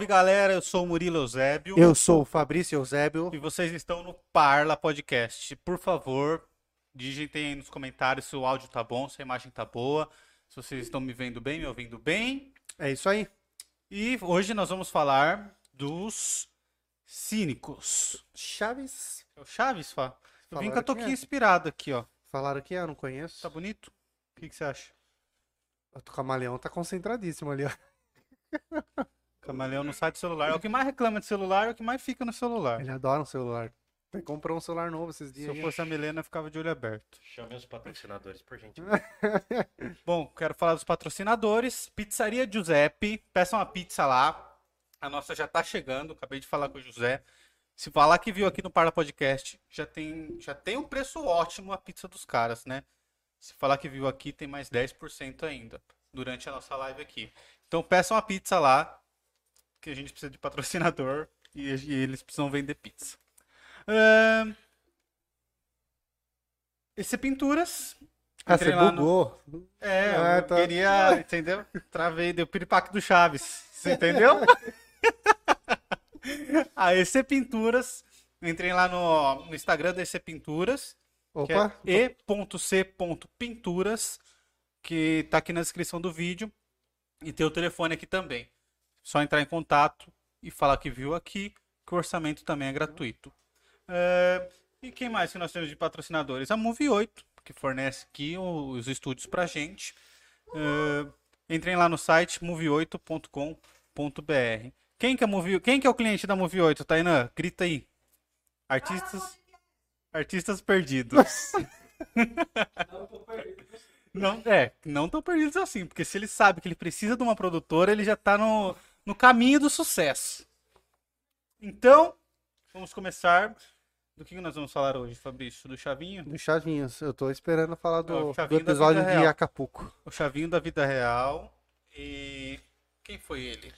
Salve galera, eu sou o Murilo Eusébio. Eu sou o Fabrício Eusébio. E vocês estão no Parla Podcast. Por favor, digitem aí nos comentários se o áudio tá bom, se a imagem tá boa, se vocês estão me vendo bem, me ouvindo bem. É isso aí. E hoje nós vamos falar dos cínicos. Chaves. É o Chaves, Fá? Eu vim com a toquinha é. inspirada aqui, ó. Falaram que é, eu não conheço. Tá bonito? O que, que você acha? O camaleão tá concentradíssimo ali, ó. Camaleão não sai do celular. É o que mais reclama de celular, é o que mais fica no celular. Ele adora um celular. Ele comprou um celular novo esses Se dias. eu aí. fosse a Milena, eu ficava de olho aberto. Chame os patrocinadores, por gente. Bom, quero falar dos patrocinadores. Pizzaria Giuseppe, peçam uma pizza lá. A nossa já tá chegando, acabei de falar com o José. Se falar que viu aqui no Parla Podcast, já tem, já tem um preço ótimo a pizza dos caras, né? Se falar que viu aqui, tem mais 10% ainda, durante a nossa live aqui. Então peçam uma pizza lá, que a gente precisa de patrocinador e, e eles precisam vender pizza. Ahn, Esse é Pinturas. Ah, você lá no- bugou. é, Ah, eu tá. queria, entendeu? Travei, deu piripaque do Chaves, você entendeu? a EC Pinturas, entrei lá no, no Instagram da EC Pinturas, que Opa. é e.c.pinturas, que tá aqui na descrição do vídeo, e tem o telefone aqui também. Só entrar em contato e falar que viu aqui, que o orçamento também é gratuito. É, e quem mais que nós temos de patrocinadores? A Move 8, que fornece aqui os estúdios pra gente. É, entrem lá no site move8.com.br. Quem que é Move, quem que é o cliente da Move 8, Tainã? Grita aí. Artistas Artistas perdidos. Não, é, não tão perdidos assim, porque se ele sabe que ele precisa de uma produtora, ele já tá no, no caminho do sucesso. Então, vamos começar. Do que nós vamos falar hoje, Fabrício? Do Chavinho? Do Chavinhos. Eu tô esperando falar do, do episódio de real. Acapulco. O Chavinho da vida real. E. Quem foi ele?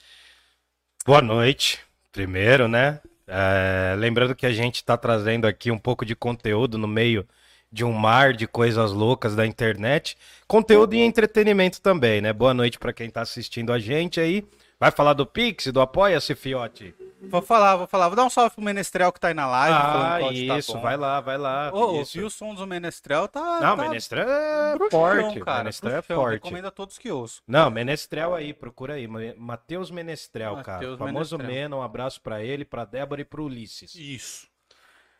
Boa noite, primeiro, né? É, lembrando que a gente está trazendo aqui um pouco de conteúdo no meio de um mar de coisas loucas da internet. Conteúdo e entretenimento também, né? Boa noite para quem está assistindo a gente aí. Vai falar do Pix, do Apoia-se, Fiote? Vou falar, vou falar. Vou dar um salve pro Menestrel que tá aí na live. Ah, tá isso, bom. vai lá, vai lá. Ô, isso. ouvi o som do Menestrel, tá. Não, tá Menestrel é bruxão, forte. cara. Menestrel é forte. Recomendo a todos que ouçam. Não, Menestrel aí, procura aí. Ma- Matheus Menestrel, cara. Mateus O famoso. Mena, um abraço pra ele, pra Débora e pro Ulisses. Isso.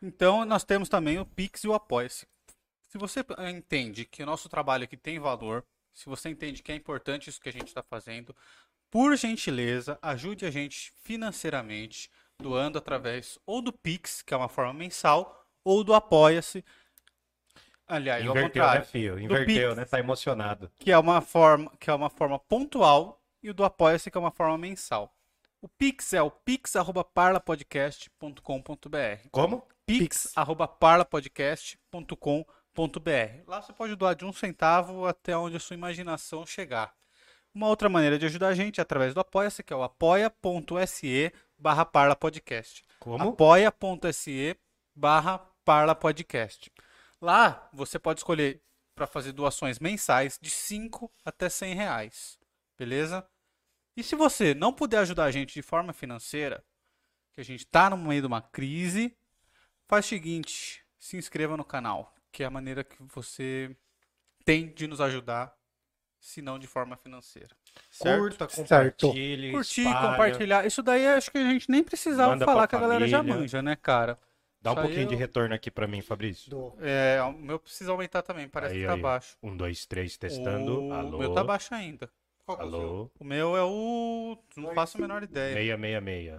Então, nós temos também o Pix e o Apoia-se. Se você entende que o nosso trabalho aqui tem valor, se você entende que é importante isso que a gente está fazendo, por gentileza, ajude a gente financeiramente, doando através ou do Pix, que é uma forma mensal, ou do Apoia-se. Aliás, ao Inverteu, contrário, né, filho? Inverteu, Pix. né? Tá emocionado. que é uma forma, que é uma forma pontual, e o do Apoia-se, que é uma forma mensal. O Pix é o pix@parlapodcast.com.br Como? pix@parlapodcast.com.br. Lá você pode doar de um centavo até onde a sua imaginação chegar. Uma outra maneira de ajudar a gente é através do Apoia-se, que é o apoia.se barra parlapodcast. Como? apoia.se barra parlapodcast. Lá você pode escolher para fazer doações mensais de 5 até 100 reais. Beleza? E se você não puder ajudar a gente de forma financeira, que a gente está no meio de uma crise, faz o seguinte, se inscreva no canal, que é a maneira que você tem de nos ajudar, se não de forma financeira. Certo? Curta, compartilhe, Curtir, espalha, compartilhar. Isso daí acho que a gente nem precisava Manda falar que a galera já manja, né, cara? Dá um Isso pouquinho de retorno aqui pra mim, Fabrício. Do... É, o meu precisa aumentar também, parece Aí, que tá aí. baixo. Um, dois, três, testando. O Alô. meu tá baixo ainda. Qual que é o seu? Alô. O meu é o. Não faço a menor ideia. Meia, meia, meia.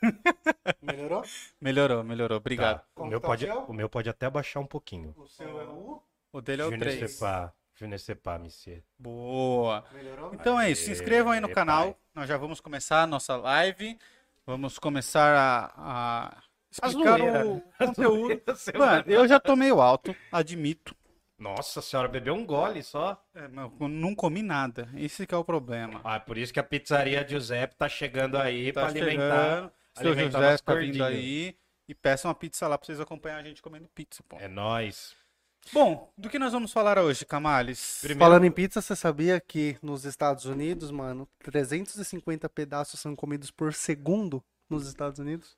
Melhorou? Melhorou, melhorou. Obrigado. Tá. O, meu tá pode, o meu pode até baixar um pouquinho. O seu é o... O dele é o ne 3. sais pas. Je ne sais pas, monsieur. Boa. Melhorou? Então é isso. Se inscrevam aí no Aê, canal. pai. Nós já vamos começar a nossa live. Vamos começar a, a explicar zoeira, o né? Conteúdo. Mano, eu já tô meio alto, admito. Nossa senhora, bebeu um gole só. É, mas eu não comi nada. Esse que é o problema. Ah, por isso que a pizzaria Giuseppe tá chegando aí Tá pra alimentar. chegando. Seu alimentar tá vindo aí. E peça uma pizza lá pra vocês acompanhar a gente comendo pizza, pô. É nóis. Bom, do que nós vamos falar hoje, Camales? Primeiro- Falando em pizza, você sabia que nos Estados Unidos, mano, 350 pedaços são comidos por segundo nos Estados Unidos?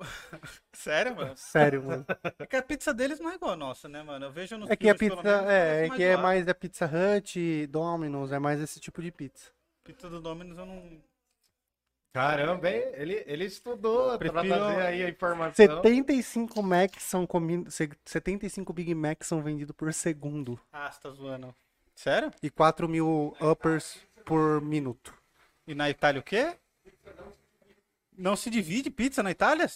Sério, mano? Sério, mano. É que a pizza deles não é igual a nossa, né, mano? Eu vejo nos É que a pizza menos, é, é que é mais da Pizza Hut, Domino's, é mais esse tipo de pizza. Pizza do Domino's eu não... Caramba? Ele, ele estudou pra Prefiro- trazer aí a informação. 75 Macs são comidos, 75 Big Macs são vendidos por segundo Ah, você tá zoando. Sério? e 4 mil uppers por minuto. E na Itália o quê? Não se divide pizza na Itália?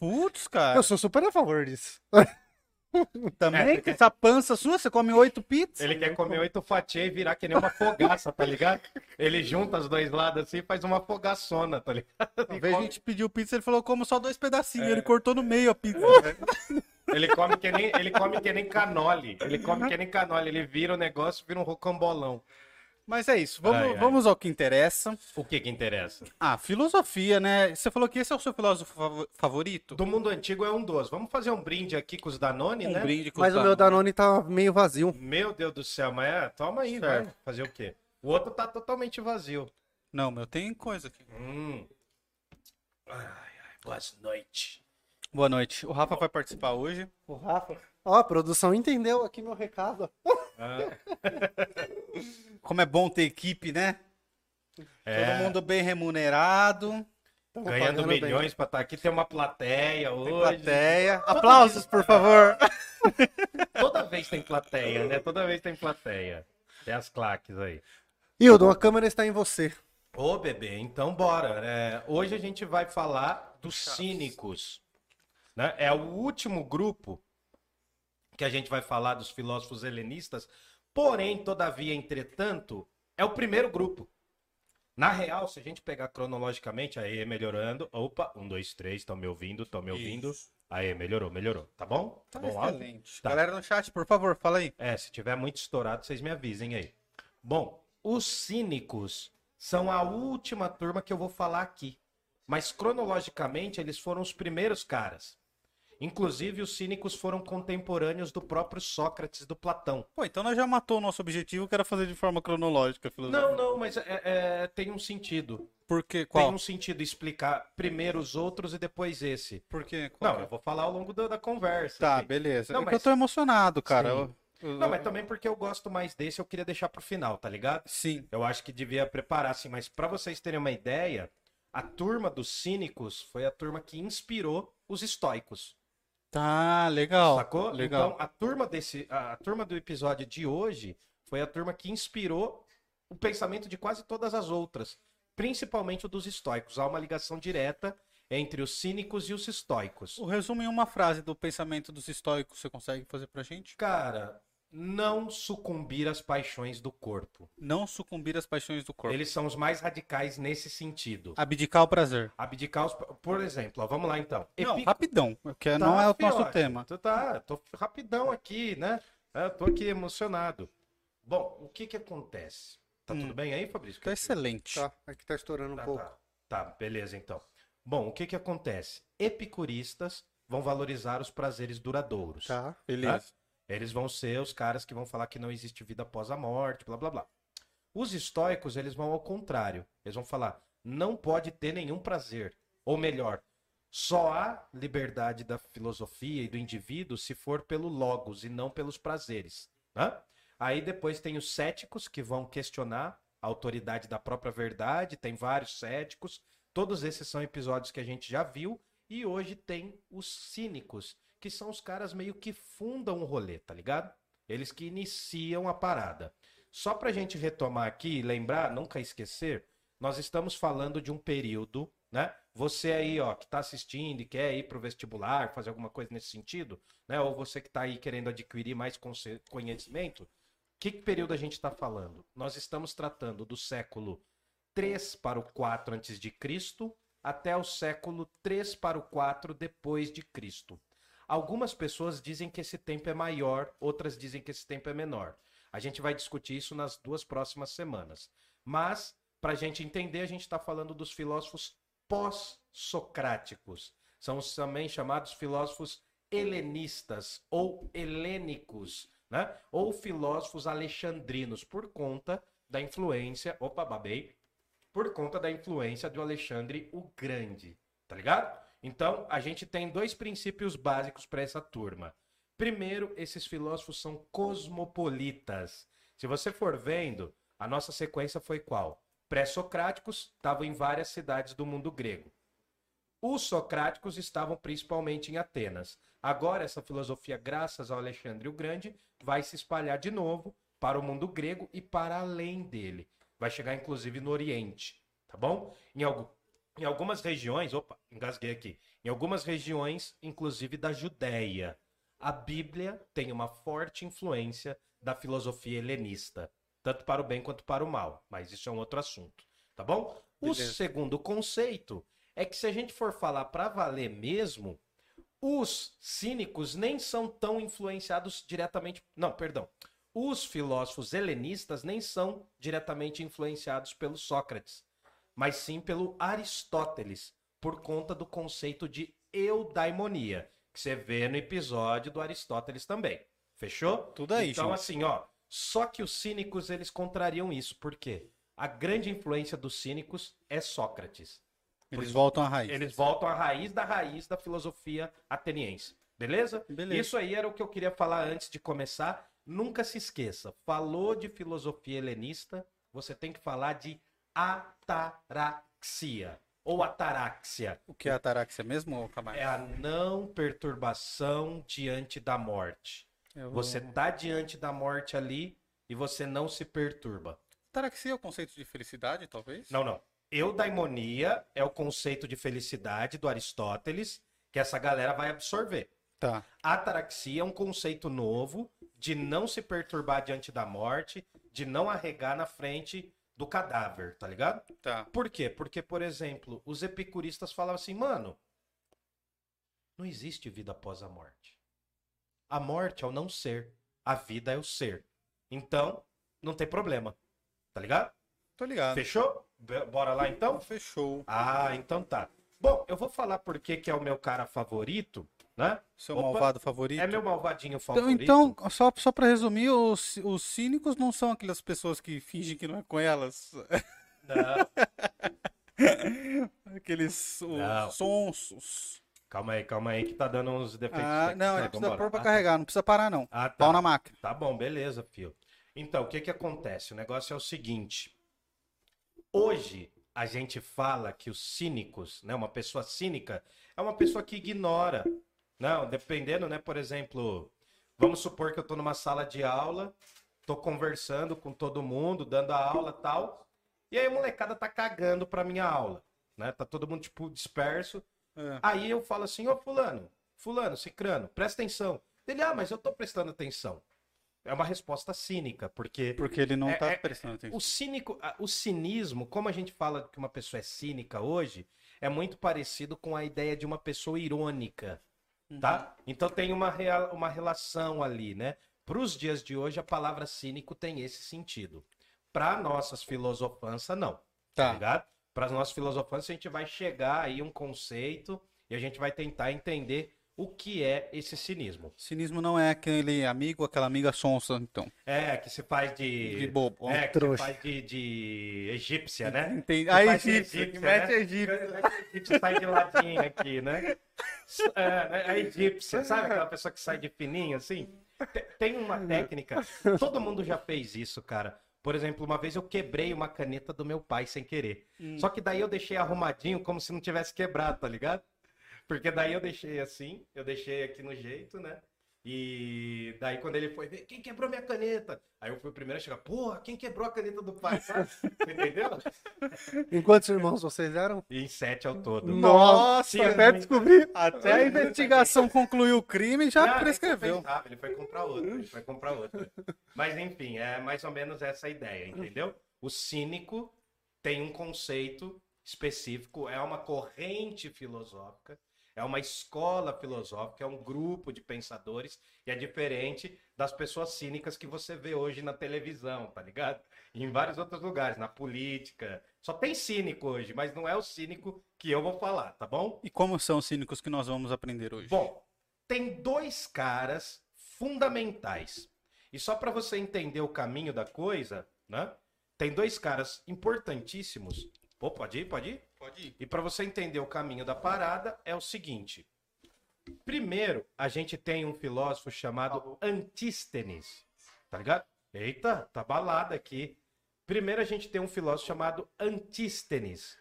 Putz, cara. Eu sou super a favor disso. Também? É, Com essa pança sua, você come oito pizzas? Ele quer comer oito fatias e virar que nem uma fogaça, tá ligado? Ele junta os dois lados assim e faz uma fogaçona, tá ligado? Uma vez a gente pediu pizza, ele falou, como só dois pedacinhos. É. Ele cortou no meio a pizza. Ele come que nem, ele come que nem canole. Ele come que nem canole. Ele vira o negócio, vira um rocambolão. Mas é isso, vamos, Ai, ai. vamos ao que interessa. O que que interessa? Ah, filosofia, né? Você falou que esse é o seu filósofo fav- favorito? Do mundo antigo é um dos. Vamos fazer um brinde aqui com os Danone, Um né? brinde com Mas os o meu Danone tá meio vazio. Meu Deus do céu, mas é, toma aí, Certo. vai. Fazer o quê? O outro tá totalmente vazio. Não, meu, tem coisa aqui. Hum. Ai, ai, boa noite. Boa noite. O Rafa vai participar hoje. O Rafa. Ó, a produção entendeu aqui meu recado. Ah, Como é bom ter equipe, né? é, Todo mundo bem remunerado. Tamo ganhando pagando bem. milhões pra estar aqui. Tem uma plateia Tem hoje. plateia. Aplausos, por favor. Toda vez tem plateia, né? Toda vez tem plateia. Tem as claques aí. Hildo, a câmera está em você. Ô, bebê, então bora. É, hoje a gente vai falar dos cínicos. Né? É o último grupo que a gente vai falar dos filósofos helenistas. Porém, todavia, entretanto, é o primeiro grupo. Na real, se a gente pegar cronologicamente, aí melhorando. Opa, um, dois, três, estão me ouvindo, estão me ouvindo. Isso. Aí, melhorou, melhorou. Tá bom? Tá bom? Excelente. Tá. Galera no chat, por favor, fala aí. É, se tiver muito estourado, vocês me avisem aí. Bom, os cínicos são a última turma que eu vou falar aqui. Mas cronologicamente, eles foram os primeiros caras. Inclusive, os cínicos foram contemporâneos do próprio Sócrates, do Platão. Pô, então nós já matou o nosso objetivo, que era fazer de forma cronológica a filosofia. Não, não, mas é- é- tem um sentido. Por quê? Tem Qual? um sentido explicar primeiro os outros e depois esse. Por quê? Qual Não, é? eu vou falar ao longo da, da conversa. Tá, aqui. beleza. Não, é mas- eu tô emocionado, cara. Sim. Eu- eu- Não, mas também porque eu gosto mais desse, eu queria deixar pro final, tá ligado? Sim. Eu acho que devia preparar, assim, mas para vocês terem uma ideia, a turma dos cínicos foi a turma que inspirou os estoicos. Tá, legal. Sacou? Legal. Então, a turma desse, a, a turma do episódio de hoje foi a turma que inspirou o pensamento de quase todas as outras, principalmente o dos estoicos. Há uma ligação direta entre os cínicos e os estoicos. O resumo em uma frase do pensamento dos estoicos, você consegue fazer pra gente? Cara, não sucumbir às paixões do corpo. Não sucumbir às paixões do corpo. Eles são os mais radicais nesse sentido. Abdicar o prazer. Abdicar os... Por exemplo, ó, vamos lá então. Não, Epi- rapidão, porque Tá, não é o nosso tema. Tu tá, tô rapidão aqui, né? É, Eu tô aqui emocionado. Bom, o que que acontece? Tá Hum. tudo bem aí, Fabrício? Tá excelente. Tá, aqui tá estourando um Tá, pouco. tá. Tá, beleza então. Bom, o que que acontece? Epicuristas vão valorizar os prazeres duradouros. Tá. Beleza. Eles vão ser os caras que vão falar que não existe vida após a morte, blá blá blá. Os estoicos, eles vão ao contrário. Eles vão falar, não pode ter nenhum prazer. Ou melhor, só há liberdade da filosofia e do indivíduo se for pelo logos e não pelos prazeres. né? Aí depois tem os céticos que vão questionar a autoridade da própria verdade, tem vários céticos. Todos esses são episódios que a gente já viu. E hoje tem os cínicos, que são os caras meio que fundam o rolê, tá ligado? Eles que iniciam a parada. Só pra gente retomar aqui lembrar, nunca esquecer, nós estamos falando de um período, né? Você aí, ó, que tá assistindo e quer ir pro vestibular, fazer alguma coisa nesse sentido, né? Ou você que tá aí querendo adquirir mais conhecimento, que período a gente está falando? Nós estamos tratando do século 3 para o 4 antes de Cristo até o século 3 para o 4 depois de Cristo. Algumas pessoas dizem que esse tempo é maior, outras dizem que esse tempo é menor. A gente vai discutir isso nas duas próximas semanas. Mas, para a gente entender, a gente está falando dos filósofos pós-socráticos. São os também chamados filósofos helenistas ou helênicos, né? Ou filósofos alexandrinos, por conta da influência. Opa, babei. Por conta da influência do Alexandre o Grande, tá ligado? Então, a gente tem dois princípios básicos para essa turma. Primeiro, esses filósofos são cosmopolitas. Se você for vendo, a nossa sequência foi qual? Pré-socráticos estavam em várias cidades do mundo grego. Os socráticos estavam principalmente em Atenas. Agora, essa filosofia, graças ao Alexandre o Grande, vai se espalhar de novo para o mundo grego e para além dele. Vai chegar, inclusive, no Oriente. Tá bom? Em, algum, em algumas regiões, opa, engasguei aqui. Em algumas regiões, inclusive da Judéia, a Bíblia tem uma forte influência da filosofia helenista, tanto para o bem quanto para o mal. Mas isso é um outro assunto. Tá bom? O Beleza. segundo conceito é que se a gente for falar para valer mesmo, os cínicos nem são tão influenciados diretamente. Não, perdão. Os filósofos helenistas nem são diretamente influenciados pelo Sócrates, mas sim pelo Aristóteles, por conta do conceito de eudaimonia, que você vê no episódio do Aristóteles também. Fechou? Tudo aí, Então, João. assim, ó. Só que os cínicos eles contrariam isso. Por quê? A grande influência dos cínicos é Sócrates. Eles voltam à raiz. Eles voltam à raiz da raiz da filosofia ateniense. Beleza? Beleza. Isso aí era o que eu queria falar antes de começar. Nunca se esqueça, falou de filosofia helenista, você tem que falar de ataraxia ou ataraxia. O que é ataraxia mesmo, Camargo? É a não perturbação diante da morte. Eu- Você tá diante da morte ali e você não se perturba. Ataraxia é o conceito de felicidade, talvez? Não, não. Eudaimonia é o conceito de felicidade do Aristóteles que essa galera vai absorver. Tá. Ataraxia é um conceito novo de não se perturbar diante da morte, de não arregar na frente do cadáver, tá ligado? Tá. Por quê? Porque, por exemplo, os epicuristas falavam assim, mano, não existe vida após a morte. A morte é o não ser, a vida é o ser. Então, não tem problema, tá ligado? Tô ligado. Fechou? Bora lá então? Fechou. Ah, então tá. Bom, eu vou falar porque que é o meu cara favorito, né? Seu Opa. malvado favorito? É meu malvadinho Então, favorito. então, só, só pra resumir, os, os cínicos não são aquelas pessoas que fingem que não é com elas. Não, Aqueles Não. sonsos. calma aí, calma aí que tá dando uns defeitos. Ah, não, ele precisa pôr pra Ah, carregar, não precisa parar não. Ah, tá. Pau na máquina. Tá bom, beleza, fio. Então, o que que acontece? O negócio é o seguinte. Hoje, a gente fala que os cínicos, né, uma pessoa cínica, é uma pessoa que ignora. Não, dependendo, né, por exemplo, vamos supor que eu tô numa sala de aula, tô conversando com todo mundo, dando a aula tal, e aí a molecada tá cagando pra minha aula, né? Tá todo mundo, tipo, disperso. É. Aí eu falo assim, ô fulano, fulano, cicrano, presta atenção. Ele, ah, mas eu tô prestando atenção. É uma resposta cínica, porque Porque ele não É- tá é- prestando atenção. o cínico, o cinismo, como a gente fala que uma pessoa é cínica hoje, é muito parecido com a ideia de uma pessoa irônica, tá? Então tem uma, real, uma relação ali, né? Para os dias de hoje, a palavra cínico tem esse sentido. Para nossas filosofanças, não. Tá Tá. ligado? Para as nossas filosofanças, a gente vai chegar aí um conceito e a gente vai tentar entender o que é esse cinismo. Cinismo não é aquele amigo, aquela amiga sonsa, então. É, que se faz de. De bobo. É, que Trouxa. se faz de, de egípcia, né? Entendi. Que Aí, faz de egípcio, que mete né? egípcio. Mete egípcio, sai de ladinho aqui, né? É, a egípcia, sabe aquela pessoa que sai de fininho, assim? Te- Tem uma técnica, todo mundo já fez isso, cara. Por exemplo, uma vez eu quebrei uma caneta do meu pai sem querer. Só que daí eu deixei arrumadinho como se não tivesse quebrado, tá ligado? Porque daí eu deixei assim, eu deixei aqui no jeito, né? E daí quando ele foi ver, quem quebrou minha caneta? Aí eu fui o primeiro a chegar, porra, quem quebrou a caneta do pai? Entendeu? Em quantos irmãos vocês eram? E em sete ao todo. Nossa, Sim, até descobrir. Até a investigação concluiu o crime e já Não, prescreveu. você pensava, ele foi comprar outro, ele foi comprar outro. Mas enfim, é mais ou menos essa a ideia, entendeu? O cínico tem um conceito específico, é uma corrente filosófica, é uma escola filosófica, é um grupo de pensadores e é diferente das pessoas cínicas que você vê hoje na televisão, tá ligado? E em vários outros lugares, na política. Só tem cínico hoje, mas não é o cínico que eu vou falar, tá bom? E como são os cínicos que nós vamos aprender hoje? Bom, tem dois caras fundamentais. E só para você entender o caminho da coisa, né? Tem dois caras importantíssimos. Pô, pode ir, pode ir? Pode ir. E para você entender o caminho da parada, é o seguinte. Primeiro, a gente tem um filósofo chamado Antístenes. Tá ligado? Eita, tá balada aqui. Primeiro, a gente tem um filósofo chamado Antístenes.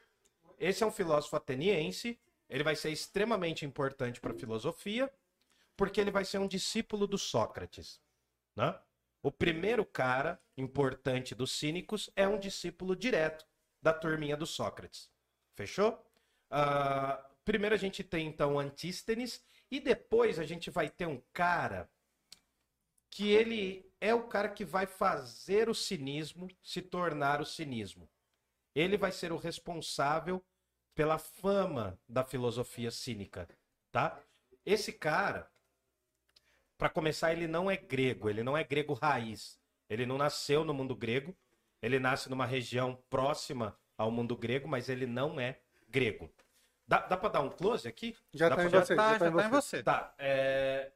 Esse é um filósofo ateniense. Ele vai ser extremamente importante para a filosofia, porque ele vai ser um discípulo do Sócrates. Né? O primeiro cara importante dos cínicos é um discípulo direto da turminha do Sócrates. Fechou? Ah, primeiro a gente tem então Antístenes e depois a gente vai ter um cara que ele é o cara que vai fazer o cinismo se tornar o cinismo. Ele vai ser o responsável pela fama da filosofia cínica, tá? Esse cara, para começar, ele não é grego, ele não é grego raiz. Ele não nasceu no mundo grego, ele nasce numa região próxima ao mundo grego, mas ele não é grego. Dá, dá para dar um close aqui? Já Dá tá em pra- você, tá, já tá já em tá em você. Tá, é...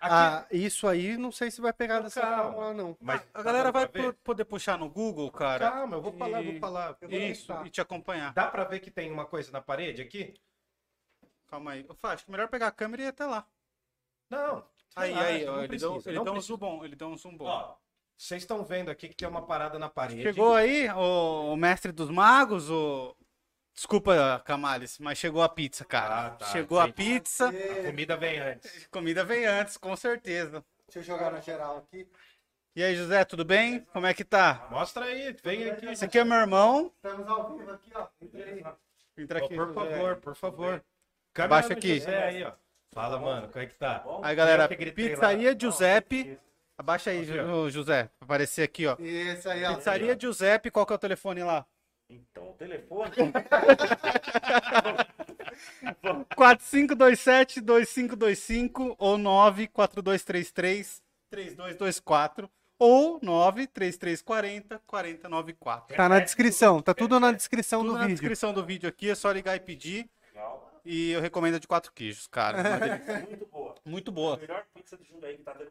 Aqui, Ah, isso aí não sei se vai pegar dessa Calma. forma, não. mas A galera vai ver? po- poder puxar no Google, cara. Calma, eu vou falar, E- vou falar. Isso, e te acompanhar. Dá pra ver que tem uma coisa na parede aqui? Calma aí. Eu acho que melhor pegar a câmera e ir até lá. Não. Aí, relaxa, aí, ó, ele, deu, ele deu um zoom bom. Ele deu um zoom bom. Ó, vocês estão vendo aqui que tem uma parada na parede. Chegou aí o, o mestre dos magos, o... Desculpa, Camales, mas chegou a pizza, cara. Ah, tá, chegou a pizza. A comida vem antes. Comida vem antes, com certeza. Deixa eu jogar na geral aqui. E aí, José, tudo bem? Como é que tá? Mostra aí, vem aqui. Esse aqui é meu irmão. Estamos ao vivo aqui, ó. Entra Ó, aqui, por José. favor, por favor. Câmera Abaixa no aqui. José aí, ó. Fala, mano, como é que tá? Aí, galera. Pizzaria Giuseppe. Abaixa aí. Ju- José, pra aparecer aqui, ó. Esse aí, ó. Pizzaria Giuseppe, qual que é o telefone lá? Então, o telefone 4527-2525 ou 94233-3224 ou 93340-4094. Tá na descrição, tá tudo na descrição Tudo do na vídeo. descrição do vídeo aqui, é só ligar e pedir. E eu recomendo a de quatro queijos, cara. Muito boa. Muito boa. Jundiaí que tá dando.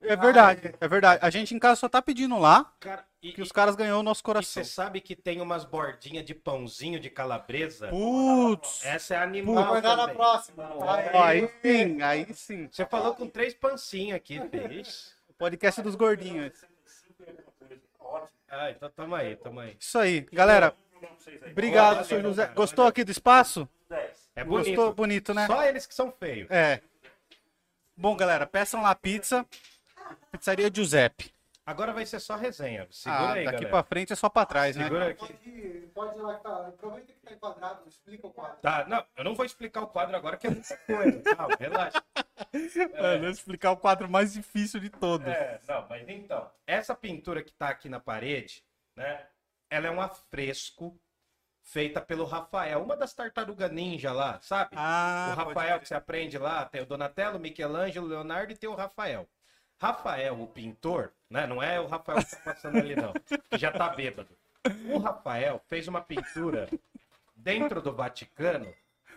É verdade, é verdade. A gente em casa só tá pedindo lá Cara, e, que os caras ganhou o nosso e coração. você sabe que tem umas bordinhas de pãozinho de calabresa? Putz! Essa é animal Vamos mandar na também. próxima. Ó, Aí sim, aí sim. Você falou com três pancinhos aqui, fez. O podcast dos gordinhos. Ótimo. Ah, então tamo aí, tamo aí. Isso aí. Galera, obrigado, Valeu, senhor José. cara. Gostou aqui do espaço? 10. É bonito. Gostou? Bonito, né? Só eles que são feios. É. Bom, galera, peçam lá pizza. Pizzaria Giuseppe. Agora vai ser só resenha. Segura Ah, aí, daqui galera. pra frente é só pra trás, né? Segura aqui. Pode, pode ir lá que tá. Aproveita que tá enquadrado, explica o quadro. Tá, não, eu não vou explicar o quadro agora que é muita coisa. Calma, relaxa. É, vou explicar o quadro mais difícil de todos. É, não, mas então, essa pintura que tá aqui na parede, né? Ela é um afresco feita pelo Rafael, uma das tartarugas ninja lá, sabe? Ah, o Rafael que você aprende lá, tem o Donatello, Michelangelo, Leonardo e tem o Rafael. Rafael, o pintor, né? Não é o Rafael que tá passando ali, não. Que já tá bêbado. O Rafael fez uma pintura dentro do Vaticano.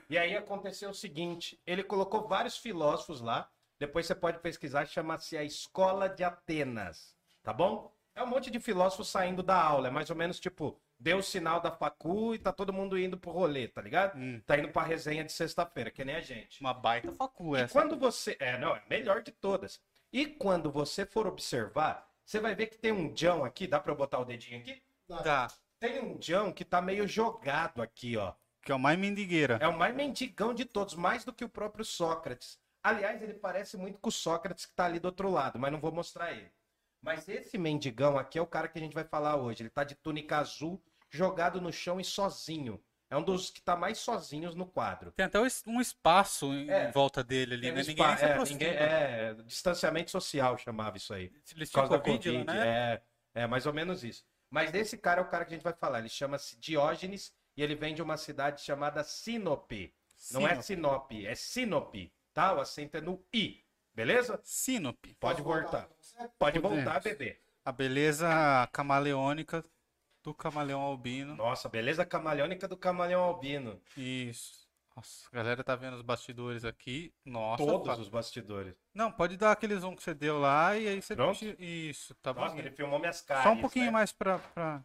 E aí aconteceu o seguinte: ele colocou vários filósofos lá. Depois você pode pesquisar, chama-se a Escola de Atenas. Tá bom? É um monte de filósofos saindo da aula. É mais ou menos tipo, deu o sinal da facu e tá todo mundo indo pro rolê, tá ligado? Hum. Tá indo pra resenha de sexta-feira, que nem a gente. Uma baita facu E essa. quando você. É, não, é a melhor de todas. E quando você for observar, você vai ver que tem um John aqui. Dá pra eu botar o dedinho aqui? Tá. Tem um John que tá meio jogado aqui, ó. Que é o mais mendigueira. É o mais mendigão de todos, mais do que o próprio Sócrates. Aliás, ele parece muito com o Sócrates que tá ali do outro lado, mas não vou mostrar ele. Mas esse mendigão aqui é o cara que a gente vai falar hoje. Ele tá de túnica azul, jogado no chão e sozinho. É um dos que tá mais sozinhos no quadro. Tem até um es- um espaço em É. volta dele ali, um né? spa- Ninguém se é, aproxima. ninguém- é, distanciamento social chamava isso aí. Por causa tinham da Covid, Covid, né? é, é mais ou menos isso. Mas desse cara é o cara que a gente vai falar. Ele chama-se Diógenes e ele vem de uma cidade chamada Sinope. Não é Sinope. Sinop, é Sinope, tá? O acento é no I, beleza? Sinope. Pode voltar. Pode voltar, bebê. A beleza camaleônica do camaleão albino. Nossa, beleza camaleônica do camaleão albino. Isso. Nossa, a galera tá vendo os bastidores aqui. Nossa, Todos tá- os bastidores. Não, pode dar aquele zoom que você deu lá e aí você Pronto? Isso, tá Nossa, bom. ele filmou minhas caras. Só um pouquinho mais pra, pra.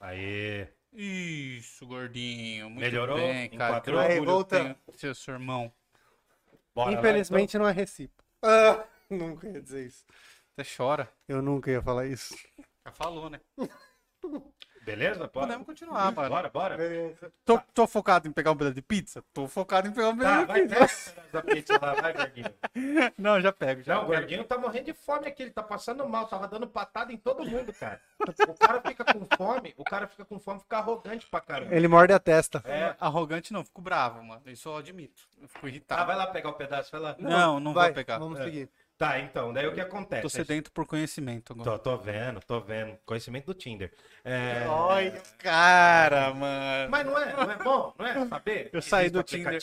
Aê. Isso, gordinho. Muito Melhorou? bem, cara. Enquadrou? Aí, ser seu irmão. Bora lá, Infelizmente não é recíproco. Ah, nunca ia dizer isso. Você chora. Eu nunca ia falar isso. Já falou, né? Beleza? Bora. Podemos continuar, mano. Bora, bora. Tô, tô focado em pegar um pedaço de pizza? Tô focado em pegar um Tá, pedaço vai, de pega pizza. pedaço da pizza lá, vai, Gordinho. Não, já pego. Já Não, o pego. Gordinho tá morrendo de fome aqui, ele tá passando mal, tava dando patada em todo mundo, cara. O cara fica com fome, o cara fica com fome, fica arrogante pra caramba. Ele morde a testa. É. Arrogante não, fico bravo, mano. Isso eu admito. Eu fico irritado. Tá, vai lá pegar o pedaço, vai lá. Não, não Vai, vou pegar. Vamos É. seguir. Tá, então, daí o que acontece? Tô sedento por conhecimento agora. Tô, tô vendo, tô vendo. Conhecimento do Tinder. É... Olha, cara, mano. Mas não é, não é bom, não é saber? Eu saí do Tinder.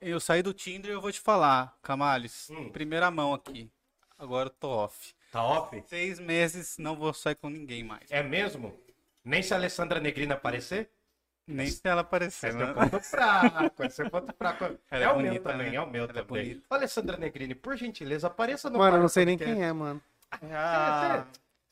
Eu saí do Tinder e eu vou te falar, Camales. Hum. Primeira mão aqui. Agora eu tô off. Tá off? Seis meses não vou sair com ninguém mais. É mesmo? Nem se a Alessandra Negrina aparecer? Nem se ela aparecer, Esse é mano. ponto fraco, esse é ponto fraco. Ela é é o meu bonita, também, né? é o meu Ela é também. Ô, Alessandra Negrini, por gentileza, apareça no Mano, eu não sei nem quem é, mano. Ah,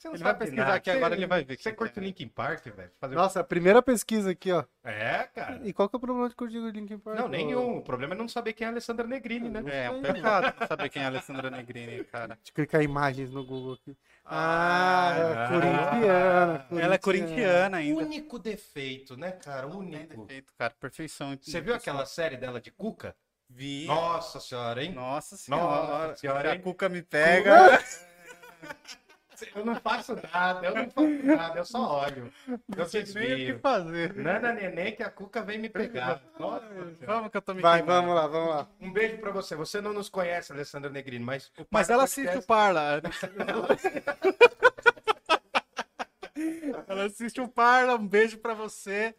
Você não Ele vai pesquisar nada. aqui agora, Você- ele vai ver Você quem curte é. o Linkin Park, velho? Fazer- Nossa, a primeira pesquisa aqui, ó. É, cara. E qual que é o problema de curtir o Linkin Park? Não, nenhum. O problema é não saber quem é a Alessandra Negrini, né? é um pecado não saber quem é a Alessandra Negrini, cara. Deixa eu clicar imagens no Google aqui. Ah, Ah, corintiana, Ela é corintiana ainda. Único defeito, né, cara? Único. defeito, cara. Perfeição. Você viu aquela série dela de Cuca? Vi. Nossa senhora, hein? Nossa senhora. Nossa senhora, Se a? Cuca me pega. Eu não faço nada, eu não faço nada, eu só olho. Eu sei nem o que fazer. Nana neném que a Cuca vem me pegar. Nossa. Vamos que eu tô me Vai, queimando. vamos lá, vamos lá. Um beijo pra você. Você não nos conhece, Alessandra Negrini, mas. Mas ela Podcast- assiste o Parla. ela assiste o Parla. Um beijo pra você.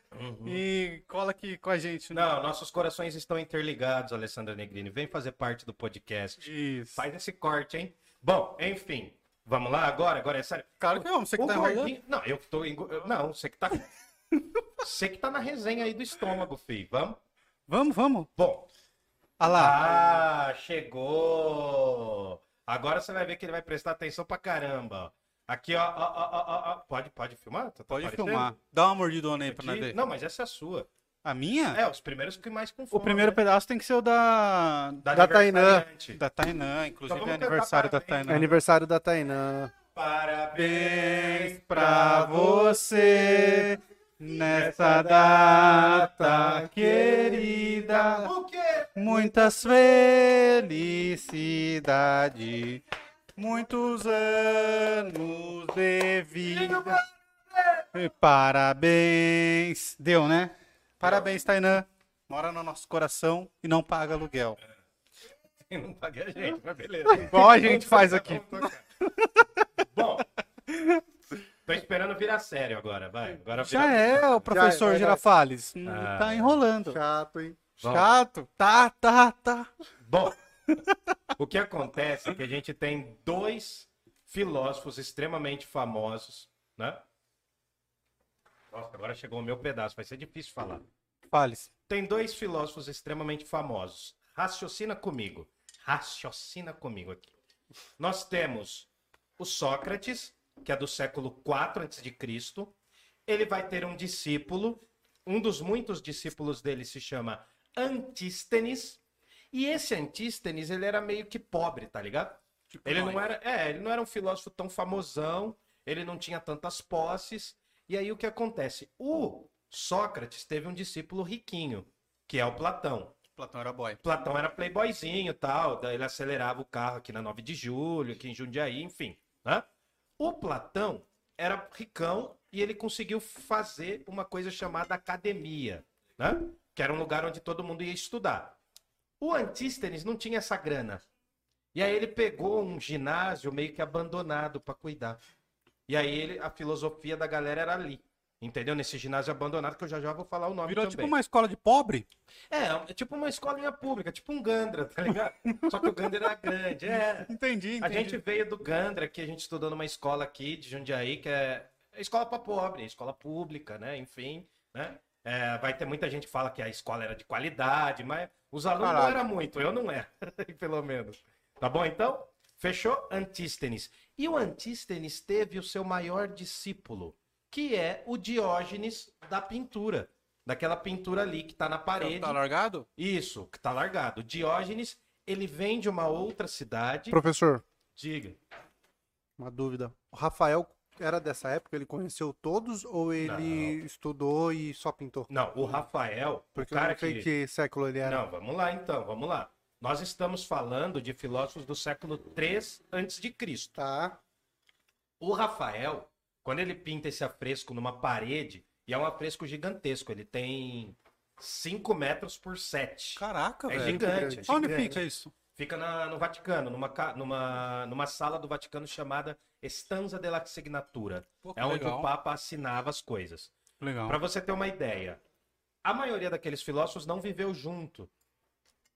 E cola aqui com a gente. né? Não, nossos corações estão interligados, Alessandra Negrini. Vem fazer parte do podcast. Isso. Faz esse corte, hein? Bom, enfim. Vamos lá agora? Agora é sério. Claro que vamos. Você que O tá gordinho... Não, eu tô. engo- Não, você que tá. você que tá na resenha aí do estômago, filho. Vamos? Vamos, vamos. Bom. Ah lá. Ah, chegou! Agora você vai ver que ele vai prestar atenção pra caramba. Aqui, ó, ó, ó, ó, ó. Pode, pode filmar? Tá- Pode aparecendo? filmar. Dá uma mordidona aí pra nós ver. Não, mas essa é a sua. A minha? É, os primeiros que mais com O primeiro né? pedaço tem que ser o da. Da Tainã. aniversariante. Da Tainã. Inclusive Então é aniversário da parabéns. É Tainã. aniversário da Tainã. Parabéns pra você nessa data querida. O quê? Muitas felicidades, muitos anos de vida. Parabéns. Deu, né? Parabéns, Tainã. Mora no nosso coração e não paga aluguel. Eu não paguei a gente, mas beleza. Igual a gente faz aqui. Bom, tô esperando virar sério agora, vai. Agora Já é o professor vai, vai. Girafales. Ah. Tá enrolando. Chato, hein? Vamos. Chato. Tá, tá, tá. Bom, o que acontece é que a gente tem dois filósofos extremamente famosos, né? Nossa, agora chegou o meu pedaço, vai ser difícil falar. Fales. Tem dois filósofos extremamente famosos. Raciocina comigo. Raciocina comigo aqui. Nós temos o Sócrates, que é do século 4 a.C. Ele vai ter um discípulo, um dos muitos discípulos dele se chama Antístenes. E esse Antístenes, ele era meio que pobre, tá ligado? Ele não era, é, ele não era um filósofo tão famosão, ele não tinha tantas posses. E aí o que acontece? O Sócrates teve um discípulo riquinho, que é o Platão. Platão era boy. Platão era playboyzinho tal, ele acelerava o carro aqui na 9 de julho, aqui em Jundiaí, enfim. Né? O Platão era ricão e ele conseguiu fazer uma coisa chamada academia, né? que era um lugar onde todo mundo ia estudar. O Antístenes não tinha essa grana. E aí ele pegou um ginásio meio que abandonado para cuidar. E aí ele, a filosofia da galera era ali. Entendeu? Nesse ginásio abandonado, que eu já já vou falar o nome Virou também. tipo uma escola de pobre? É, é tipo uma escolinha pública, tipo um Gandra, tá ligado? Só que o Gandra era grande. É. Entendi, entendi. A gente veio do Gandra, que a gente estudou numa escola aqui de Jundiaí, que é escola para pobre, escola pública, né? Enfim, né? É, vai ter muita gente que fala que a escola era de qualidade, mas os alunos não Caralho. eram muito, eu não era, pelo menos. Tá bom, então? Fechou? Antístenes. E o Antístenes teve o seu maior discípulo, que é o Diógenes da pintura. Daquela pintura ali que tá na parede. Tá largado? Isso, que tá largado. O Diógenes, ele vem de uma outra cidade. Professor, Diga. uma dúvida. O Rafael era dessa época? Ele conheceu todos ou ele estudou e só pintou? Não, o Rafael, Porque o eu cara não sei que... que século ele era. Não, vamos lá então, vamos lá. Nós estamos falando de filósofos do século 3 antes de Cristo. Tá. O Rafael, quando ele pinta esse afresco numa parede, e é um afresco gigantesco, ele tem 5 metros por 7. Caraca, É velho. gigante. é Onde gigante. fica isso? Fica na- no Vaticano, numa, numa, numa sala do Vaticano chamada Stanza della Signatura. Pô, É onde legal. o Papa assinava as coisas. Legal. Para você ter uma ideia, a maioria daqueles filósofos não viveu junto.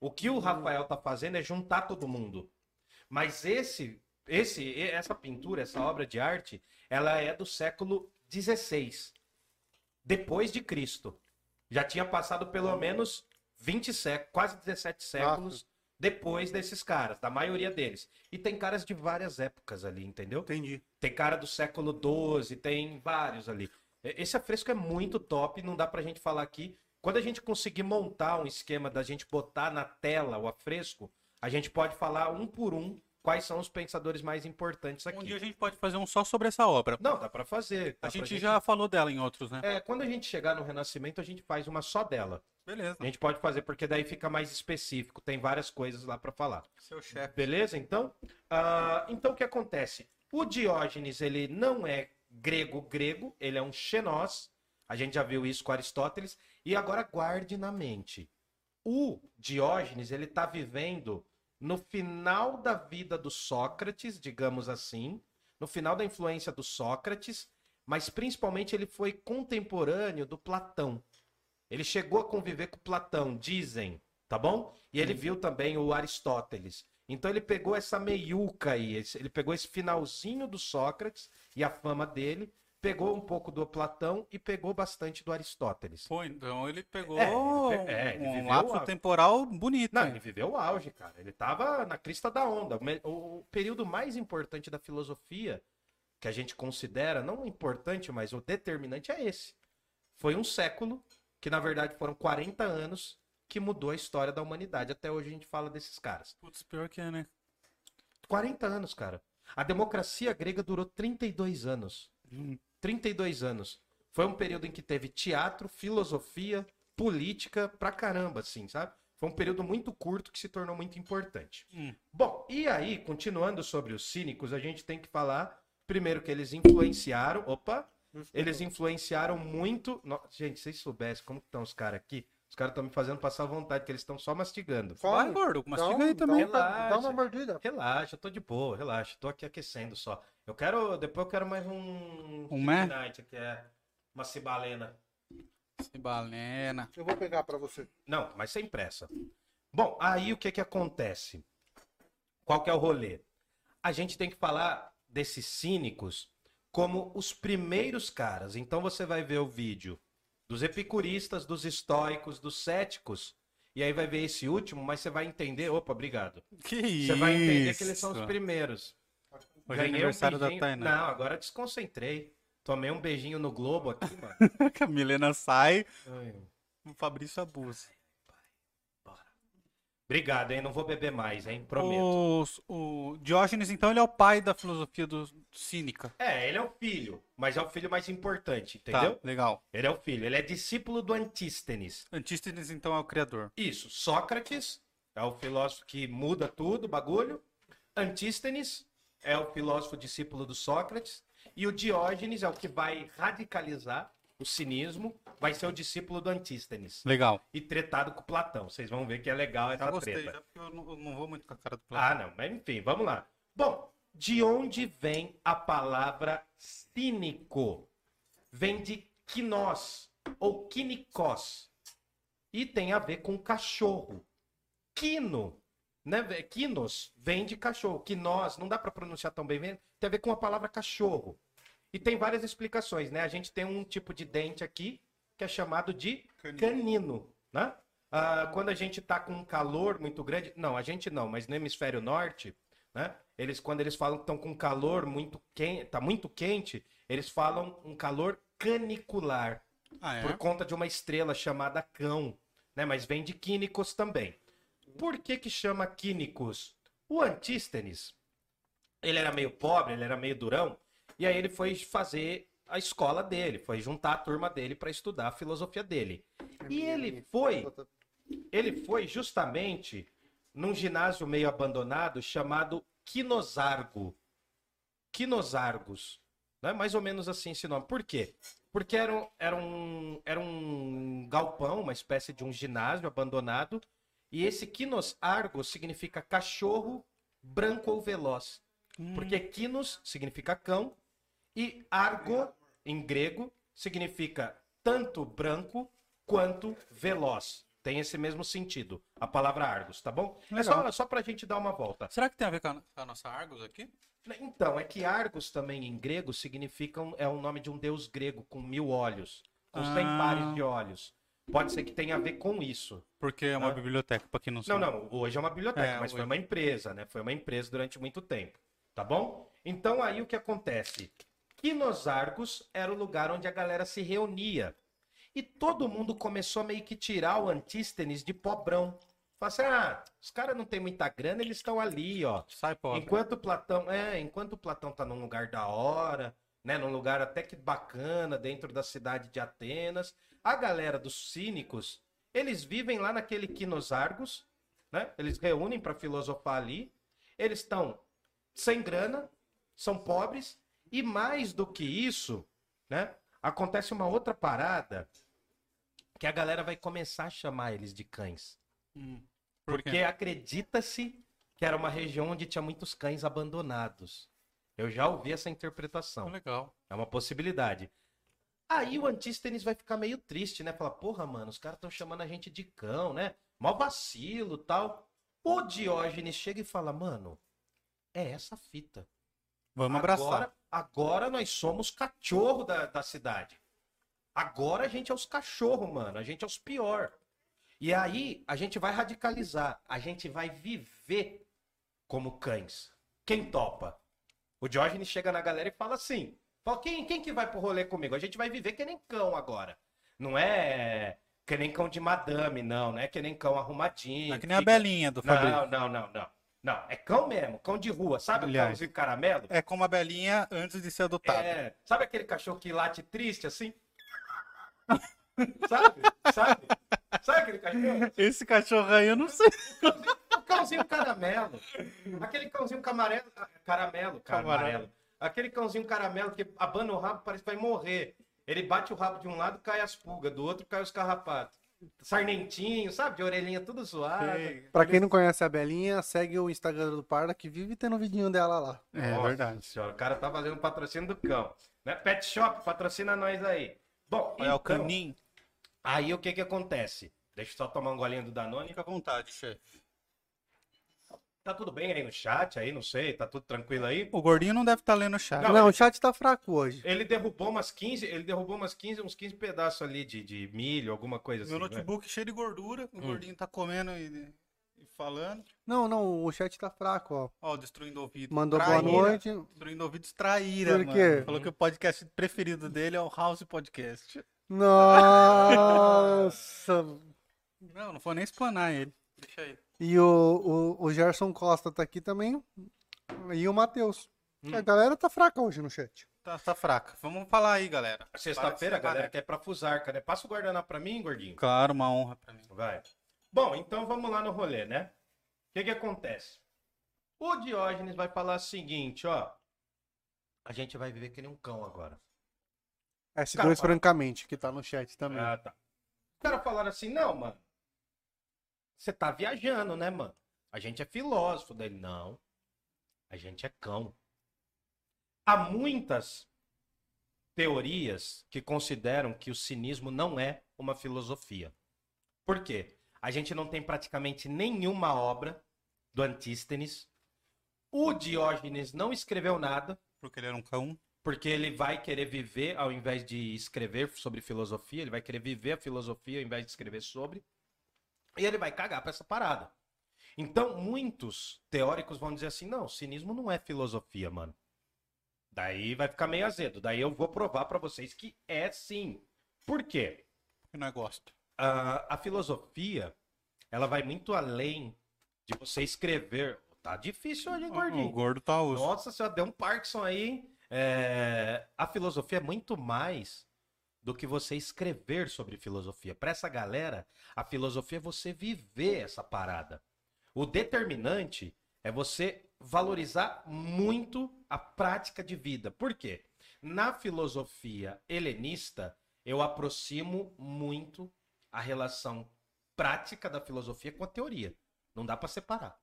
O que o Rafael tá fazendo é juntar todo mundo. Mas esse, esse, essa pintura, essa obra de arte, ela é do século XVI, depois de Cristo. Já tinha passado pelo menos 20 séculos, quase 17 séculos depois desses caras, da maioria deles. E tem caras de várias épocas ali, entendeu? Entendi. Tem cara do século XII, tem vários ali. Esse afresco é muito top, não dá pra gente falar aqui. Quando a gente conseguir montar um esquema da gente botar na tela o afresco, a gente pode falar um por um quais são os pensadores mais importantes Um dia a aqui. gente pode fazer um só sobre essa obra. Não, dá pra fazer. dá A pra gente já falou dela em outros, né? É, quando a gente chegar no Renascimento, a gente faz uma só dela. Beleza. A gente pode fazer, porque daí fica mais específico, tem várias coisas lá pra falar. Seu chefe. Beleza, então? Ah, então o que acontece? O Diógenes, ele não é grego-grego, ele é um xenós. A gente já viu isso com Aristóteles. E agora guarde na mente. O Diógenes, ele está vivendo no final da vida do Sócrates, digamos assim, no final da influência do Sócrates, mas principalmente ele foi contemporâneo do Platão. Ele chegou a conviver com Platão, dizem, tá bom? E ele viu também o Aristóteles. Então ele pegou essa meiuca aí, ele pegou esse finalzinho do Sócrates e a fama dele, pegou um pouco do Platão e pegou bastante do Aristóteles. Pô, então ele pegou É, ele pe- é, ele um lapso temporal bonito. Não, hein? ele viveu o auge, cara. Ele tava na crista da onda. O período mais importante da filosofia, que a gente considera, não importante, mas o determinante é esse. Foi um século, que na verdade foram 40 anos, que mudou a história da humanidade. Até hoje a gente fala desses caras. Putz, pior que é, né? 40 anos, cara. A democracia grega durou 32 anos. Hum. 32 anos. Foi um período em que teve teatro, filosofia, política pra caramba, assim, sabe? Foi um período muito curto que se tornou muito importante. Hum. Bom, e aí, continuando sobre os cínicos, a gente tem que falar primeiro que eles influenciaram. Opa! Eles influenciaram muito. No- Gente, se vocês soubessem como estão os caras aqui, caras estão me fazendo passar vontade, que eles estão só mastigando. Vai, gordo. Mastiga aí também. Dá, uma mordida. Relaxa, eu tô de boa, relaxa. Tô aqui aquecendo só. Eu quero. Depois eu quero mais um. Um? Night, que é uma cibalena. Cibalena. Eu vou pegar pra você. Não, mas sem pressa. Bom, aí o que que acontece? Qual que é o rolê? A gente tem que falar desses cínicos como os primeiros caras. Então você vai ver o vídeo dos epicuristas, dos estoicos, dos céticos. E aí vai ver esse último, mas você vai entender. Opa, obrigado. Que isso? Você vai entender que eles são os primeiros. Hoje é Ganhei um aniversário da beijinho- Tainá. Não, agora desconcentrei. Tomei um beijinho no Globo aqui, mano. a Milena sai, Ai, o Fabrício abusa. Obrigado, hein? Não vou beber mais, hein? Prometo. Os- o Diógenes, então, ele é o pai da filosofia do cínica. É, ele é o filho, mas é o filho mais importante, Tá, entendeu? legal. Ele é o filho, ele é discípulo do Antístenes. Antístenes, então, é o criador. Isso, Sócrates é o filósofo que muda tudo, bagulho. Antístenes é o filósofo discípulo do Sócrates. E o Diógenes é o que vai radicalizar o cinismo, vai ser o discípulo do Antístenes. Legal. E tretado com Platão. Vocês vão ver que é legal essa Já gostei, treta. já, porque eu não, eu não vou muito com a cara do Platão. Ah, não, mas enfim, vamos lá. Bom, de onde vem a palavra cínico? Vem de quinós ou quinikos. E tem a ver com cachorro. Quino, né? Quinos vem de cachorro. Quinós, não dá para pronunciar tão bem, vem- tem a ver com a palavra cachorro. E tem várias explicações, né? A gente tem um tipo de dente aqui que é chamado de canino, né? Ah, quando a gente tá com um calor muito grande, não, a gente não, mas no hemisfério norte, né? Eles quando eles falam que estão com calor muito quente, tá muito quente, eles falam um calor canicular Ah, é? por conta de uma estrela chamada Cão, né? Mas vem de Quínicos também. Por que que chama Quínicos? O Antístenes, ele era meio pobre, ele era meio durão, e aí ele foi fazer a escola dele, foi juntar a turma dele para estudar a filosofia dele. E ele foi, ele foi justamente num ginásio meio abandonado chamado Quinosargo. Quinosargos. Né? Mais ou menos assim esse nome. Por quê? Porque era um, era, um, era um galpão, uma espécie de um ginásio abandonado. E esse Quinos Argos significa cachorro branco ou veloz. Porque Quinos significa cão e Argo, em grego, significa tanto branco quanto veloz. Tem esse mesmo sentido, a palavra Argos, tá bom? É Legal. só, só pra gente dar uma volta. Será que tem a ver com a, com a nossa Argos aqui? Então, é que Argos também em grego significa um- é o nome de um deus grego com mil olhos, com cem Ah. pares de olhos. Pode ser que tenha a ver com isso. Porque é uma Ah. biblioteca, pra quem não Não, sabe. não, hoje é uma biblioteca, É, mas foi hoje. uma empresa, né? Foi uma empresa durante muito tempo, tá bom? Então aí o que acontece? Quinos Argos era o lugar onde a galera se reunia. E todo mundo começou a meio que tirar o Antístenes de pobrão. Fala assim, ah, os caras não têm muita grana, eles estão ali, ó. Sai pobre. Enquanto Platão, é, enquanto Platão tá num lugar da hora, né, num lugar até que bacana dentro da cidade de Atenas, a galera dos cínicos, eles vivem lá naquele Quinos Argos, né? Eles reúnem para filosofar ali. Eles estão sem grana, são pobres e mais do que isso, né? Acontece uma outra parada que a galera vai começar a chamar eles de cães. Hum. Por Porque acredita-se que era uma região onde tinha muitos cães abandonados. Eu já ouvi essa interpretação. Legal. É uma possibilidade. Aí o Antístenes vai ficar meio triste, né? Falar, porra, mano, os caras estão chamando a gente de cão, né? Mó vacilo tal. O Diógenes chega e fala, mano, é essa fita. Vamos abraçar. Agora, nós somos cachorro da, da cidade. Agora a gente é os cachorros, mano. A gente é os pior. E aí a gente vai radicalizar. A gente vai viver como cães. Quem topa? O Diógenes chega na galera e fala assim: fala, quem, quem que vai pro rolê comigo? A gente vai viver que nem cão agora. Não é que nem cão de madame, não. Não é que nem cão arrumadinho. Não é que nem a fica- Belinha do Fabrício. Não, não, não, não. Não, é cão mesmo, cão de rua. Sabe o Aliás. cãozinho caramelo? É como a Belinha antes de ser adotada. É, sabe aquele cachorro que late triste assim? sabe? Sabe? Sabe aquele cachorro? Esse cachorro aí eu não sei. O cãozinho caramelo. Aquele cãozinho camarelo, caramelo, Camarelo. caramelo. Aquele cãozinho caramelo que abana o rabo, parece que vai morrer. Ele bate o rabo de um lado, cai as pulgas, do outro cai os carrapatos. Sarnentinho, sabe? De orelhinha tudo zoada. Pra quem não conhece a Belinha, segue o Instagram do Parla que vive tendo um vidinho dela lá. É Nossa verdade. senhora, o cara tá fazendo patrocínio do cão. Né? Pet Shop, patrocina nós aí. Bom, o então, caninho. aí o que que acontece? Deixa eu só tomar um golinho do Danone. Fica à vontade, chefe. Tá tudo bem aí no chat, aí, não sei, tá tudo tranquilo aí? O gordinho não deve estar lendo o chat. Não, Não, ele- o chat tá fraco hoje. Ele derrubou umas 15, ele derrubou umas 15, uns 15 pedaços ali de, de milho, alguma coisa assim. Meu né? notebook cheio de gordura. O Hum. gordinho tá comendo e, e falando. Não, não, o chat tá fraco, ó. Ó, destruindo ouvido. Mandou Traíra. boa noite. Destruindo ouvidos traíra, Por mano. quê? Falou que o podcast preferido dele é o House Podcast. Nossa! Não, não vou nem explanar ele. Deixa aí. E o, o, o Gerson Costa tá aqui também. E o Matheus. Hum. A galera tá fraca hoje no chat. Tá, tá fraca. Vamos falar aí, galera. Sexta-feira, a galera quer pra Fusarca, né? Passa o guardanapo pra mim, gordinho. Claro, uma honra pra mim. Vai. Bom, então vamos lá no rolê, né? O que que acontece? O Diógenes vai falar o seguinte, ó. A gente vai viver que nem um cão agora. S2 Cara, francamente, que tá no chat também. Ah, tá. Os caras falaram assim, não, mano. Você tá viajando, né, mano? A gente é filósofo dele. Não. A gente é cão. Há muitas teorias que consideram que o cinismo não é uma filosofia. Por quê? A gente não tem praticamente nenhuma obra do Antístenes. O Diógenes não escreveu nada Porque ele era um cão. Porque ele vai querer viver ao invés de escrever sobre filosofia, ele vai querer viver a filosofia ao invés de escrever sobre. E ele vai cagar pra essa parada. Então, muitos teóricos vão dizer assim: não, cinismo não é filosofia, mano. Daí vai ficar meio azedo. Daí eu vou provar pra vocês que é sim. Por quê? Que não é gosto. a, a filosofia, ela vai muito além de você escrever. Tá difícil hoje, hein, O gordinho? gordo tá osso. Nossa senhora, deu um Parkinson aí. hein? É, a filosofia é muito mais do que você escrever sobre filosofia. Para essa galera, a filosofia é você viver essa parada. O determinante é você valorizar muito a prática de vida. Por quê? Na filosofia helenista, eu aproximo muito a relação prática da filosofia com a teoria. Não dá para separar.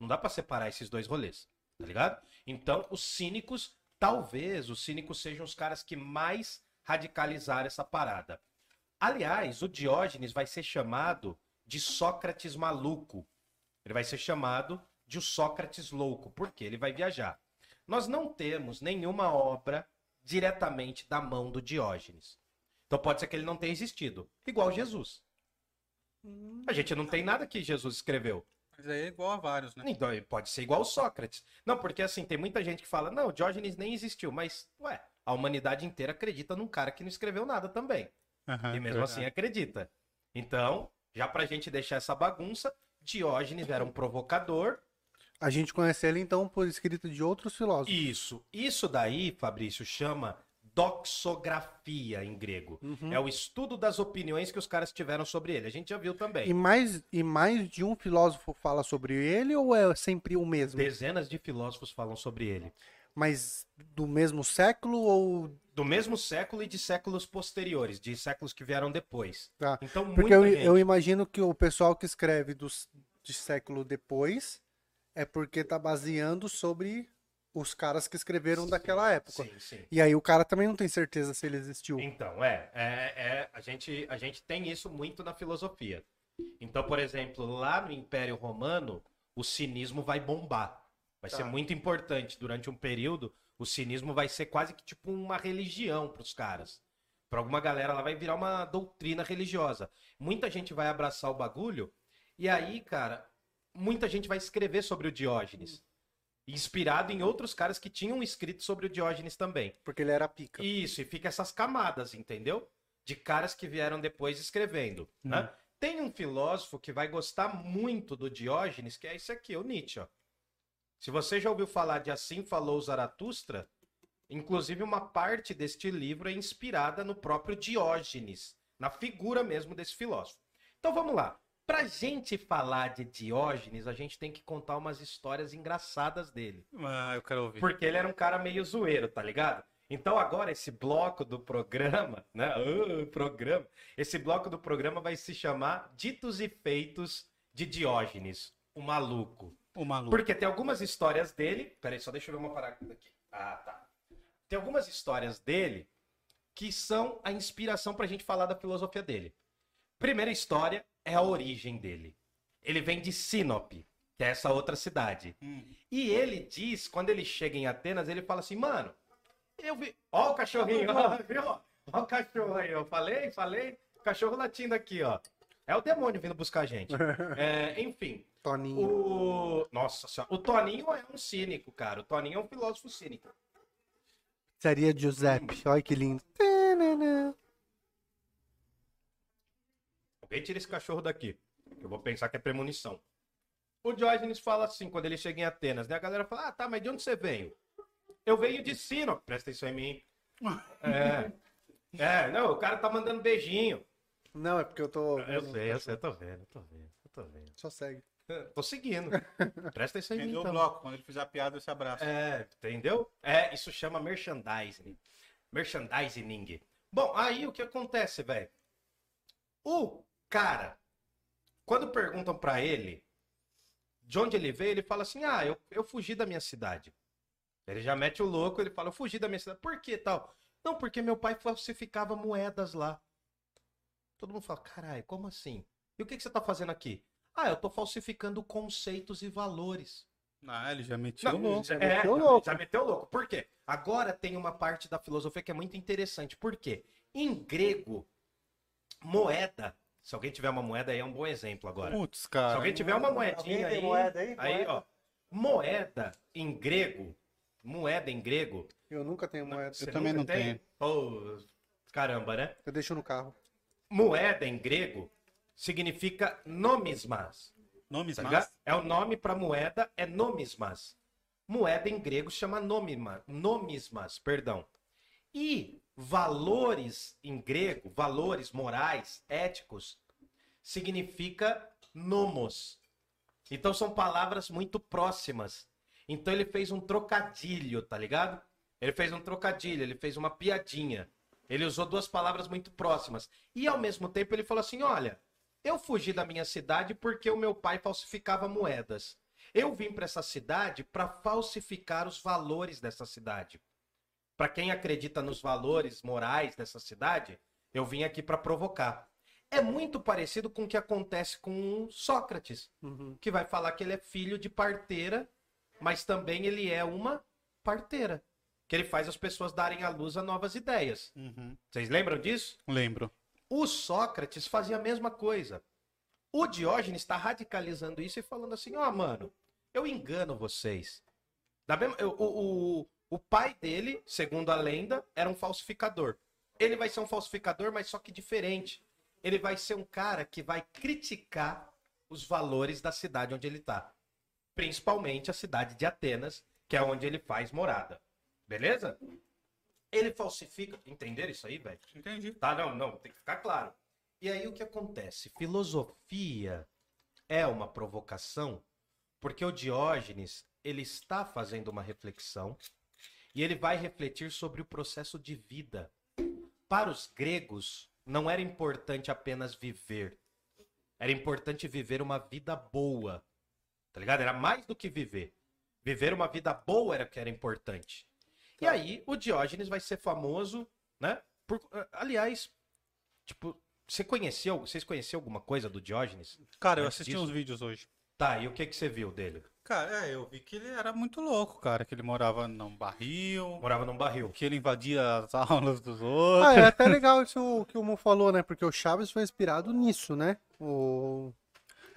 Não dá para separar esses dois rolês, tá ligado? Então, os cínicos, talvez os cínicos sejam os caras que mais radicalizaram essa parada. Aliás, o Diógenes vai ser chamado de Sócrates maluco. Ele vai ser chamado de o Sócrates louco, porque ele vai viajar. Nós não temos nenhuma obra diretamente da mão do Diógenes. Então pode ser que ele não tenha existido, igual Jesus. A gente não tem nada que Jesus escreveu. Mas aí é igual a vários, né? Então, pode ser igual o Sócrates. Não, porque assim, tem muita gente que fala, não, Diógenes nem existiu, mas, ué, a humanidade inteira acredita num cara que não escreveu nada também. Aham, e mesmo assim acredita. Então, já pra gente deixar essa bagunça, Diógenes era um provocador. A gente conhece ele então por escrito de outros filósofos. Isso. Isso daí, Fabrício, chama doxografia em grego. Uhum. É o estudo das opiniões que os caras tiveram sobre ele. A gente já viu também. E mais, e mais de um filósofo fala sobre ele ou é sempre o mesmo? Dezenas de filósofos falam sobre ele. Mas do mesmo século ou. Do mesmo século e de séculos posteriores, de séculos que vieram depois. Tá. Então, Porque eu, gente... eu imagino que o pessoal que escreve dos, de século depois é porque tá baseando sobre os caras que escreveram daquela época. Sim, sim. E aí o cara também não tem certeza se ele existiu. Então, é, é, é, a, gente, a gente tem isso muito na filosofia. Então, por exemplo, lá no Império Romano, o cinismo vai bombar. Vai ser Tá. muito importante. Durante um período, o cinismo vai ser quase que tipo uma religião para os caras. Para alguma galera, ela vai virar uma doutrina religiosa. Muita gente vai abraçar o bagulho, e aí, cara, muita gente vai escrever sobre o Diógenes. Inspirado em outros caras que tinham escrito sobre o Diógenes também. Porque ele era pica. Isso, e fica essas camadas, entendeu? De caras que vieram depois escrevendo. Né? Tem um filósofo que vai gostar muito do Diógenes, que é esse aqui, o Nietzsche. ó. Se você já ouviu falar de Assim Falou Zaratustra, inclusive uma parte deste livro é inspirada no próprio Diógenes, na figura mesmo desse filósofo. Então vamos lá. Pra gente falar de Diógenes, a gente tem que contar umas histórias engraçadas dele. Ah, eu quero ouvir. Porque ele era um cara meio zoeiro, tá ligado? Então agora esse bloco do programa, né? Ah, programa. Esse bloco do programa vai se chamar Ditos e Feitos de Diógenes, o maluco. O maluco. Porque tem algumas histórias dele. Peraí, só deixa eu ver uma parada aqui. Ah, tá. Tem algumas histórias dele que são a inspiração pra gente falar da filosofia dele. Primeira história é a origem dele. Ele vem de Sinope, que é essa outra cidade. Hum. E ele diz, quando ele chega em Atenas, ele fala assim, mano, eu vi. Ó o cachorrinho, ó, viu? Ó o cachorro aí, eu falei, falei. Cachorro latindo aqui, ó. É o demônio vindo buscar a gente. É, enfim, Toninho. o. Nossa senhora. O Toninho é um cínico, cara. O Toninho é um filósofo cínico. Seria Giuseppe. Olha que lindo. Alguém tira esse cachorro daqui. Eu vou pensar que é premonição. O Diógenes fala assim, quando ele chega em Atenas, né? A galera fala, ah, tá, mas de onde você veio? Eu venho de Sino. Presta atenção em mim. É. É, não, o cara tá mandando beijinho. Não, é porque eu tô. Eu sei, eu sei, eu tô vendo, eu tô vendo, eu tô vendo. Só segue. Tô seguindo. Presta atenção em mim, Entendeu o então. bloco? Quando ele fizer a piada, esse abraço. É, entendeu? É, isso chama merchandising. Merchandising. Bom, aí o que acontece, velho? O cara, quando perguntam pra ele de onde ele veio, ele fala assim: Ah, eu, eu fugi da minha cidade. Ele já mete o louco, ele fala: Eu fugi da minha cidade. Por que tal? Não, porque meu pai falsificava moedas lá. Todo mundo fala: Caralho, como assim? E o que, que você tá fazendo aqui? Ah, eu tô falsificando conceitos e valores. Ah, ele já meteu Não, louco. já, Já é, meteu já- louco. já meteu louco. Por quê? Agora tem uma parte da filosofia que é muito interessante. Por quê? Em grego, moeda. Se alguém tiver uma moeda aí, é um bom exemplo agora. Putz, Se cara. alguém tiver uma moedinha aí, moeda aí? aí, ó. Moeda em grego, moeda em grego. Eu nunca tenho moeda. você também nunca não tem? Ô, caramba, né? Eu deixo no carro. Moeda em grego significa nomismas. Nomes Tá? É o nome para moeda, é nomismas. Moeda em grego chama nomima, nomismas, perdão. E valores em grego, valores morais, éticos, significa nomos. Então são palavras muito próximas. Então ele fez um trocadilho, tá ligado? Ele fez um trocadilho, ele fez uma piadinha. Ele usou duas palavras muito próximas. E ao mesmo tempo ele falou assim: olha, eu fugi da minha cidade porque o meu pai falsificava moedas. Eu vim para essa cidade para falsificar os valores dessa cidade. Para quem acredita nos valores morais dessa cidade, eu vim aqui para provocar. É muito parecido com o que acontece com Sócrates, Uhum. que vai falar que ele é filho de parteira, mas também ele é uma parteira, que ele faz as pessoas darem à luz a novas ideias. Uhum. Vocês lembram disso? Lembro. O Sócrates fazia a mesma coisa. O Diógenes está radicalizando isso e falando assim: ó, mano, eu engano vocês. Da mesma, o, o, o pai dele, segundo a lenda, era um falsificador. Ele vai ser um falsificador, mas só que diferente. Ele vai ser um cara que vai criticar os valores da cidade onde ele tá. Principalmente a cidade de Atenas, que é onde ele faz morada. Beleza? Ele falsifica. Entenderam isso aí, velho? Entendi. Tá, não, não, tem que ficar claro. E aí o que acontece? Filosofia é uma provocação porque o Diógenes, ele está fazendo uma reflexão e ele vai refletir sobre o processo de vida. Para os gregos, não era importante apenas viver. Era importante viver uma vida boa. Tá ligado? Era mais do que viver. Viver uma vida boa era o que era importante. E aí, o Diógenes vai ser famoso, né? Por- aliás, tipo, você conheceu, vocês conheceram alguma coisa do Diógenes? Cara, eu assisti disso? uns vídeos hoje. Tá, e o que que você viu dele? Cara, é, eu vi que ele era muito louco, cara. Que ele morava num barril, Morava num barril. que ele invadia as aulas dos outros. Ah, é até legal isso que o Mu falou, né? Porque o Chaves foi inspirado nisso, né? O...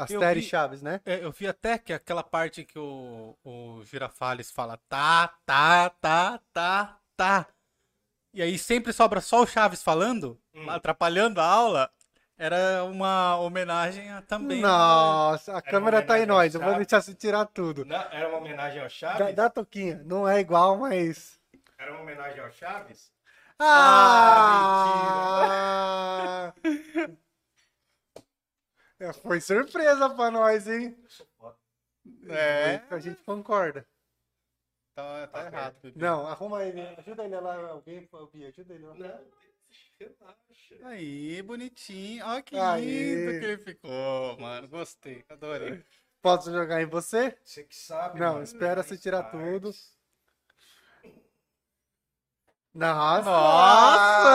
A Eu série vi- Chaves, né? É, eu vi até que aquela parte que o, o Girafales fala tá, tá, tá, tá, tá. E aí sempre sobra só o Chaves falando, Hum. atrapalhando a aula. Era uma homenagem a também. Nossa, a uma câmera tá em nós. Eu vou deixar você tirar tudo. Não, era uma homenagem ao Chaves? Dá, dá a toquinha. Não é igual, mas. Era uma homenagem ao Chaves? Ah! É, foi surpresa pra nós, hein? É. A gente concorda. Tá, tá errado. Bibi. Não, arruma ele. Ajuda ele lá. Alguém, Bia, ajuda ele lá. Não, relaxa. Aí, bonitinho. Olha que Aí. lindo que ele ficou, mano. Gostei, adorei. Posso jogar em você? Você que sabe, Não, mano. espera você Mais tirar tarde. tudo. Nossa! Nossa!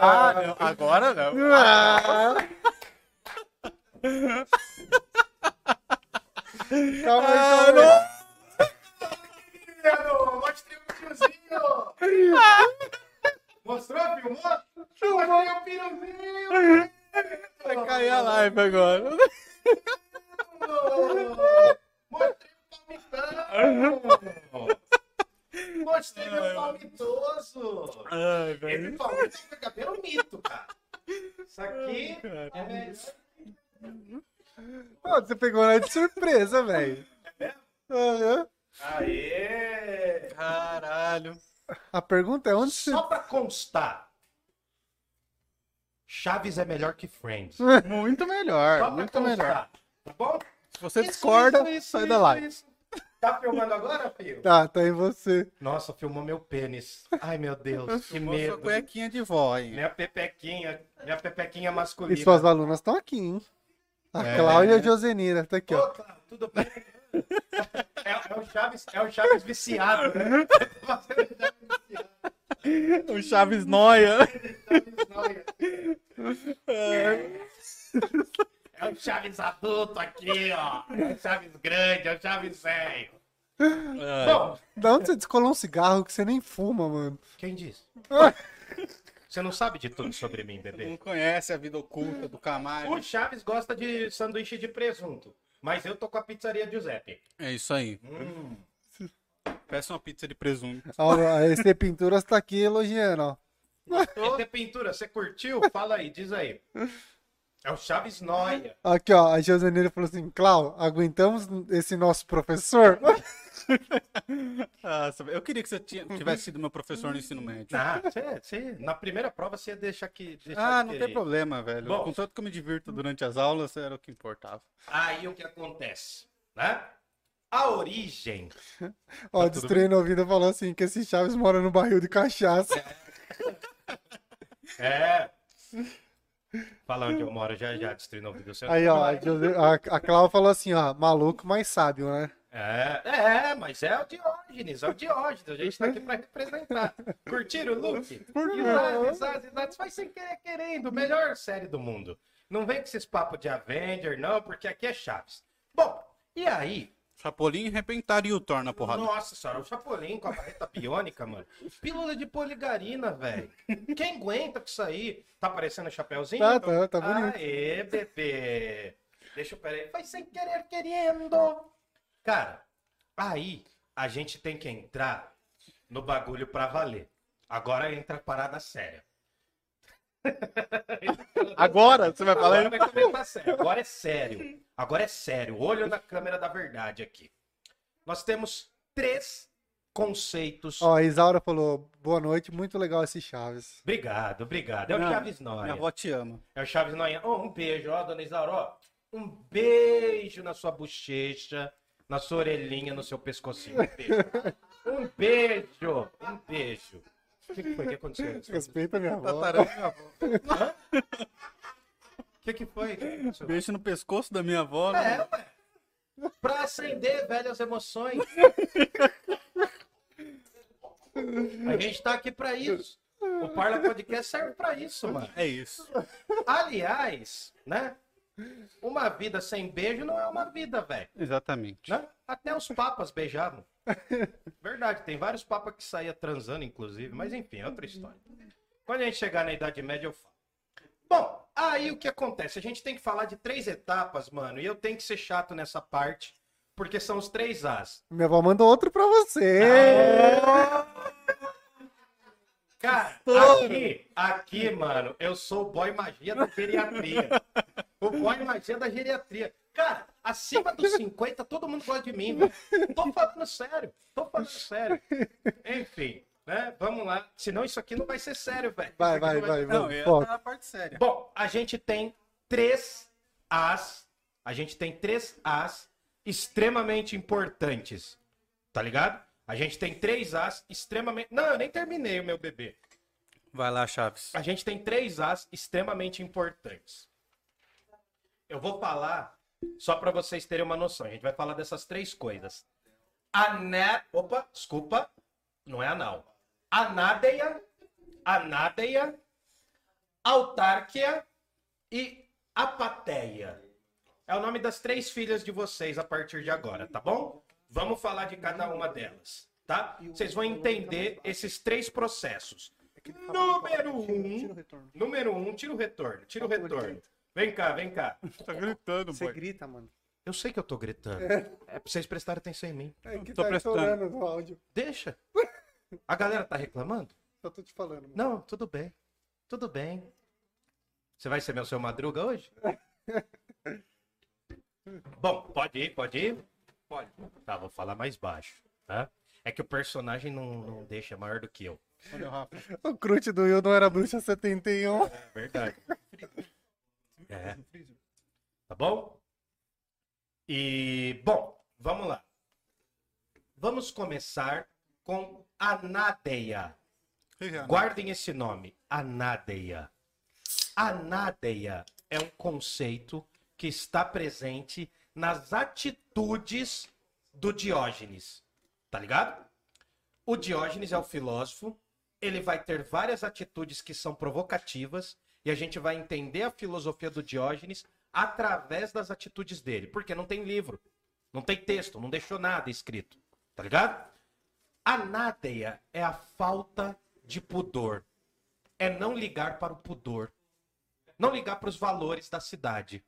Ah, não, agora não. Ah! Calma aí, Ah, calma aí. Menino, Mostrei o piruzinho! Mostrou, filmou? Mostrei o piruzinho! Vai cair a live agora. Mostrei o palmitão! Mostrei meu palmitoso! Ai, Esse velho. palmito é cabelo mito, cara! Isso aqui é melhor. Você pegou nós de surpresa, velho. Aham. Aê! Caralho. A pergunta é onde você. Só pra constar. Chaves é melhor que Friends. Muito melhor, Só pra muito constar, melhor. Tá bom? Se você Isso, discorda, isso, isso, sai isso, da live. isso. Tá filmando agora, filho? Tá, tá em você. Nossa, filmou meu pênis. Ai, meu Deus, que Filmou sua medo. cuequinha de vó aí. Minha pepequinha, minha pepequinha E masculina. suas alunas estão aqui, hein? A É. Cláudia e a Josenira, tá aqui, Ô, ó. Tudo bem? É, é o Chaves, é o Chaves viciado, né? Fazendo o Chaves viciado, O Chaves Noia. Chaves noia. É o Chaves adulto aqui, ó. É o Chaves grande, é o Chaves velho. É, Bom, Da onde você descolou um cigarro que você nem fuma, mano? quem disse? Você não sabe de tudo sobre mim, não bebê. conhece a vida oculta do Camargo. O Chaves gosta de sanduíche de presunto. Mas eu tô com a pizzaria Giuseppe. É isso aí. Hum. Peça uma pizza de presunto. Ó, a EC Pinturas tá aqui elogiando, ó. ET Pintura, você curtiu? Fala aí, diz aí. É o Chaves Noia. Aqui, ó, a Joseneira falou assim, Clau, aguentamos esse nosso professor? Ah, eu queria que você tivesse sido meu professor no ensino médio. Ah, você, você- na primeira prova você ia deixar que. deixar Ah, não tem problema, velho. Bom. Contanto que eu me divirto durante as aulas, era o que importava. Aí o que acontece, né? A origem. Ó, tudo Destruindo a Vida falou assim, que esse Chaves mora no barril de cachaça. É. Fala onde eu moro já já, destruindo o vídeo. Aí, ó, a, a, a Clau falou assim, ó, maluco, mas sábio, né? É, é, mas é o Diógenes, é o Diógenes. A gente tá aqui pra representar. Curtiram o look? Exato, exato, exato. Faz sem querer querendo. Melhor série do mundo. Não vem com esses papos de Avenger, não, porque aqui é Chaves. Bom, e aí? Chapolin arrebentaria o Thor na porrada. Nossa senhora, o Chapolin com a barreta biônica, mano. Pílula de poligarina, velho. Quem aguenta com isso aí? Tá parecendo um chapéuzinho? Tá, tá, tá bonito. Aê, bebê. Deixa eu, peraí. Faz sem querer querendo. Cara, aí a gente tem que entrar no bagulho pra valer. Agora entra a parada séria. Agora você vai falar Agora vai começar sério. Agora é sério. Agora é sério. Olho na câmera da verdade aqui. Nós temos três conceitos. Ó, a Isaura falou, boa noite, muito legal esse Chaves. Obrigado, obrigado. É o Não, Chaves Minha Noia. avó te ama. É o Chaves Noia. Oh, um beijo, ó, dona Isaura. ó. Um beijo na sua bochecha, na sua orelhinha, no seu pescocinho. Um beijo. Um beijo. Um beijo. O que, que foi que aconteceu? Respeita a minha avó. Tatarão minha avó. O que, que foi? que? Beijo no pescoço da minha avó, né? É, ué. Pra acender velhas emoções. A gente tá aqui pra isso. O Parla Podcast serve pra isso, mano. É isso. Aliás, né? Uma vida sem beijo não é uma vida, velho. Exatamente. Né? Até os papas beijavam. Verdade, tem vários papas que saía transando, inclusive, mas enfim, é outra história. Quando a gente chegar na Idade Média, eu falo. Bom, aí o que acontece? A gente tem que falar de três etapas, mano, e eu tenho que ser chato nessa parte, porque são os três As. Minha avó mandou outro pra você. Cara, aqui, aqui, mano, eu sou o boy magia da geriatria. O boy magia da geriatria. Cara, acima dos 50, todo mundo gosta de mim, velho. Tô falando sério. Tô falando sério. Enfim, né? Vamos lá. Senão isso aqui não vai ser sério, velho. Vai, Isso aqui vai, não vai, Não, vai. ia estar na parte séria. Bom, a gente tem três As. A gente tem três As extremamente importantes. Tá ligado? A gente tem três As extremamente. Não, eu nem terminei o meu bebê. Vai lá, Chaves. A gente tem três As extremamente importantes. Eu vou falar só para vocês terem uma noção. A gente vai falar dessas três coisas. Ané... Opa, desculpa. Não é anal. Anádeia, anádeia, autárquia e apateia. É o nome das três filhas de vocês a partir de agora, tá bom? Vamos falar de cada uma delas, tá? Vocês vão entender esses três processos. Número um, número um, tira o retorno, tira o retorno. Vem cá, vem cá. Tá gritando, Você boy. grita, mano. Eu sei que eu tô gritando. É pra vocês prestarem atenção em mim. É que Tô tá prestando. no áudio. Deixa. A galera tá reclamando? Só tô te falando. mano. Não, tudo bem. Tudo bem. Você vai ser meu seu madruga hoje? Bom, pode ir, pode ir? Pode. Tá, vou falar mais baixo, tá? É que o personagem não, não deixa é maior do que eu. Olha o Rafa. O crute do Will não era bruxa 71. É verdade. É. Tá bom? E, bom, vamos lá. Vamos começar com anádeia. Guardem esse nome, anádeia. Anádeia é um conceito que está presente nas atitudes do Diógenes. Tá ligado? O Diógenes é o filósofo, ele vai ter várias atitudes que são provocativas e a gente vai entender a filosofia do Diógenes através das atitudes dele, porque não tem livro, não tem texto, não deixou nada escrito, tá ligado? A nádeia é a falta de pudor, é não ligar para o pudor, não ligar para os valores da cidade.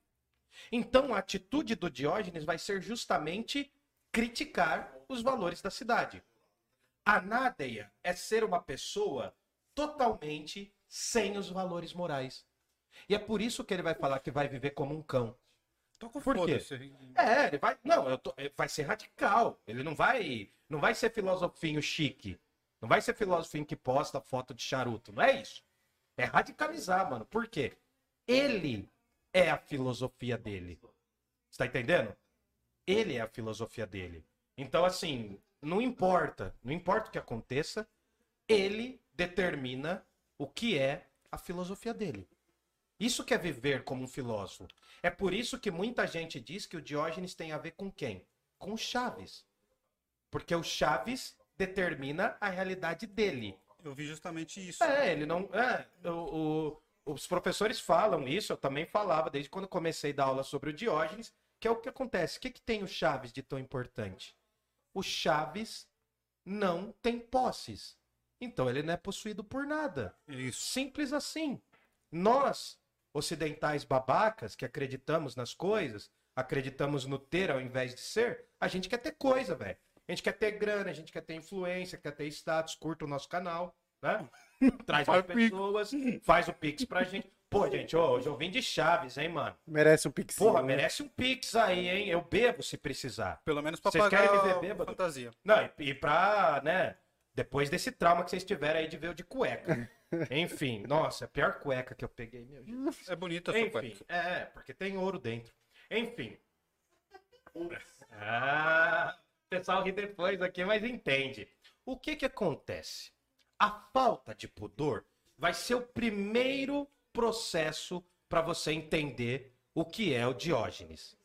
Então a atitude do Diógenes vai ser justamente criticar os valores da cidade. A nádeia é ser uma pessoa totalmente sem os valores morais. E é por isso que ele vai falar que vai viver como um cão. Tô com Por quê? É, ele vai. Não, eu tô- vai ser radical. Ele não vai. Não vai ser filosofinho chique. Não vai ser filosofinho que posta foto de charuto. Não é isso. É radicalizar, mano. Por quê? Ele é a filosofia dele. Você tá entendendo? Ele é a filosofia dele. Então, assim, não importa. Não importa o que aconteça, ele determina o que é a filosofia dele. Isso que é viver como um filósofo. É por isso que muita gente diz que o Diógenes tem a ver com quem? Com o Chaves. Porque o Chaves determina a realidade dele. Eu vi justamente isso. É, ele não. É, o- o- os professores falam isso, eu também falava desde quando comecei a dar aula sobre o Diógenes, que é o que acontece. O que, que tem o Chaves de tão importante? O Chaves não tem posses. Então ele não é possuído por nada. Isso. Simples assim. Nós, ocidentais babacas, que acreditamos nas coisas, acreditamos no ter ao invés de ser, a gente quer ter coisa, velho. A gente quer ter grana, a gente quer ter influência, quer ter status, curta o nosso canal, né? Traz mais pix. pessoas, faz o pix pra gente. Pô, gente, ó, hoje eu vim de Chaves, hein, mano? Merece um pixinho. Porra, né? merece um pix aí, hein? Eu bebo se precisar. Pelo menos pra Vocês pagar querem viver a bêbado? fantasia. Não, e, e pra, né, depois desse trauma que vocês tiveram aí de ver o de cueca. Enfim, nossa, a pior cueca que eu peguei, meu Jesus. É bonita a sua Enfim, cueca. é, porque tem ouro dentro. Enfim. Ah, o pessoal ri depois aqui, mas entende. O que que acontece? A falta de pudor vai ser o primeiro processo para você entender o que é o Diógenes.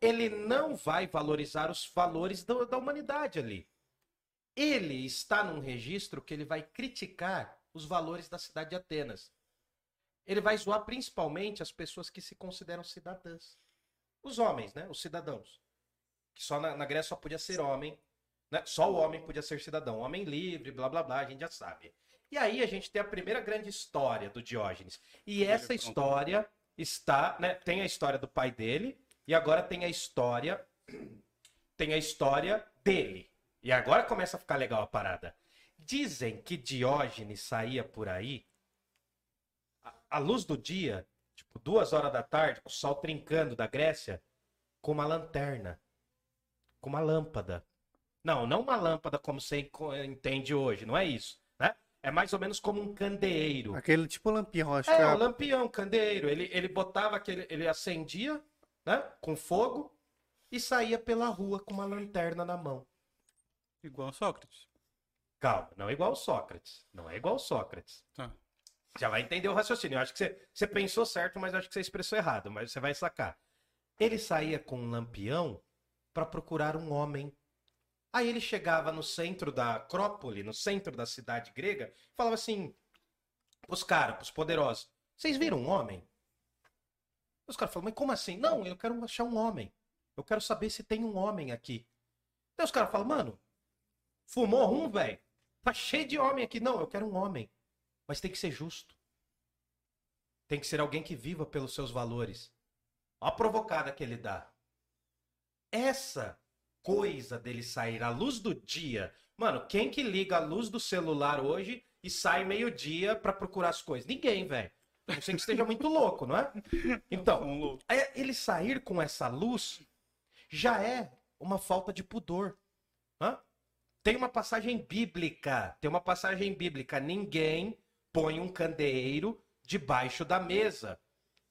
Ele não vai valorizar os valores do- da humanidade ali. Ele está num registro que ele vai criticar os valores da cidade de Atenas. Ele vai zoar principalmente as pessoas que se consideram cidadãs. Os homens, né? Os cidadãos. Que só na, na Grécia só podia ser homem. Né? Só o homem podia ser cidadão. Homem livre, blá blá blá, a gente já sabe. E aí a gente tem a primeira grande história do Diógenes. E essa história está, né? Tem a história do pai dele e agora tem a história tem a história dele. E agora começa a ficar legal a parada. Dizem que Diógenes saía por aí à- luz do dia, tipo duas horas da tarde, com o sol trincando da Grécia, com uma lanterna, com uma lâmpada. Não, não uma lâmpada como você entende hoje, não é isso, né? É mais ou menos como um candeeiro. Aquele tipo lampião, acho que É, é. um lampião, candeeiro. Ele, ele botava aquele. Ele acendia, né? Com fogo e saía pela rua com uma lanterna na mão. Igual Sócrates. Calma, não é igual Sócrates. Não é igual Sócrates. Tá. Já vai entender o raciocínio. Eu acho que você, você pensou certo, mas eu acho que você expressou errado. Mas você vai sacar. Ele saía com um lampião para procurar um homem. Aí ele chegava no centro da Acrópole, no centro da cidade grega, e falava assim: pros caras, pros poderosos, vocês viram um homem? Os caras falam, mas como assim? Não, eu quero achar um homem. Eu quero saber se tem um homem aqui. Daí os caras falam, mano, fumou um, velho? Tá cheio de homem aqui. Não, eu quero um homem. Mas tem que ser justo. Tem que ser alguém que viva pelos seus valores. Olha a provocada que ele dá. Essa coisa dele sair à luz do dia. Mano, quem que liga a luz do celular hoje e sai meio-dia pra procurar as coisas? Ninguém, velho. Não sei que esteja muito louco, não é? Então, é, ele sair com essa luz já é uma falta de pudor. Hã? Tem uma passagem bíblica, tem uma passagem bíblica. Ninguém põe um candeeiro debaixo da mesa.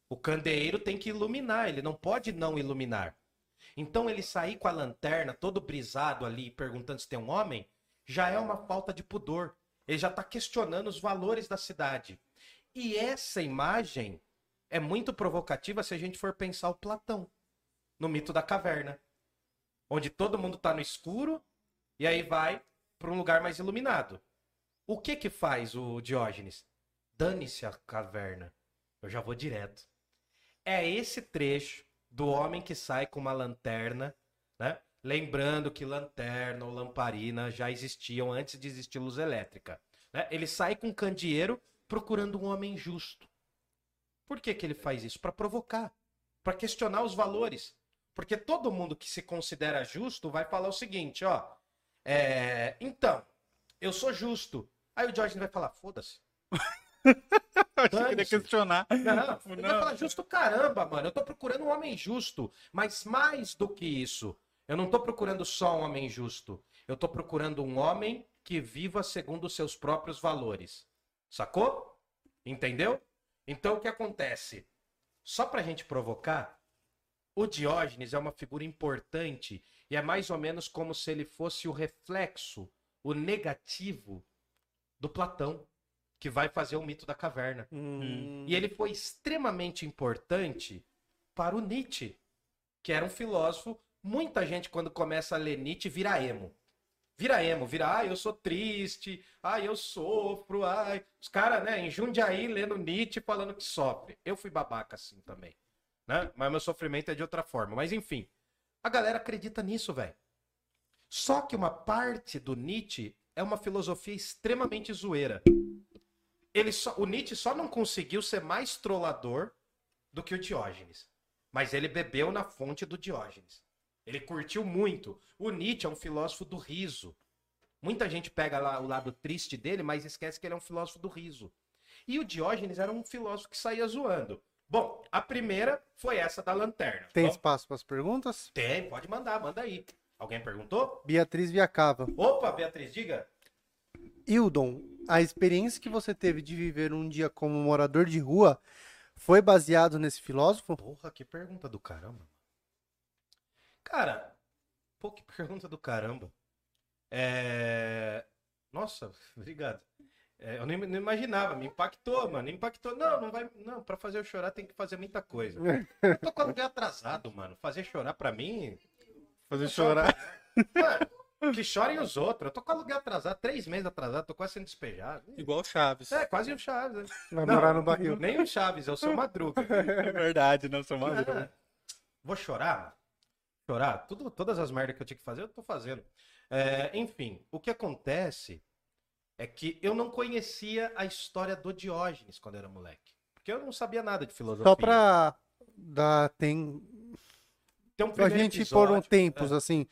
O candeeiro tem que iluminar, ele não pode não iluminar. Então ele sair com a lanterna todo brisado ali, perguntando se tem um homem, já é uma falta de pudor. Ele já está questionando os valores da cidade. E essa imagem é muito provocativa se a gente for pensar o Platão, no mito da caverna. Onde todo mundo está no escuro e aí vai para um lugar mais iluminado. O que que faz o Diógenes? Dane-se a caverna. Eu já vou direto. é esse trecho do homem que sai com uma lanterna, né? Lembrando que lanterna ou lamparina já existiam antes de existir luz elétrica. né? Ele sai com um candeeiro procurando um homem justo. Por que, que ele faz isso? Para provocar, para questionar os valores. Porque todo mundo que se considera justo vai falar o seguinte, ó. É, então, eu sou justo. Aí o Jorge vai falar, foda-se. Achei que ele ia Dane-se. questionar. Não, ele vai falar justo caramba, mano. Eu tô procurando um homem justo. Mas mais do que isso, eu não tô procurando só um homem justo. Eu tô procurando um homem que viva segundo os seus próprios valores. Sacou? Entendeu? Então o que acontece? Só pra gente provocar, o Diógenes é uma figura importante e é mais ou menos como se ele fosse o reflexo, o negativo do Platão, que vai fazer o mito da caverna. Hum. E ele foi extremamente importante para o Nietzsche, que era um filósofo. Muita gente, quando começa a ler Nietzsche, vira emo. Vira emo, vira, ah, eu sou triste, ah, eu sofro, ai. Os caras, né, em Jundiaí, lendo Nietzsche, falando que sofre. Eu fui babaca assim também, né? Mas meu sofrimento é de outra forma. Mas enfim, a galera acredita nisso, velho. Só que uma parte do Nietzsche é uma filosofia extremamente zoeira. Ele só, o Nietzsche só não conseguiu ser mais trollador do que o Diógenes. Mas ele bebeu na fonte do Diógenes. Ele curtiu muito. O Nietzsche é um filósofo do riso. Muita gente pega lá o lado triste dele, mas esquece que ele é um filósofo do riso. E o Diógenes era um filósofo que saía zoando. Bom, a primeira foi essa da lanterna. Tem Bom, espaço para as perguntas? tem, pode mandar, manda aí. Alguém perguntou? Beatriz Viacava. Opa, Beatriz, diga. Hildon, a experiência que você teve de viver um dia como morador de rua foi baseado nesse filósofo? Porra, que pergunta do caramba. Cara, pô, que pergunta do caramba. É... Nossa, obrigado. É, eu nem, não imaginava, me impactou, mano. Impactou. Não, não vai. Não, pra fazer eu chorar tem que fazer muita coisa. Eu tô com aluguel atrasado, mano. Fazer chorar pra mim. Fazer chorar. Mano, que chorem os outros. Eu tô com aluguel atrasado, três meses atrasado, tô quase sendo despejado. Igual o Chaves. É, quase o Chaves. né? Vai Não, morar no barril. Nem o Chaves, eu sou Madruga. É verdade, não sou mais. Ah, vou chorar? Chorar? Tudo, todas as merdas que eu tinha que fazer, eu tô fazendo. É, enfim, o que acontece é que eu não conhecia a história do Diógenes quando era moleque. Porque eu não sabia nada de filosofia. Só pra dar tem Tem um pra gente um episódio- tempos assim.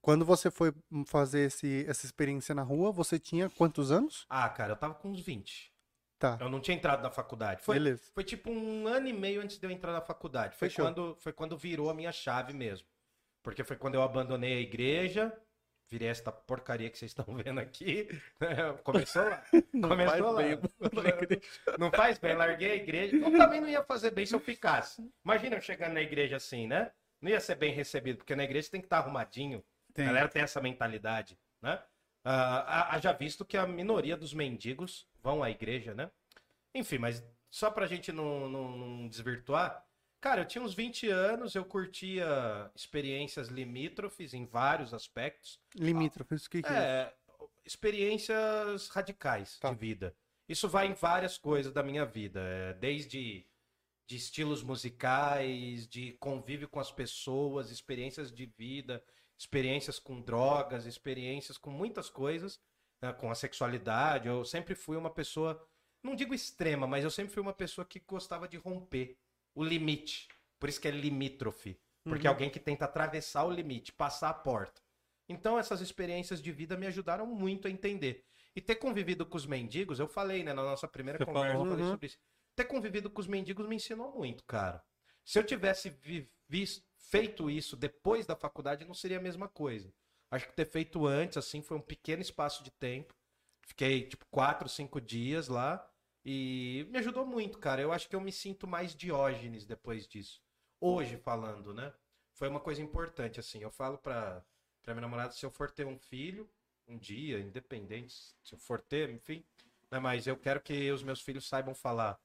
Quando você foi fazer esse, essa experiência na rua, você tinha quantos anos? Ah, cara, eu tava com uns 20. Tá, Eu não tinha entrado na faculdade. Foi, beleza. foi tipo um ano e meio antes de eu entrar na faculdade. Foi Fechou. quando, foi quando virou a minha chave mesmo. Porque foi quando eu abandonei a igreja, virei esta porcaria que vocês estão vendo aqui. Começou lá. Não Começou faz lá. bem. Não faz bem, larguei a igreja. Eu também não ia fazer bem se eu ficasse. Imagina eu chegando na igreja assim, né? Não ia ser bem recebido, porque na igreja você tem que estar arrumadinho. Tem. A galera tem essa mentalidade, né? Ah, haja visto que a minoria dos mendigos vão à igreja, né? Enfim, mas só pra gente não, não, não desvirtuar, cara, eu tinha uns 20 anos, eu curtia experiências limítrofes em vários aspectos. Limítrofes, o que, que é? É, experiências radicais Tá. de vida. Isso vai em várias coisas da minha vida, é, desde de estilos musicais, de convívio com as pessoas, experiências de vida, experiências com drogas, experiências com muitas coisas, né, com a sexualidade. Eu sempre fui uma pessoa, não digo extrema, mas eu sempre fui uma pessoa que gostava de romper o limite. Por isso que é limítrofe. Porque é Uhum. alguém que tenta atravessar o limite, passar a porta. Então essas experiências de vida me ajudaram muito a entender. E ter convivido com os mendigos, eu falei, né, na nossa primeira Você conversa, falou. eu falei Uhum. sobre isso. Ter convivido com os mendigos me ensinou muito, cara. Se eu tivesse feito isso depois da faculdade, não seria a mesma coisa. Acho que ter feito antes, assim, foi um pequeno espaço de tempo. Fiquei, tipo, quatro, cinco dias lá. E me ajudou muito, cara. Eu acho que eu me sinto mais Diógenes depois disso. Hoje, falando, né? Foi uma coisa importante, assim. Eu falo pra, pra minha namorada, se eu for ter um filho, um dia, independente, se eu for ter, enfim. Né? Mas eu quero que os meus filhos saibam falar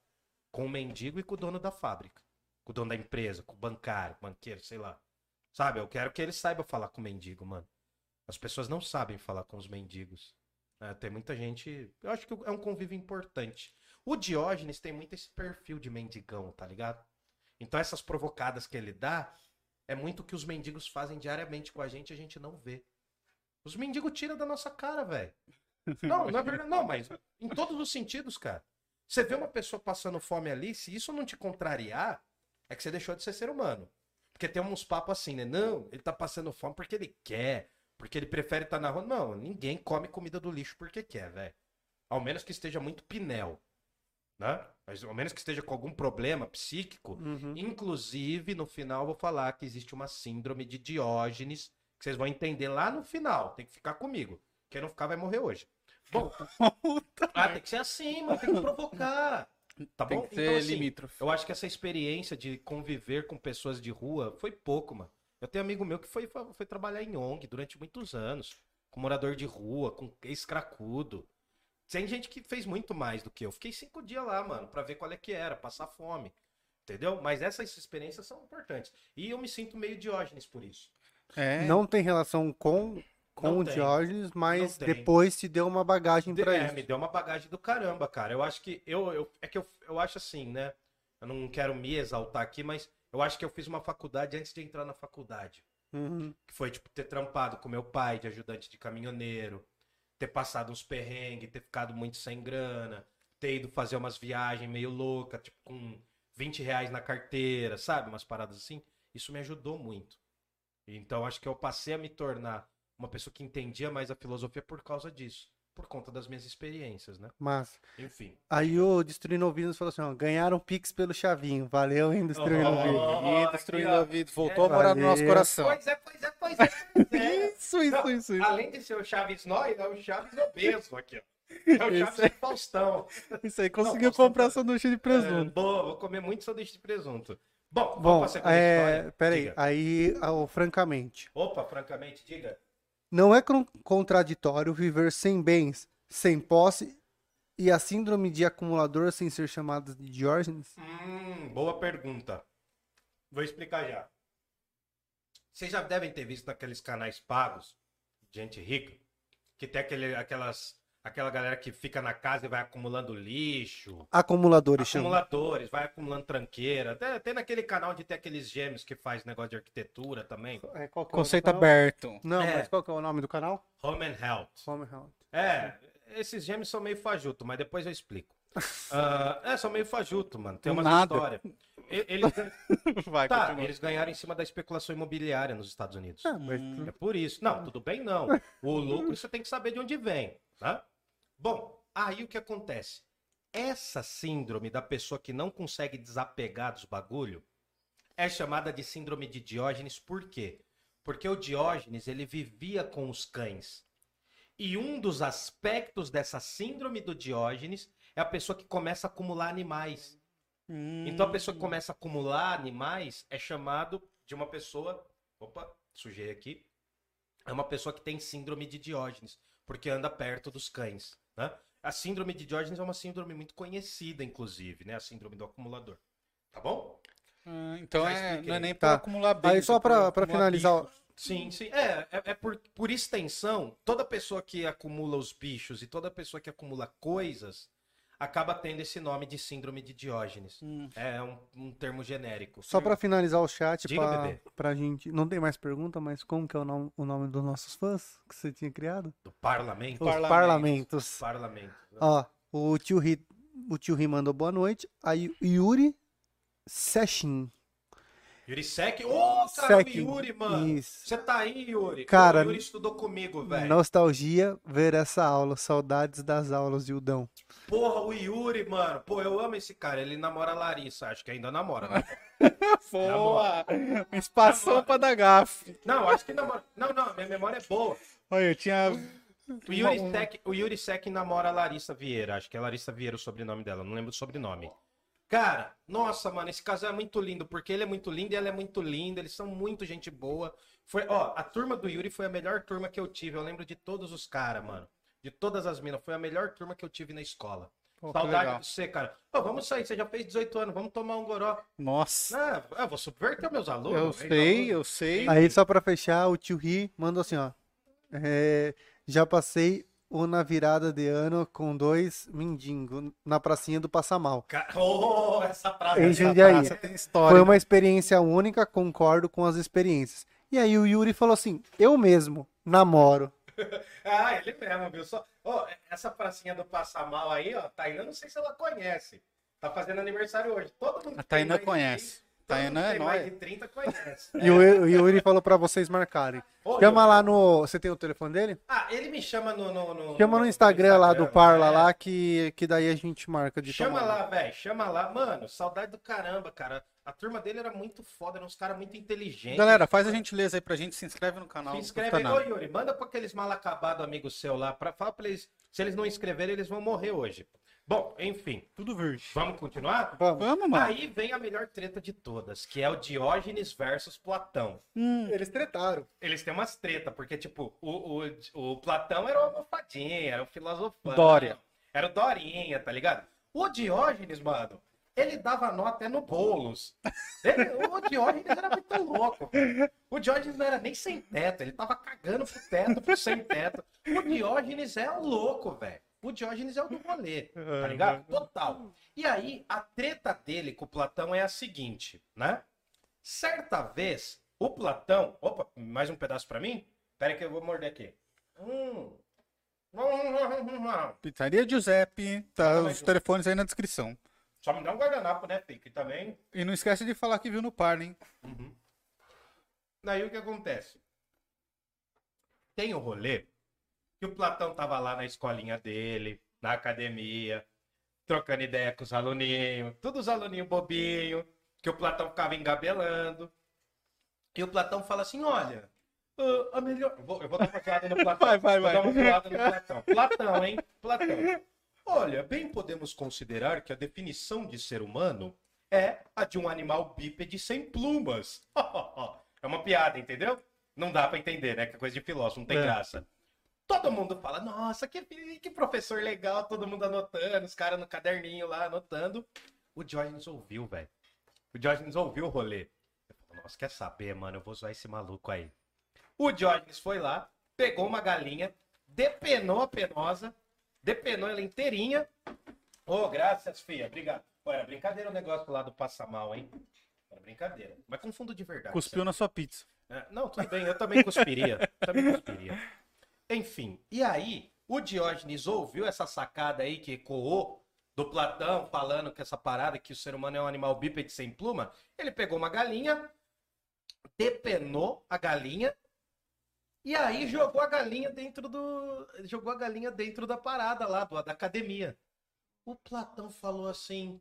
com o mendigo e com o dono da fábrica. Com o dono da empresa, com o bancário, banqueiro, sei lá. Sabe? Eu quero que eles saibam falar com o mendigo, mano. As pessoas não sabem falar com os mendigos. né? tem muita gente. Eu acho que é um convívio importante. O Diógenes tem muito esse perfil de mendigão, tá ligado? Então essas provocadas que ele dá é muito o que os mendigos fazem diariamente com a gente e a gente não vê. Os mendigos tiram da nossa cara, velho. Não, não é verdade. Não, mas em todos os sentidos, cara. Você vê uma pessoa passando fome ali, se isso não te contrariar, é que você deixou de ser ser humano. Porque tem uns papos assim, né? Não, ele tá passando fome porque ele quer, porque ele prefere estar na rua. Não, ninguém come comida do lixo porque quer, velho. Ao menos que esteja muito pinel, né? Mas ao menos que esteja com algum problema psíquico. Uhum. Inclusive, no final, eu vou falar que existe uma síndrome de Diógenes, que vocês vão entender lá no final. Tem que ficar comigo. Quem não ficar vai morrer hoje. Bom, ah, tem que ser assim, mano. Tem que provocar. Tá Tem bom? Então, assim, limítrofe. eu acho que essa experiência de conviver com pessoas de rua foi pouco, mano. Eu tenho amigo meu que foi, foi trabalhar em ONG durante muitos anos. Com morador de rua, com ex-cracudo. Tem gente que fez muito mais do que eu. Fiquei cinco dias lá, mano, pra ver qual é que era, passar fome. Entendeu? Mas essas experiências são importantes. E eu me sinto meio Diógenes por isso. É. Não tem relação com, com Não o tem. Diógenes, mas depois te deu uma bagagem pra É, isso. me deu uma bagagem do caramba, cara. Eu acho que. Eu, eu, é que eu, eu acho assim, né? Eu não quero me exaltar aqui, mas eu acho que eu fiz uma faculdade antes de entrar na faculdade. Uhum. Que foi, tipo, ter trampado com meu pai de ajudante de caminhoneiro, ter passado uns perrengues, ter ficado muito sem grana, ter ido fazer umas viagens meio loucas, tipo, com 20 reais na carteira, sabe? Umas paradas assim. Isso me ajudou muito. Então, acho que eu passei a me tornar uma pessoa que entendia mais a filosofia por causa disso. Por conta das minhas experiências, né? Mas Enfim. aí o Destruindo Ouvidos falou assim: ó, ganharam Pix pelo Chavinho. Valeu, hein, Destruindo Oh, Ouvidos. oh, Ih, destruindo aqui, ó. ouvido. Voltou a morar no Valeu. nosso coração. Pois é, pois é, pois é. é. Isso, isso, Não, isso, isso. Além de ser o Chaves Nóis, é o Chaves obeso aqui, ó. É o Chaves Faustão. Isso aí, conseguiu posso comprar comprar. sanduíche de É, presunto. boa, vou comer muito sanduíche de presunto. Bom, Bom, é, peraí, Diga. aí, ó, francamente, Opa, francamente, diga. não é con- contraditório viver sem bens, sem posse e a síndrome de acumulador sem ser chamada de Diógenes? Hum, boa pergunta. Vou explicar já. Vocês já devem ter visto naqueles canais pagos, gente rica, que tem aquele, aquelas, aquela galera que fica na casa e vai acumulando lixo, Acumuladores chama. acumuladores, vai acumulando tranqueira. Até, tem naquele canal onde tem aqueles gêmeos que faz negócio de arquitetura também. É, qual que é Conceito aberto. Não, É. mas qual que é o nome do canal? Home and Health. Home Health. É, esses gêmeos são meio fajuto, mas depois eu explico. Ah, é, são meio fajuto, mano. Tem uma história. Eles, Vai, tá, continua. eles ganharam em cima da especulação imobiliária nos Estados Unidos. Ah, mas É por isso. Não, tudo bem não. O lucro você tem que saber de onde vem, tá? Bom, aí o que acontece? Essa síndrome da pessoa que não consegue desapegar dos bagulho é chamada de síndrome de Diógenes por quê? Porque o Diógenes, ele vivia com os cães. E um dos aspectos dessa síndrome do Diógenes é a pessoa que começa a acumular animais. Hum. Então a pessoa que começa a acumular animais é chamado de uma pessoa. Opa, sujei aqui. É uma pessoa que tem síndrome de Diógenes, porque anda perto dos cães. Né? A síndrome de Diógenes é uma síndrome muito conhecida, inclusive, né? A síndrome do acumulador. Tá bom? Ah, então é, não é nem Tá. pra acumular bem. Aí só pra, pra finalizar, Sim, sim. É, é, é por, por extensão, toda pessoa que acumula os bichos e toda pessoa que acumula coisas acaba tendo esse nome de síndrome de Diógenes. Hum. É um, um termo genérico. só pra finalizar o chat, bebê. pra gente. Não tem mais pergunta, mas como que é o nome, o nome dos nossos fãs que você tinha criado? Do parlamento. Os Parlamentos. parlamentos. Parlamento. Ó, o tio Ri, o tio Ri mandou boa noite. Aí Yuri Sechin. Yuri Sek. Ô, cara, Sek, o Yuri, mano. isso. Você tá aí, Yuri? Cara, o Yuri estudou comigo, velho. Nostalgia ver essa aula. Saudades das aulas de Udão. Porra, o Yuri, mano. Pô, eu amo esse cara. Ele namora a Larissa. Acho que ainda namora, né? Boa! Espação pra dar gafe. não, acho que namora. Não, não, minha memória é boa. Olha, eu tinha. O Yuri, Sek, o Yuri Sek namora a Larissa Vieira. Acho que é Larissa Vieira o sobrenome dela. Não lembro o sobrenome. Cara, nossa, mano, esse casal é muito lindo, porque ele é muito lindo e ela é muito linda, eles são muito gente boa. Foi, ó, a turma do Yuri foi a melhor turma que eu tive. Eu lembro de todos os caras, mano. De todas as minas. Foi a melhor turma que eu tive na escola. Pô, Saudade de você, cara. Ô, vamos sair, você já fez 18 anos, vamos tomar um goró. Nossa. Ah, eu vou subverter meus alunos. Eu sei, alunos. eu sei. Aí só pra fechar, o tio Ri mandou assim, ó. É, já passei uma virada de ano com dois mendigos na pracinha do Passamal. Oh, essa. Em Jundiaí. frase. Praça tem história. Foi uma experiência única, concordo com as experiências. E aí o Yuri falou assim: eu mesmo namoro. Ah, ele mesmo, viu? Só... Ó, essa pracinha do Passa Mal aí, ó, Tainá, não sei se ela conhece. Tá fazendo aniversário hoje. Todo mundo A de conhece. 30, todo Tainá mundo que é tem mais nóis. de 30 conhece. E o, Yuri falou pra vocês marcarem. Ô, Chama Yuri. lá no. Você tem o telefone dele? Ah, ele me chama no. no, no Chama no Instagram lá do Parla é. lá que, que daí a gente marca de Chama tomar. lá, velho. Chama lá. Mano, saudade do caramba, cara. A turma dele era muito foda, eram uns caras muito inteligentes. Galera, faz a gentileza aí pra gente, se inscreve no canal. Se inscreve aí, ô. Yuri. Manda pra aqueles mal acabados amigos seu lá. Pra, fala pra eles. Se eles não inscreverem, eles vão morrer hoje. Bom, enfim. Tudo virgem. Vamos continuar? Vamos. Vamos, mano. Aí vem a melhor treta de todas, que é o Diógenes versus Platão. Hum, Eles tretaram. Eles têm umas treta, porque, tipo, o, o, o Platão era o almofadinha, era o filosofão. Dória. Era o Dorinha, tá ligado? O Diógenes, mano, ele dava nó até no bolos. Ele- o Diógenes era muito louco. velho. O Diógenes não era nem sem teto, ele tava cagando pro teto, pro sem teto. O Diógenes é o louco, velho. O Diógenes é o do rolê, tá ligado? Total. E aí, a treta dele com o Platão é a seguinte, né? Certa vez, o Platão. Opa, mais um pedaço pra mim? Pera que eu vou morder aqui. Hum. Pizzaria Giuseppe, tá aí, os telefones aí na descrição. Só me dá um guardanapo, né, Pique? Também. E não esquece de falar que viu no par, hein? Daí o que acontece? Tem o rolê que o Platão tava lá na escolinha dele, na academia, trocando ideia com os aluninhos, todos os aluninhos bobinhos, que o Platão ficava engabelando. E o Platão fala assim: olha, a melhor. Eu vou, eu vou dar uma zoada no Platão. Vai, vai, Vou vai. dar uma zoada no Platão. Platão, hein? Platão. Olha, bem podemos considerar que a definição de ser humano é a de um animal bípede sem plumas. é uma piada, entendeu? Não dá pra entender, né? Que é coisa de filósofo, não tem É. graça. Todo mundo fala, nossa, que, que professor legal, todo mundo anotando, os caras no caderninho lá anotando. O Diógenes ouviu, velho. O Diógenes ouviu o rolê. Nossa, quer saber, mano? Eu vou zoar esse maluco aí. O Diógenes foi lá, pegou uma galinha, depenou a penosa, depenou ela inteirinha. Ô, graças, filha, obrigado. Pô, era brincadeira o negócio lá do passa mal, hein? Era brincadeira. Mas com fundo de verdade. Cuspiu na sua pizza. É, não, tudo bem, eu também cuspiria. também cuspiria. Enfim, e aí, o Diógenes ouviu essa sacada aí que ecoou do Platão falando que essa parada que o ser humano é um animal bípede sem pluma. Ele pegou uma galinha, depenou a galinha e aí jogou a galinha dentro do. Jogou a galinha dentro da parada lá, do, da academia. O Platão falou assim: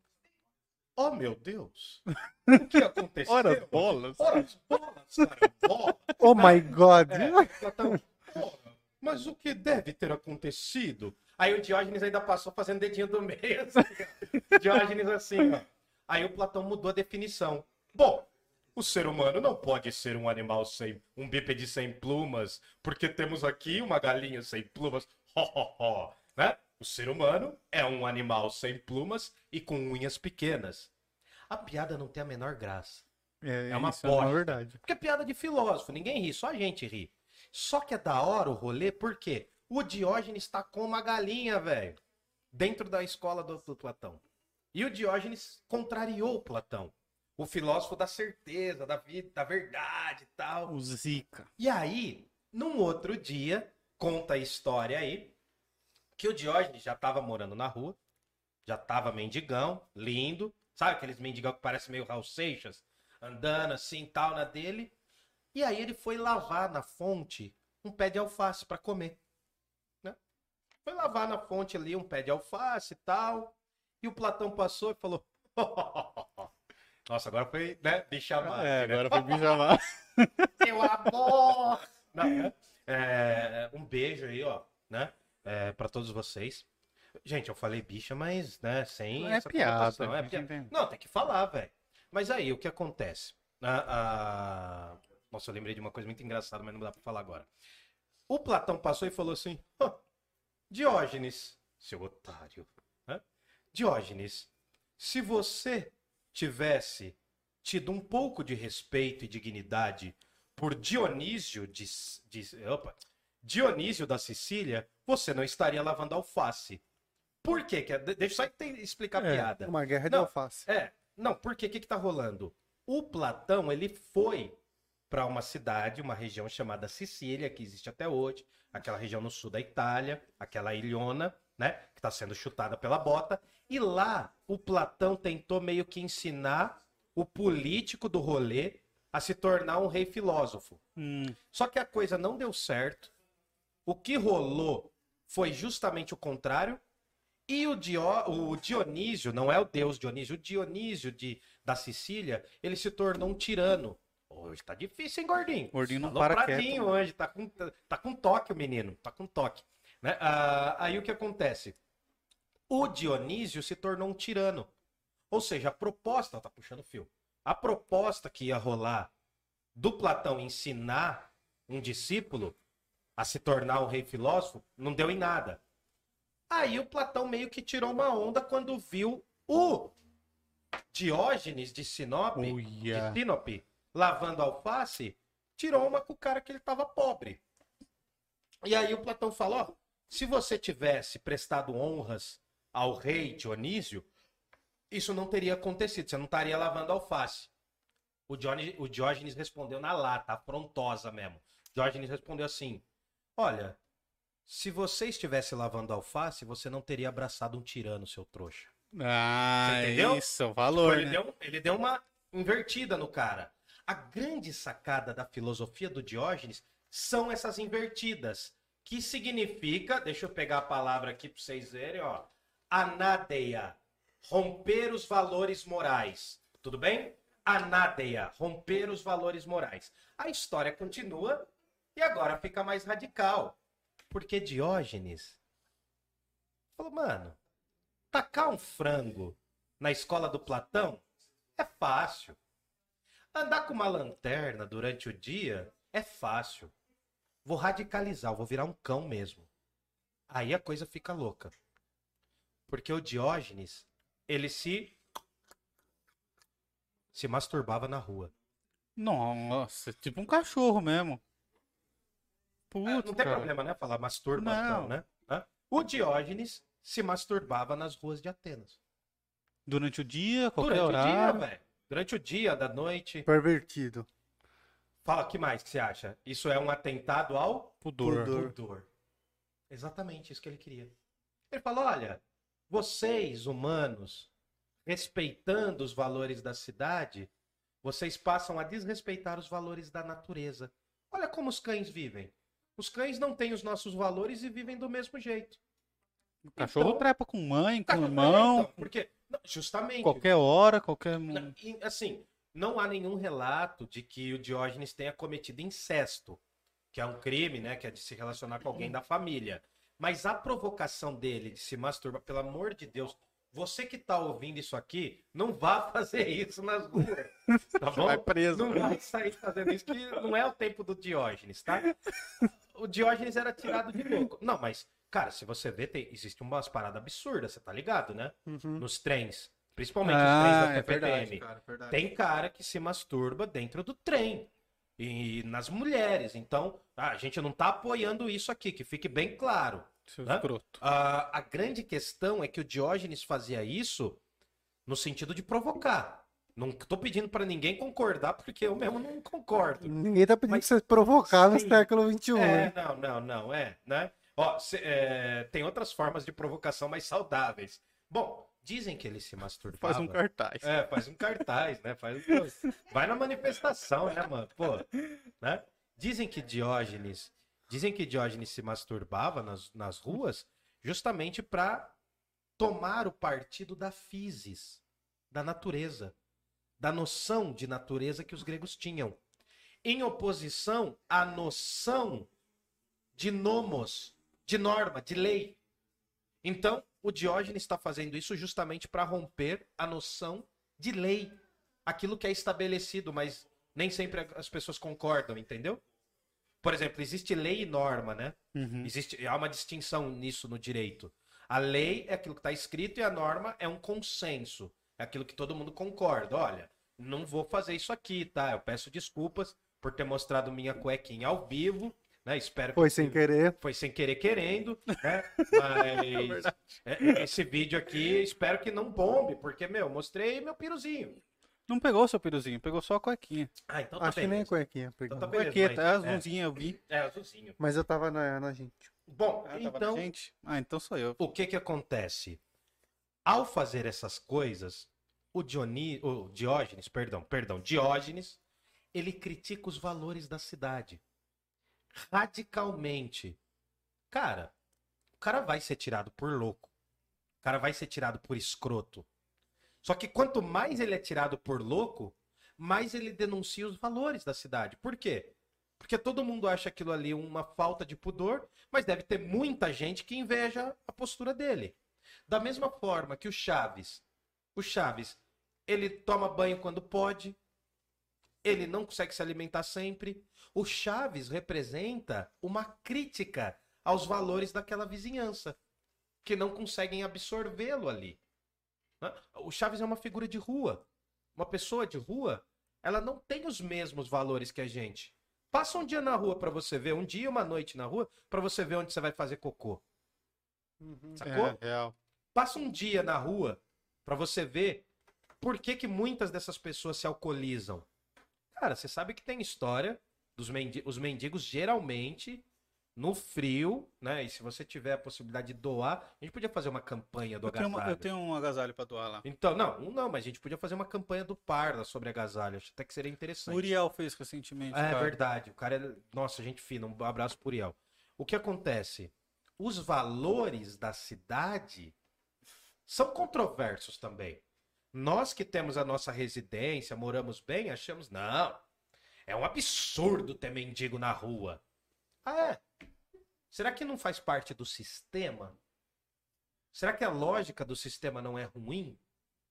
Oh meu Deus! O que aconteceu? Ora, bolas. Ora, bolas, cara, bola. Oh my god. É, Platão, "Porra, mas o que deve ter acontecido? Aí o Diógenes ainda passou fazendo dedinho do meio, assim. Diógenes assim, ó. Aí o Platão mudou a definição. Bom, o ser humano não pode ser um animal sem, um bípede sem plumas, porque temos aqui uma galinha sem plumas. Ho, ho, ho, né? O ser humano é um animal sem plumas e com unhas pequenas. A piada não tem a menor graça. É, É uma isso é uma bosta. verdade. Porque é piada de filósofo, ninguém ri, só a gente ri. Só que é da hora o rolê, por quê? O Diógenes tá com uma galinha, velho, dentro da escola do, do Platão. E o Diógenes contrariou o Platão. O filósofo da certeza, da vida, da verdade e tal. O Zika. E aí, num outro dia, conta a história aí, que o Diógenes já tava morando na rua, já tava mendigão, lindo, sabe aqueles mendigão que parece meio Raul Seixas, andando assim, tal, na dele. E aí ele foi lavar na fonte um pé de alface para comer, né? Foi lavar na fonte ali um pé de alface e tal, e o Platão passou e falou... Nossa, agora foi, né, me chamar. É, agora foi me chamar. Seu amor! Não, né? É, um beijo aí, ó, né? É, para todos vocês. Gente, eu falei bicha, mas, né, sem É essa piada, É piada. Não, tem que falar, velho. Mas aí, o que acontece? A- a- Nossa, eu lembrei de uma coisa muito engraçada, mas não dá pra falar agora. O Platão passou e falou assim: "Ó, Diógenes, seu otário? Diógenes, se você tivesse tido um pouco de respeito e dignidade por Dionísio de, de opa, Dionísio da Sicília, você não estaria lavando alface. Por quê? Que é- de- Deixa eu só explicar a É, piada. uma guerra de Não. alface. É, não, por quê? O que que tá rolando? O Platão, ele foi para uma cidade, uma região chamada Sicília, que existe até hoje, aquela região no sul da Itália, aquela ilhona, né, que está sendo chutada pela bota, e lá o Platão tentou meio que ensinar o político do rolê a se tornar um rei filósofo. Hum, Só que a coisa não deu certo. O que rolou foi justamente o contrário. E o, Dio- o Dionísio, não é o deus Dionísio, o Dionísio de, da Sicília, ele se tornou um tirano. Hoje tá difícil, hein, gordinho? Gordinho não Falou para pradinho quieto, hoje, tá com, tá com toque o menino, tá com toque. Né? Ah, aí o que acontece? O Dionísio se tornou um tirano. Ou seja, a proposta, tá puxando fio. A proposta que ia rolar do Platão ensinar um discípulo a se tornar um rei filósofo não deu em nada. Aí o Platão meio que tirou uma onda quando viu o Diógenes de Sinope, Uia. de Sinope lavando alface, tirou uma com o cara que ele tava pobre. E aí o Platão falou, se você tivesse prestado honras ao rei Dionísio, isso não teria acontecido, você não estaria lavando alface. O, Diógenes, o Diógenes respondeu na lata, afrontosa mesmo. Diógenes respondeu assim: Olha, se você estivesse lavando alface, você não teria abraçado um tirano, seu trouxa. Ah, entendeu? isso, o valor, ele, né? deu, ele deu uma invertida no cara. A grande sacada da filosofia do Diógenes são essas invertidas, que significa, deixa eu pegar a palavra aqui para vocês verem, ó, anádeia, romper os valores morais. Tudo bem? Anádeia, romper os valores morais. A história continua e agora fica mais radical. Porque Diógenes falou, mano, tacar um frango na escola do Platão é fácil. Andar com uma lanterna durante o dia é fácil. Vou radicalizar, vou virar um cão mesmo. Aí a coisa fica louca. Porque o Diógenes, ele se se masturbava na rua. Nossa, tipo um cachorro mesmo. Ah, Puta, não tem cara. problema, né? Falar masturbação, Não. né? Hã? O Diógenes se masturbava nas ruas de Atenas. Durante o dia, qualquer Durante o dia, horário. velho. Durante o dia, da noite. Pervertido. Fala, o que mais que você acha? Isso é um atentado ao Pudor. Pudor. pudor. Exatamente isso que ele queria. Ele falou: olha, vocês, humanos, respeitando os valores da cidade, vocês passam a desrespeitar os valores da natureza. Olha como os cães vivem. Os cães não têm os nossos valores e vivem do mesmo jeito. O cachorro Então- trepa com mãe, com Tá, irmão, então, porque, não, justamente. qualquer hora, qualquer. Não, e, assim, não há nenhum relato de que o Diógenes tenha cometido incesto, que é um crime, né? Que é de se relacionar com alguém da família. Mas a provocação dele de se masturbar, pelo amor de Deus, você que tá ouvindo isso aqui, não vá fazer isso nas ruas. Tá bom? Vai preso. Não vai sair fazendo isso, que não é o tempo do Diógenes, tá? O Diógenes era tirado de louco. Não, mas, cara, se você vê, tem, existe umas paradas absurdas, você tá ligado, né? Uhum. Nos trens. Principalmente os Ah, trens da é CPTM. verdade, cara, é. Tem cara que se masturba dentro do trem. E nas mulheres. Então, ah, a gente não tá apoiando isso aqui, que fique bem claro. Seu Hã? escroto. Ah, a grande questão é que o Diógenes fazia isso no sentido de provocar. Não tô pedindo pra ninguém concordar, porque eu mesmo não concordo. Ninguém tá pedindo Mas- pra você provocar no Sim. século XXI. É, né? não, não, não, é, né? Ó, cê- é, tem outras formas de provocação mais saudáveis. Bom, dizem que ele se masturbava. Faz um cartaz. É, faz um cartaz, né? Faz, vai na manifestação, né, mano? Pô, né? Dizem que Diógenes, dizem que Diógenes se masturbava nas, nas ruas justamente para tomar o partido da physis, da natureza, da noção de natureza que os gregos tinham, em oposição à noção de nomos, de norma, de lei. Então, o Diógenes está fazendo isso justamente para romper a noção de lei, aquilo que é estabelecido, mas nem sempre as pessoas concordam, entendeu? Por exemplo, existe lei e norma, né? Uhum. Existe, há uma distinção nisso no direito. A lei é aquilo que está escrito e a norma é um consenso. É aquilo que todo mundo concorda. Olha, não vou fazer isso aqui, tá? Eu peço desculpas por ter mostrado minha cuequinha ao vivo, né? Espero Foi que sem querer. foi sem querer querendo, né? Mas é, esse vídeo aqui, espero que não bombe, porque, meu, mostrei meu piruzinho. Não pegou seu peruzinho, pegou só a cuequinha. Ah, então tá Acho que nem beleza. cuequinha. pegou. Então tá beleza, Cuequeta, é mas- é. azulzinha, eu vi. É, azulzinho. Mas eu tava na, na gente. Bom, Ah, tava então, na gente? Ah, então sou eu. o que que acontece? Ao fazer essas coisas, o, Dioni... o Diógenes, perdão, perdão, Diógenes, ele critica os valores da cidade. Radicalmente. Cara, o cara vai ser tirado por louco. O cara vai ser tirado por escroto. Só que quanto mais ele é tirado por louco, mais ele denuncia os valores da cidade. Por quê? Porque todo mundo acha aquilo ali uma falta de pudor, mas deve ter muita gente que inveja a postura dele. Da mesma forma que o Chaves, o Chaves, ele toma banho quando pode, ele não consegue se alimentar sempre. O Chaves representa uma crítica aos valores daquela vizinhança, que não conseguem absorvê-lo ali. O Chaves é uma figura de rua. Uma pessoa de rua, ela não tem os mesmos valores que a gente. Passa um dia na rua pra você ver, um dia e uma noite na rua, pra você ver onde você vai fazer cocô. Sacou? É, real. Passa um dia na rua pra você ver por que, que muitas dessas pessoas se alcoolizam. Cara, você sabe que tem história dos mendi os mendigos geralmente no frio, né? E se você tiver a possibilidade de doar, a gente podia fazer uma campanha do Eu tenho, uma- agasalho. eu tenho um agasalho pra doar lá. Então, não, um não, mas a gente podia fazer uma campanha do Parla sobre agasalho. Acho até que seria O interessante. Uriel fez recentemente. É cara. verdade. O cara é. Nossa, gente fina. Um abraço pro Uriel. O que acontece? Os valores da cidade são controversos também. Nós que temos a nossa residência, moramos bem, achamos, não. É um absurdo ter mendigo na rua. Ah, é? Será que não faz parte do sistema? Será que a lógica do sistema não é ruim?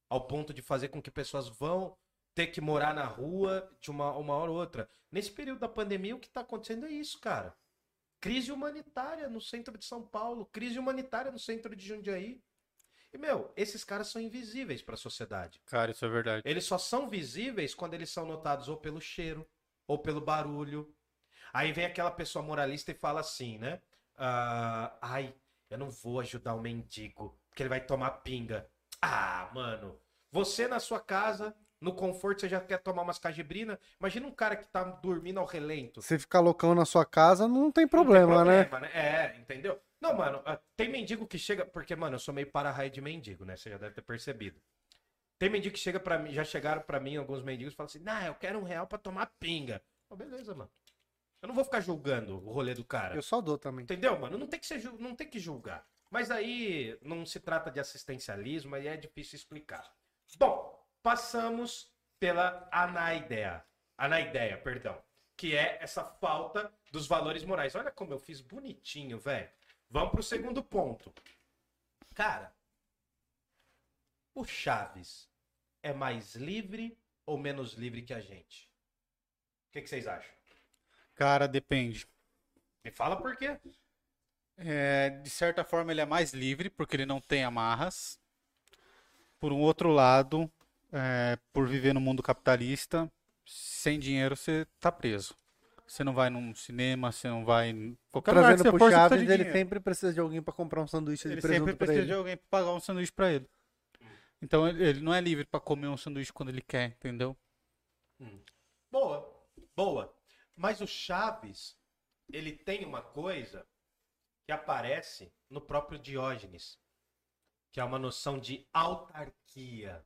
Ao ponto de fazer com que pessoas vão ter que morar na rua de uma, uma hora ou outra. Nesse período da pandemia, o que está acontecendo é isso, cara. Crise humanitária no centro de São Paulo, crise humanitária no centro de Jundiaí. E, meu, esses caras são invisíveis para a sociedade. Cara, isso é verdade. Eles só são visíveis quando eles são notados ou pelo cheiro, ou pelo barulho. Aí vem aquela pessoa moralista e fala assim, né? Ah, ai, eu não vou ajudar o mendigo, porque ele vai tomar pinga. Ah, mano, você na sua casa, no conforto, você já quer tomar umas cajibrina? Imagina um cara que tá dormindo ao relento. Se ficar loucão na sua casa, não tem problema, Não tem né? problema, É, entendeu? Não, mano, ah, tem mendigo que chega. Porque, mano, eu sou meio para-raio de mendigo, né? Você já deve ter percebido. Tem mendigo que chega para mim, já chegaram pra mim alguns mendigos e falam assim: Nah, eu quero um real pra tomar pinga. Oh, beleza, mano. Eu não vou ficar julgando o rolê do cara. Eu só dou também. Entendeu, mano? Não tem que ser, não tem que julgar. Mas aí não se trata de assistencialismo, aí é difícil explicar. Bom, passamos pela anaideia. Anaideia, perdão. Que é essa falta dos valores morais. Olha como eu fiz bonitinho, velho. Vamos pro segundo ponto. Cara, o Chaves é mais livre ou menos livre que a gente? O que, que vocês acham? Cara, depende. Me fala por quê. É, de certa forma, ele é mais livre, porque ele não tem amarras. Por um outro lado, é, por viver no mundo capitalista, sem dinheiro você tá preso. Você não vai num cinema, você não vai em qualquer lugar que Trazendo você pro for, você Chaves, de ele dinheiro. sempre precisa de alguém pra comprar um sanduíche de Ele presunto sempre precisa ele. de alguém pra pagar um sanduíche pra ele. Então ele, ele não é livre pra comer um sanduíche quando ele quer, entendeu? Boa, boa. Mas o Chaves, ele tem uma coisa que aparece no próprio Diógenes, que é uma noção de autarquia.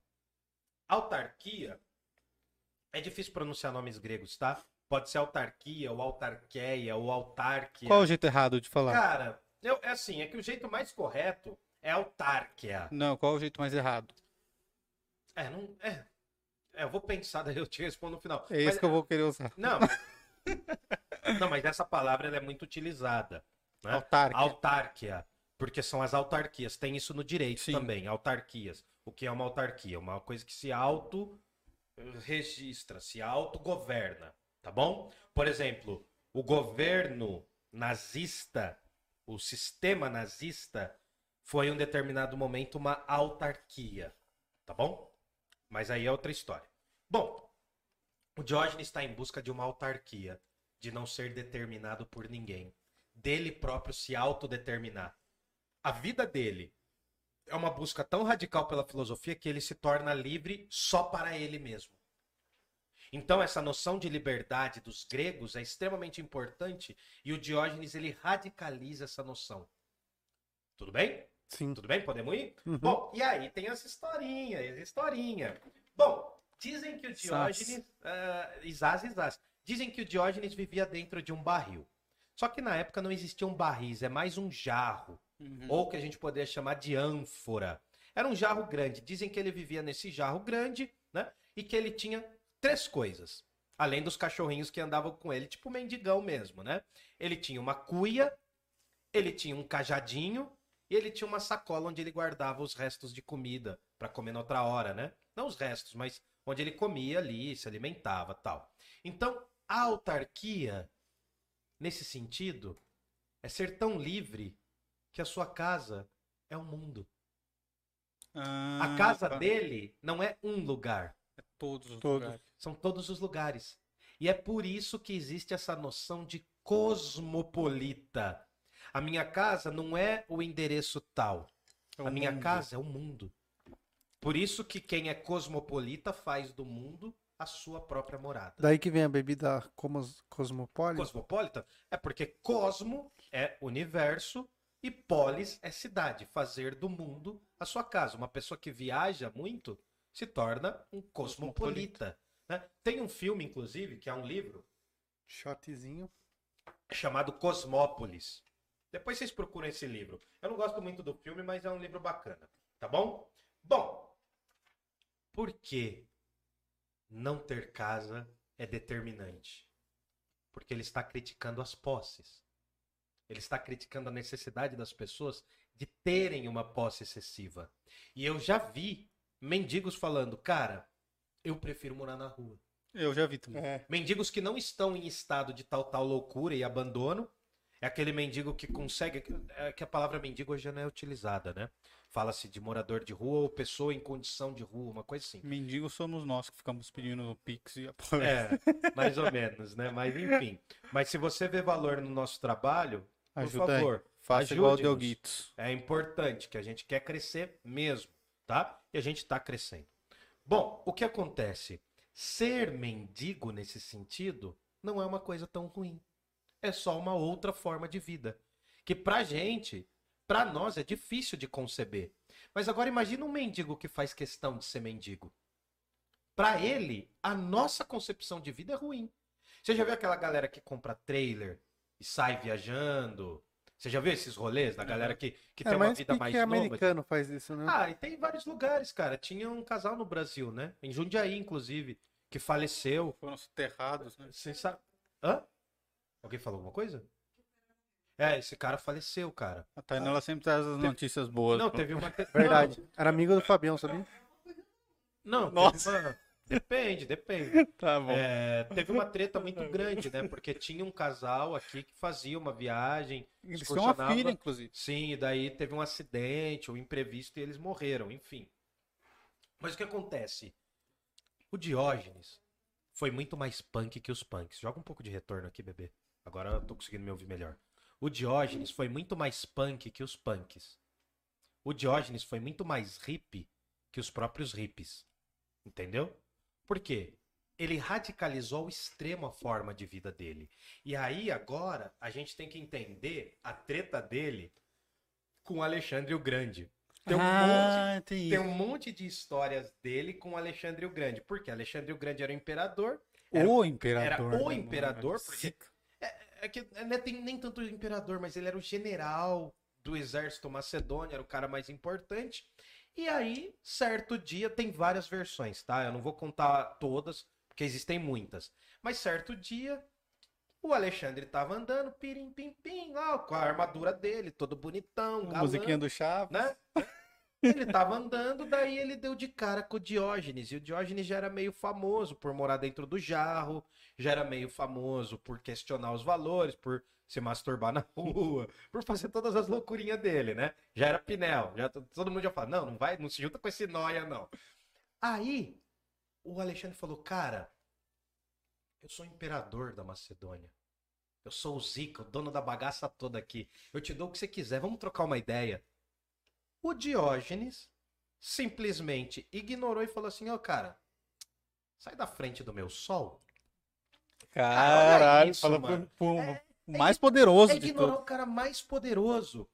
Autarquia é difícil pronunciar nomes gregos, tá? Pode ser autarquia, ou autarqueia, ou autárquia. Qual é o jeito errado de falar? Cara, eu, é assim, é que o jeito mais correto é autárquia. Não, qual é o jeito mais errado? É, não. É. É, eu vou pensar, daí eu te respondo no final. É isso Mas- que eu vou querer usar. Não, não, mas essa palavra ela é muito utilizada. Né? Autarquia. Autárquia. Porque são as autarquias. Tem isso no direito Sim. também, autarquias. O que é uma autarquia? Uma coisa que se auto-registra, se autogoverna. Tá bom? Por exemplo, o governo nazista, o sistema nazista, foi em um determinado momento uma autarquia. Tá bom? Mas aí é outra história. Bom, o Diógenes está em busca de uma autarquia. de não ser determinado por ninguém, dele próprio se autodeterminar. A vida dele é uma busca tão radical pela filosofia que ele se torna livre só para ele mesmo. Então essa noção de liberdade dos gregos é extremamente importante e o Diógenes ele radicaliza essa noção. Tudo bem? Sim. Tudo bem? Podemos ir? Uhum. Bom, e aí tem essa historinha, essa historinha. Bom, dizem que o Diógenes. ah, Isás, Isás. Dizem que o Diógenes vivia dentro de um barril. Só que na época não existiam barris, é mais um jarro. Uhum. Ou que a gente poderia chamar de ânfora. Era um jarro grande. Dizem que ele vivia nesse jarro grande, né? E que ele tinha três coisas. Além dos cachorrinhos que andavam com ele, tipo mendigão mesmo, né? Ele tinha uma cuia, ele tinha um cajadinho e ele tinha uma sacola onde ele guardava os restos de comida para comer noutra hora, né? Não os restos, mas onde ele comia ali, se alimentava, tal. Então, a autarquia, nesse sentido, é ser tão livre que a sua casa é o mundo. Ah, A casa tá. dele não é um lugar, Todos os Todos. lugares. são todos os lugares. E é por isso que existe essa noção de cosmopolita. A minha casa não é o endereço tal. É a o minha mundo. casa é o mundo. Por isso que quem é cosmopolita faz do mundo a sua própria morada. Daí que vem a bebida cosmopolita. Cosmopolita é porque cosmo é universo e polis é cidade, fazer do mundo a sua casa. Uma pessoa que viaja muito se torna um cosmopolita. né? Tem um filme, inclusive, que é um livro Shotzinho. chamado Cosmópolis. Depois vocês procuram esse livro. Eu não gosto muito do filme, mas é um livro bacana. Tá bom? Bom, por que não ter casa é determinante? Porque ele está criticando as posses. Ele está criticando a necessidade das pessoas de terem uma posse excessiva. E eu já vi mendigos falando, cara, eu prefiro morar na rua. Eu já vi também. É. Mendigos que não estão em estado de tal tal loucura e abandono. É aquele mendigo que consegue. É que a palavra mendigo hoje já não é utilizada, né? Fala-se de morador de rua ou pessoa em condição de rua, uma coisa assim. Mendigos somos nós que ficamos pedindo o Pix e a É, mais ou menos, né? Mas enfim. Mas se você vê valor no nosso trabalho, por Ajuda aí. favor, Faça igual o. Dioguitos. É importante que a gente quer crescer mesmo, tá? E a gente está crescendo. Bom, o que acontece? Ser mendigo nesse sentido não é uma coisa tão ruim. É só uma outra forma de vida. Que pra gente, pra nós, é difícil de conceber. Mas agora imagina um mendigo que faz questão de ser mendigo. Pra ele, a nossa concepção de vida é ruim. Você já viu aquela galera que compra trailer e sai viajando? Você já viu esses rolês da galera que, que É, tem uma vida que, mais que nova? americano faz isso, né? Ah, e tem em vários lugares, cara. Tinha um casal no Brasil, né? Em Jundiaí, inclusive, que faleceu. Foram soterrados, né? Você sabe. Hã? Alguém falou alguma coisa? É, esse cara faleceu, cara. A Tainá ela sempre traz as notícias boas. Não, teve uma. Verdade. Era amigo do Fabião, sabia? Não, Nossa. uma- Depende, depende. Tá bom. É, teve uma treta muito grande, né? Porque tinha um casal aqui que fazia uma viagem. Eles têm uma filha, inclusive. Sim, e daí teve um acidente, um imprevisto e eles morreram, enfim. Mas o que acontece? O Diógenes foi muito mais punk que os punks. Joga um pouco de retorno aqui, bebê. Agora eu tô conseguindo me ouvir melhor. O Diógenes foi muito mais punk que os punks. O Diógenes foi muito mais hippie que os próprios hippies. Entendeu? Por quê? Ele radicalizou ao extremo a forma de vida dele. E aí, agora, a gente tem que entender a treta dele com Alexandre o Grande. Tem um, monte, ah, tem tem isso. um monte de histórias dele com Alexandre o Grande. Porque Alexandre o Grande era o imperador. Era, O imperador. era o né, imperador, porque- Zica. é que não é tem nem tanto o imperador, mas ele era o general do exército macedônio, era o cara mais importante. E aí, certo dia, tem várias versões, tá? Eu não vou contar todas, porque existem muitas. Mas certo dia, o Alexandre tava andando, pirim, pim, pim, lá, com a armadura dele, todo bonitão, A galã, musiquinha do Chaves. né? Ele tava andando, daí ele deu de cara com o Diógenes. E o Diógenes já era meio famoso por morar dentro do jarro, já era meio famoso por questionar os valores, por se masturbar na rua, por fazer todas as loucurinhas dele, né? Já era Pinel, já todo mundo já fala: "Não, não vai, não se junta com esse noia não". Aí o Alexandre falou: "Cara, eu sou imperador da Macedônia. Eu sou o Zica, o dono da bagaça toda aqui. Eu te dou o que você quiser, vamos trocar uma ideia. O Diógenes simplesmente ignorou e falou assim: Ô cara, sai da frente do meu sol. Caralho, falou mano. pro, pro o mais poderoso É de ignorar todos. o cara mais poderoso.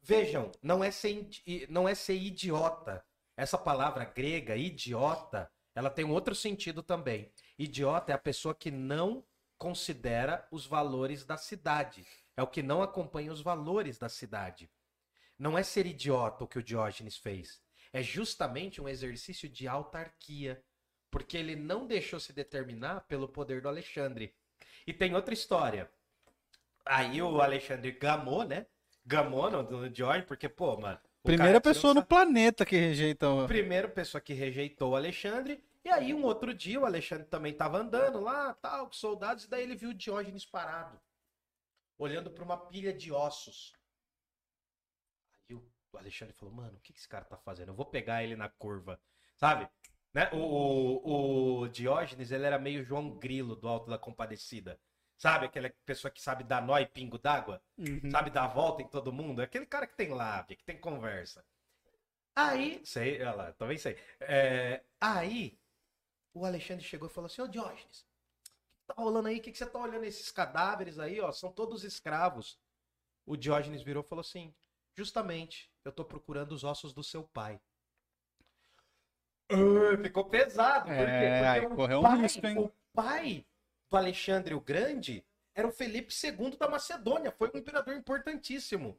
Vejam, não é, ser, não é ser idiota. Essa palavra grega, idiota, ela tem um outro sentido também. Idiota é a pessoa que não considera os valores da cidade. É o que não acompanha os valores da cidade. Não é ser idiota o que o Diógenes fez. É justamente um exercício de autarquia. Porque ele não deixou se determinar pelo poder do Alexandre. E tem outra história. Aí o Alexandre gamou, né? Gamou no, no Diógenes, porque, pô, mano. Primeira pessoa no planeta que rejeita o... Primeira pessoa que rejeitou o Alexandre. E aí, um outro dia, o Alexandre também tava andando lá, tal, com soldados, e daí ele viu o Diógenes parado, olhando para uma pilha de ossos. O Alexandre falou, mano, o que que esse cara tá fazendo? Eu vou pegar ele na curva, sabe? Né? O, o, o Diógenes, ele era meio João Grilo do Alto da Compadecida. Sabe? Aquela pessoa que sabe dar nó e pingo d'água? Uhum. sabe, dar a volta em todo mundo. É aquele cara que tem lábia, que tem conversa. Aí, sei, olha lá, também sei. É, aí, o Alexandre chegou e falou assim: Ô Diógenes, o que tá rolando aí? O que, que você tá olhando esses cadáveres aí, ó? São todos escravos. O Diógenes virou e falou assim: Justamente, eu tô procurando os ossos do seu pai. Ah, ficou pesado, por? É, Porque o correu um pai, risco, hein? o pai do Alexandre o Grande era o Felipe II da Macedônia, foi um imperador importantíssimo.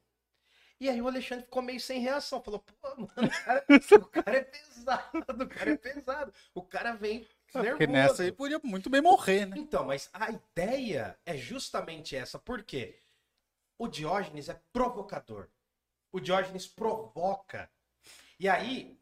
E aí o Alexandre ficou meio sem reação, falou, pô, mano, o cara, o cara é pesado, o cara é pesado. O cara vem nervoso. Porque nessa aí podia muito bem morrer, né? Então, mas a ideia é justamente essa. Por quê? O Diógenes é provocador. O Diógenes provoca. E aí,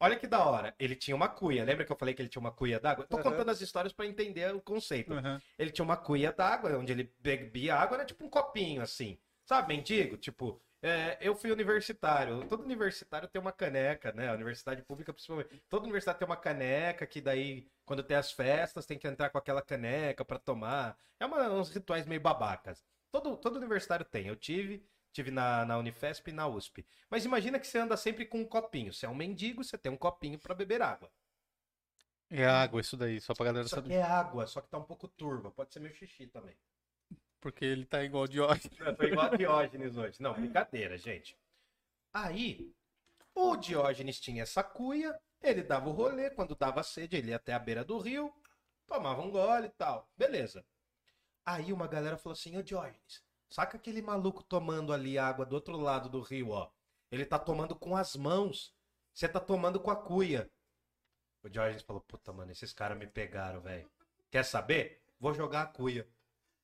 olha que da hora. Ele tinha uma cuia. Lembra que eu falei que ele tinha uma cuia d'água? Tô Uhum. contando as histórias para entender o conceito. Uhum. Ele tinha uma cuia d'água, onde ele bebia água, era tipo um copinho, assim. Sabe, mendigo? Tipo, é, eu fui universitário. Todo universitário tem uma caneca, né? A universidade pública, principalmente. Todo universitário tem uma caneca, que daí, quando tem as festas, tem que entrar com aquela caneca pra tomar. É uma- uns rituais meio babacas. Todo, todo universitário tem. Eu tive, tive na, na Unifesp e na USP. Mas imagina que você anda sempre com um copinho. Você é um mendigo, você tem um copinho pra beber água. É água, isso daí, só pra galera Só saber. que é água, só que tá um pouco turva. Pode ser meu xixi também. Porque ele tá igual ódio. Eu tô igual a Diógenes hoje. Não, brincadeira, gente. Aí, o Diógenes tinha essa cuia, ele dava o rolê, quando dava sede, ele ia até a beira do rio, tomava um gole e tal. Beleza. Aí uma galera falou assim, ô Diógenes, saca aquele maluco tomando ali água do outro lado do rio, ó. Ele tá tomando com as mãos. Você tá tomando com a cuia. O Diógenes falou, puta, mano, esses caras me pegaram, velho. Quer saber? Vou jogar a cuia.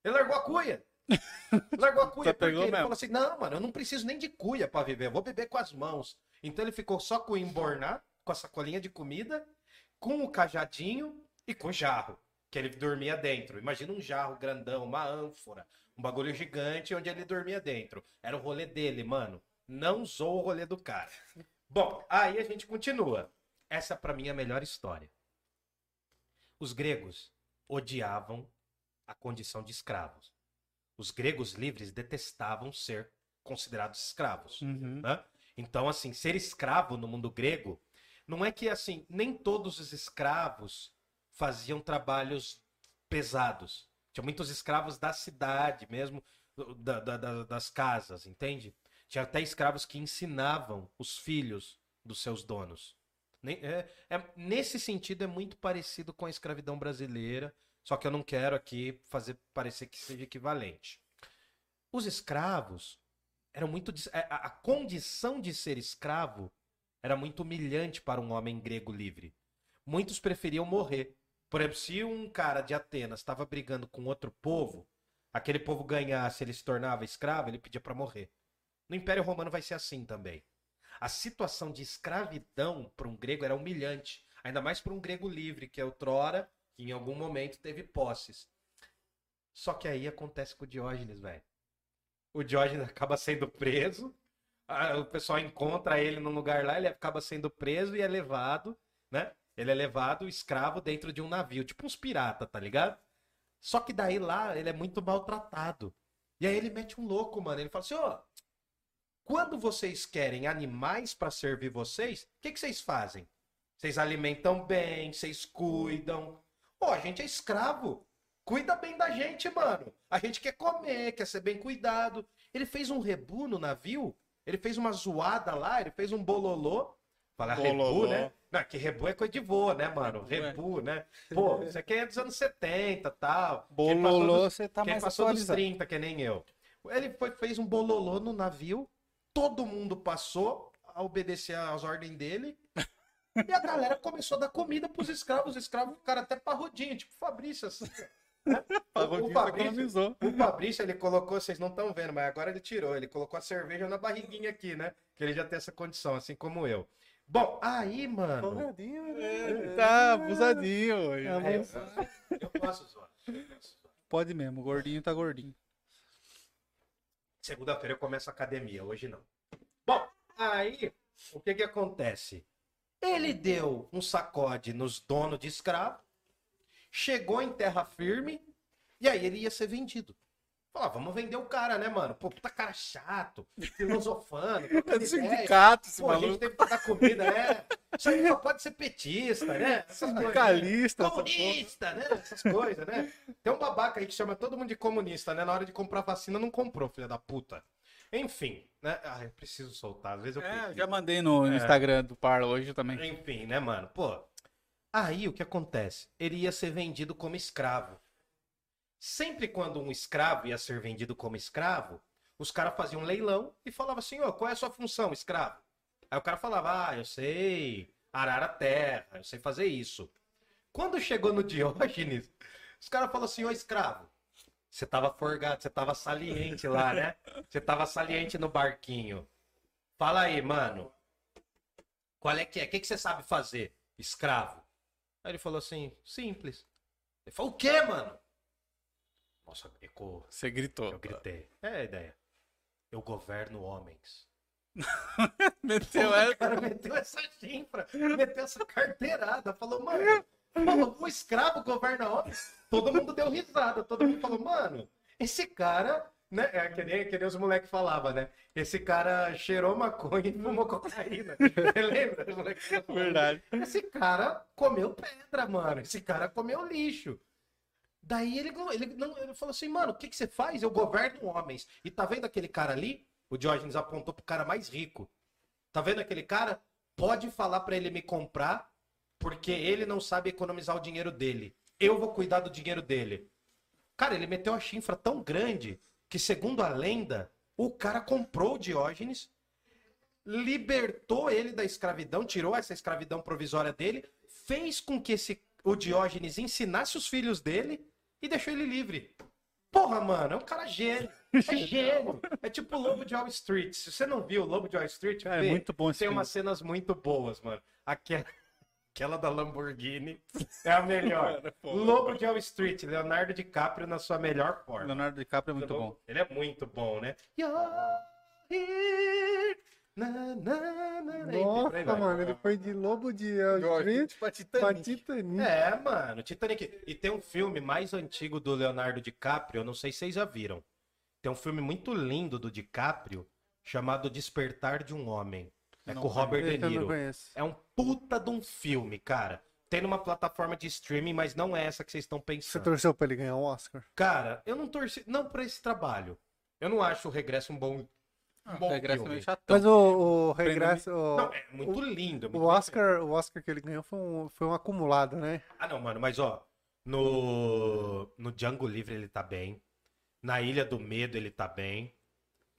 Ele largou a cuia. Largou a cuia porque ele falou assim: não, mano, eu não preciso nem de cuia pra viver, eu vou beber com as mãos. Então ele ficou só com o embornar, com a sacolinha de comida, com o cajadinho e com o jarro, que ele dormia dentro. Imagina um jarro grandão, uma ânfora, um bagulho gigante onde ele dormia dentro. Era o rolê dele, mano. Não usou o rolê do cara. Bom, aí a gente continua. Essa pra mim é a melhor história. Os gregos odiavam a condição de escravos. Os gregos livres detestavam ser considerados escravos. Uhum. né? Então, assim, ser escravo no mundo grego não é que assim nem todos os escravos faziam trabalhos pesados. Tinha muitos escravos da cidade mesmo, da- da- da- das casas, entende? Tinha até escravos que ensinavam os filhos dos seus donos. É- é- nesse sentido, é muito parecido com a escravidão brasileira, só que eu não quero aqui fazer parecer que seja equivalente. Os escravos eram muito. a, a- a condição de ser escravo era muito humilhante para um homem grego livre. Muitos preferiam morrer. Por exemplo, se um cara de Atenas estava brigando com outro povo, aquele povo ganhasse, ele se tornava escravo, ele pedia para morrer. No Império Romano vai ser assim também. A situação de escravidão para um grego era humilhante, ainda mais para um grego livre, que é outrora, que em algum momento teve posses. Só que aí acontece com o Diógenes, velho. O Diógenes acaba sendo preso, o pessoal encontra ele num lugar lá, ele acaba sendo preso e é levado, né? Ele é levado escravo dentro de um navio, tipo uns pirata, tá ligado? Só que daí lá ele é muito maltratado. E aí ele mete um louco, mano. Ele fala assim, ó, quando vocês querem animais pra servir vocês, o que, que vocês fazem? Vocês alimentam bem, vocês cuidam. Ó, a gente é escravo. Cuida bem da gente, mano. A gente quer comer, quer ser bem cuidado. Ele fez um rebu no navio, ele fez uma zoada lá, ele fez um bololô. Fala Bololô. rebu, né? Não, que rebu é coisa de vô, né, mano? Rebu, é. Né? Pô, isso aqui é dos anos 70 e tal. Quem passou Bololô, dos- você tá quem mais passou dos atualizado. 30, que nem eu. Ele foi, fez um bololô no navio, todo mundo passou a obedecer às ordens dele. E a galera começou a dar comida pros escravos. Os escravos ficaram até parrudinho, tipo Fabrício. Assim, né? o, Fabrício, o Fabrício, ele colocou, vocês não estão vendo, mas agora ele tirou. Ele colocou a cerveja na barriguinha aqui, né? Que ele já tem essa condição, assim como eu. Bom, aí, mano. Porradinho, né? É, tá abusadinho. É, É, eu, posso zoar. eu posso zoar. Pode mesmo, o gordinho tá gordinho. Segunda-feira eu começo a academia, hoje não. Bom, aí o que que acontece? Ele deu um sacode nos donos de escravo, chegou em terra firme e aí ele ia ser vendido. Falar, vamos vender o cara, né, mano? Pô, puta cara chato, filosofando, É sindicato, esse Pô, a gente maluco. teve que dar comida, né? Isso aí só pode ser petista, né? Né? Sindicalista, porra. Comunista, né? Essas coisas, né? Tem um babaca aí que chama todo mundo de comunista, né? Na hora de comprar vacina, não comprou, filha da puta. Enfim, né? Ah, eu preciso soltar, às vezes eu É, já mandei no É. Instagram do Parla hoje também. Enfim, né, mano? Pô, aí o que acontece? Ele ia ser vendido como escravo. Sempre quando um escravo ia ser vendido como escravo, os caras faziam um leilão e falavam assim, ó, qual é a sua função, escravo? Aí o cara falava, ah, eu sei arar a terra, eu sei fazer isso. Quando chegou no Diógenes, os caras falaram assim, ô escravo, você tava forgado, você tava saliente lá, né? Você tava saliente no barquinho. Fala aí, mano. Qual é que é? O que, que você sabe fazer? Escravo. Aí ele falou assim, simples. Ele falou, o quê, mano? Nossa, ecoou. Você gritou. Eu gritei. É a ideia. Eu governo homens. Meteu o ela. cara meteu essa chifra, meteu essa carteirada. Falou, mano, falou, um escravo governa homens. Todo mundo deu risada. Todo mundo falou, mano, esse cara, né? É que nem, que nem os moleques falavam, né? Esse cara cheirou maconha e fumou cocaína. Você lembra? Verdade. Esse cara comeu pedra, mano. Esse cara comeu lixo. Daí ele, ele, não, ele falou assim, mano, o que, que você faz? Eu governo homens. E tá vendo aquele cara ali? O Diógenes apontou pro cara mais rico. Tá vendo aquele cara? Pode falar pra ele me comprar, porque ele não sabe economizar o dinheiro dele. Eu vou cuidar do dinheiro dele. Cara, ele meteu a chifra tão grande que, segundo a lenda, o cara comprou o Diógenes, libertou ele da escravidão, tirou essa escravidão provisória dele, fez com que esse, o Diógenes ensinasse os filhos dele e deixou ele livre. Porra, mano, é um cara gênio. É gênio. É tipo o Lobo de Wall Street. Se você não viu o Lobo de Wall Street, é vê. muito bom esse tem filme. umas cenas muito boas, mano. Aquela, aquela da Lamborghini é a melhor. Pô. Lobo de Wall Street, Leonardo DiCaprio na sua melhor forma. Leonardo DiCaprio é muito bom. Ele é muito bom, né? You're here, na, na, na, aí Nossa, vai. mano, ele foi de lobo de Wall Street pra pra Titanic. É, mano, Titanic. E tem um filme mais antigo do Leonardo DiCaprio, eu não sei se vocês já viram. Tem um filme muito lindo do DiCaprio chamado Despertar de um Homem. É Não com o Robert De Esse eu não Niro. conheço. É um puta de um filme, cara. Tem numa plataforma de streaming, mas não é essa que vocês estão Você pensando. torceu pra ele ganhar um Oscar? Cara, eu não torci. Não pra esse trabalho. Eu não acho o Regresso um bom. Um bom Regresso filme. meio chatão. Mas o, o regresso. o- Não, é muito lindo. é muito O Oscar, o Oscar que ele ganhou foi um, foi um acumulado, né? Ah, não, mano, mas ó, no, no Django Livre ele tá bem. Na Ilha do Medo ele tá bem.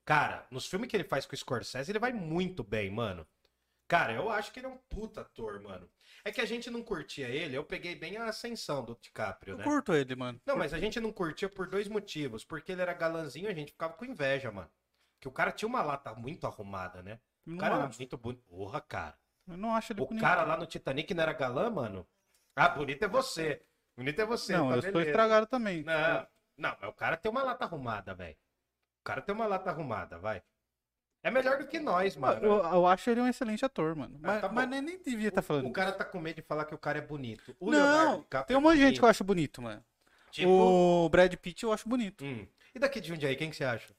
Cara, nos filmes que ele faz com o Scorsese, ele vai muito bem, mano. Cara, eu acho que ele é um puta ator, mano. É que a gente não curtia ele, eu peguei bem a ascensão do DiCaprio, Eu né? curto ele, mano. Não, mas a gente não curtia por dois motivos. Porque ele era galanzinho, a gente ficava com inveja, mano. Que o cara tinha uma lata muito arrumada, né? O Não cara era acho. muito bonito. Porra, cara. Eu não acho ele O bonito. cara lá no Titanic não era galã, mano? Ah, bonito é você. Bonito é você. Não, tá eu beleza. estragado também. Não, não, mas o cara tem uma lata arrumada, velho. O cara tem uma lata arrumada, vai. É melhor do que nós, mano. Eu, eu acho ele um excelente ator, mano. Mas, tá mas nem, nem devia estar falando. O cara tá com medo de falar que o cara é bonito. O não, tem um monte de gente que eu acho bonito, mano. Tipo. O Brad Pitt eu acho bonito. Hum. E daqui de Jundiaí, quem que você acha?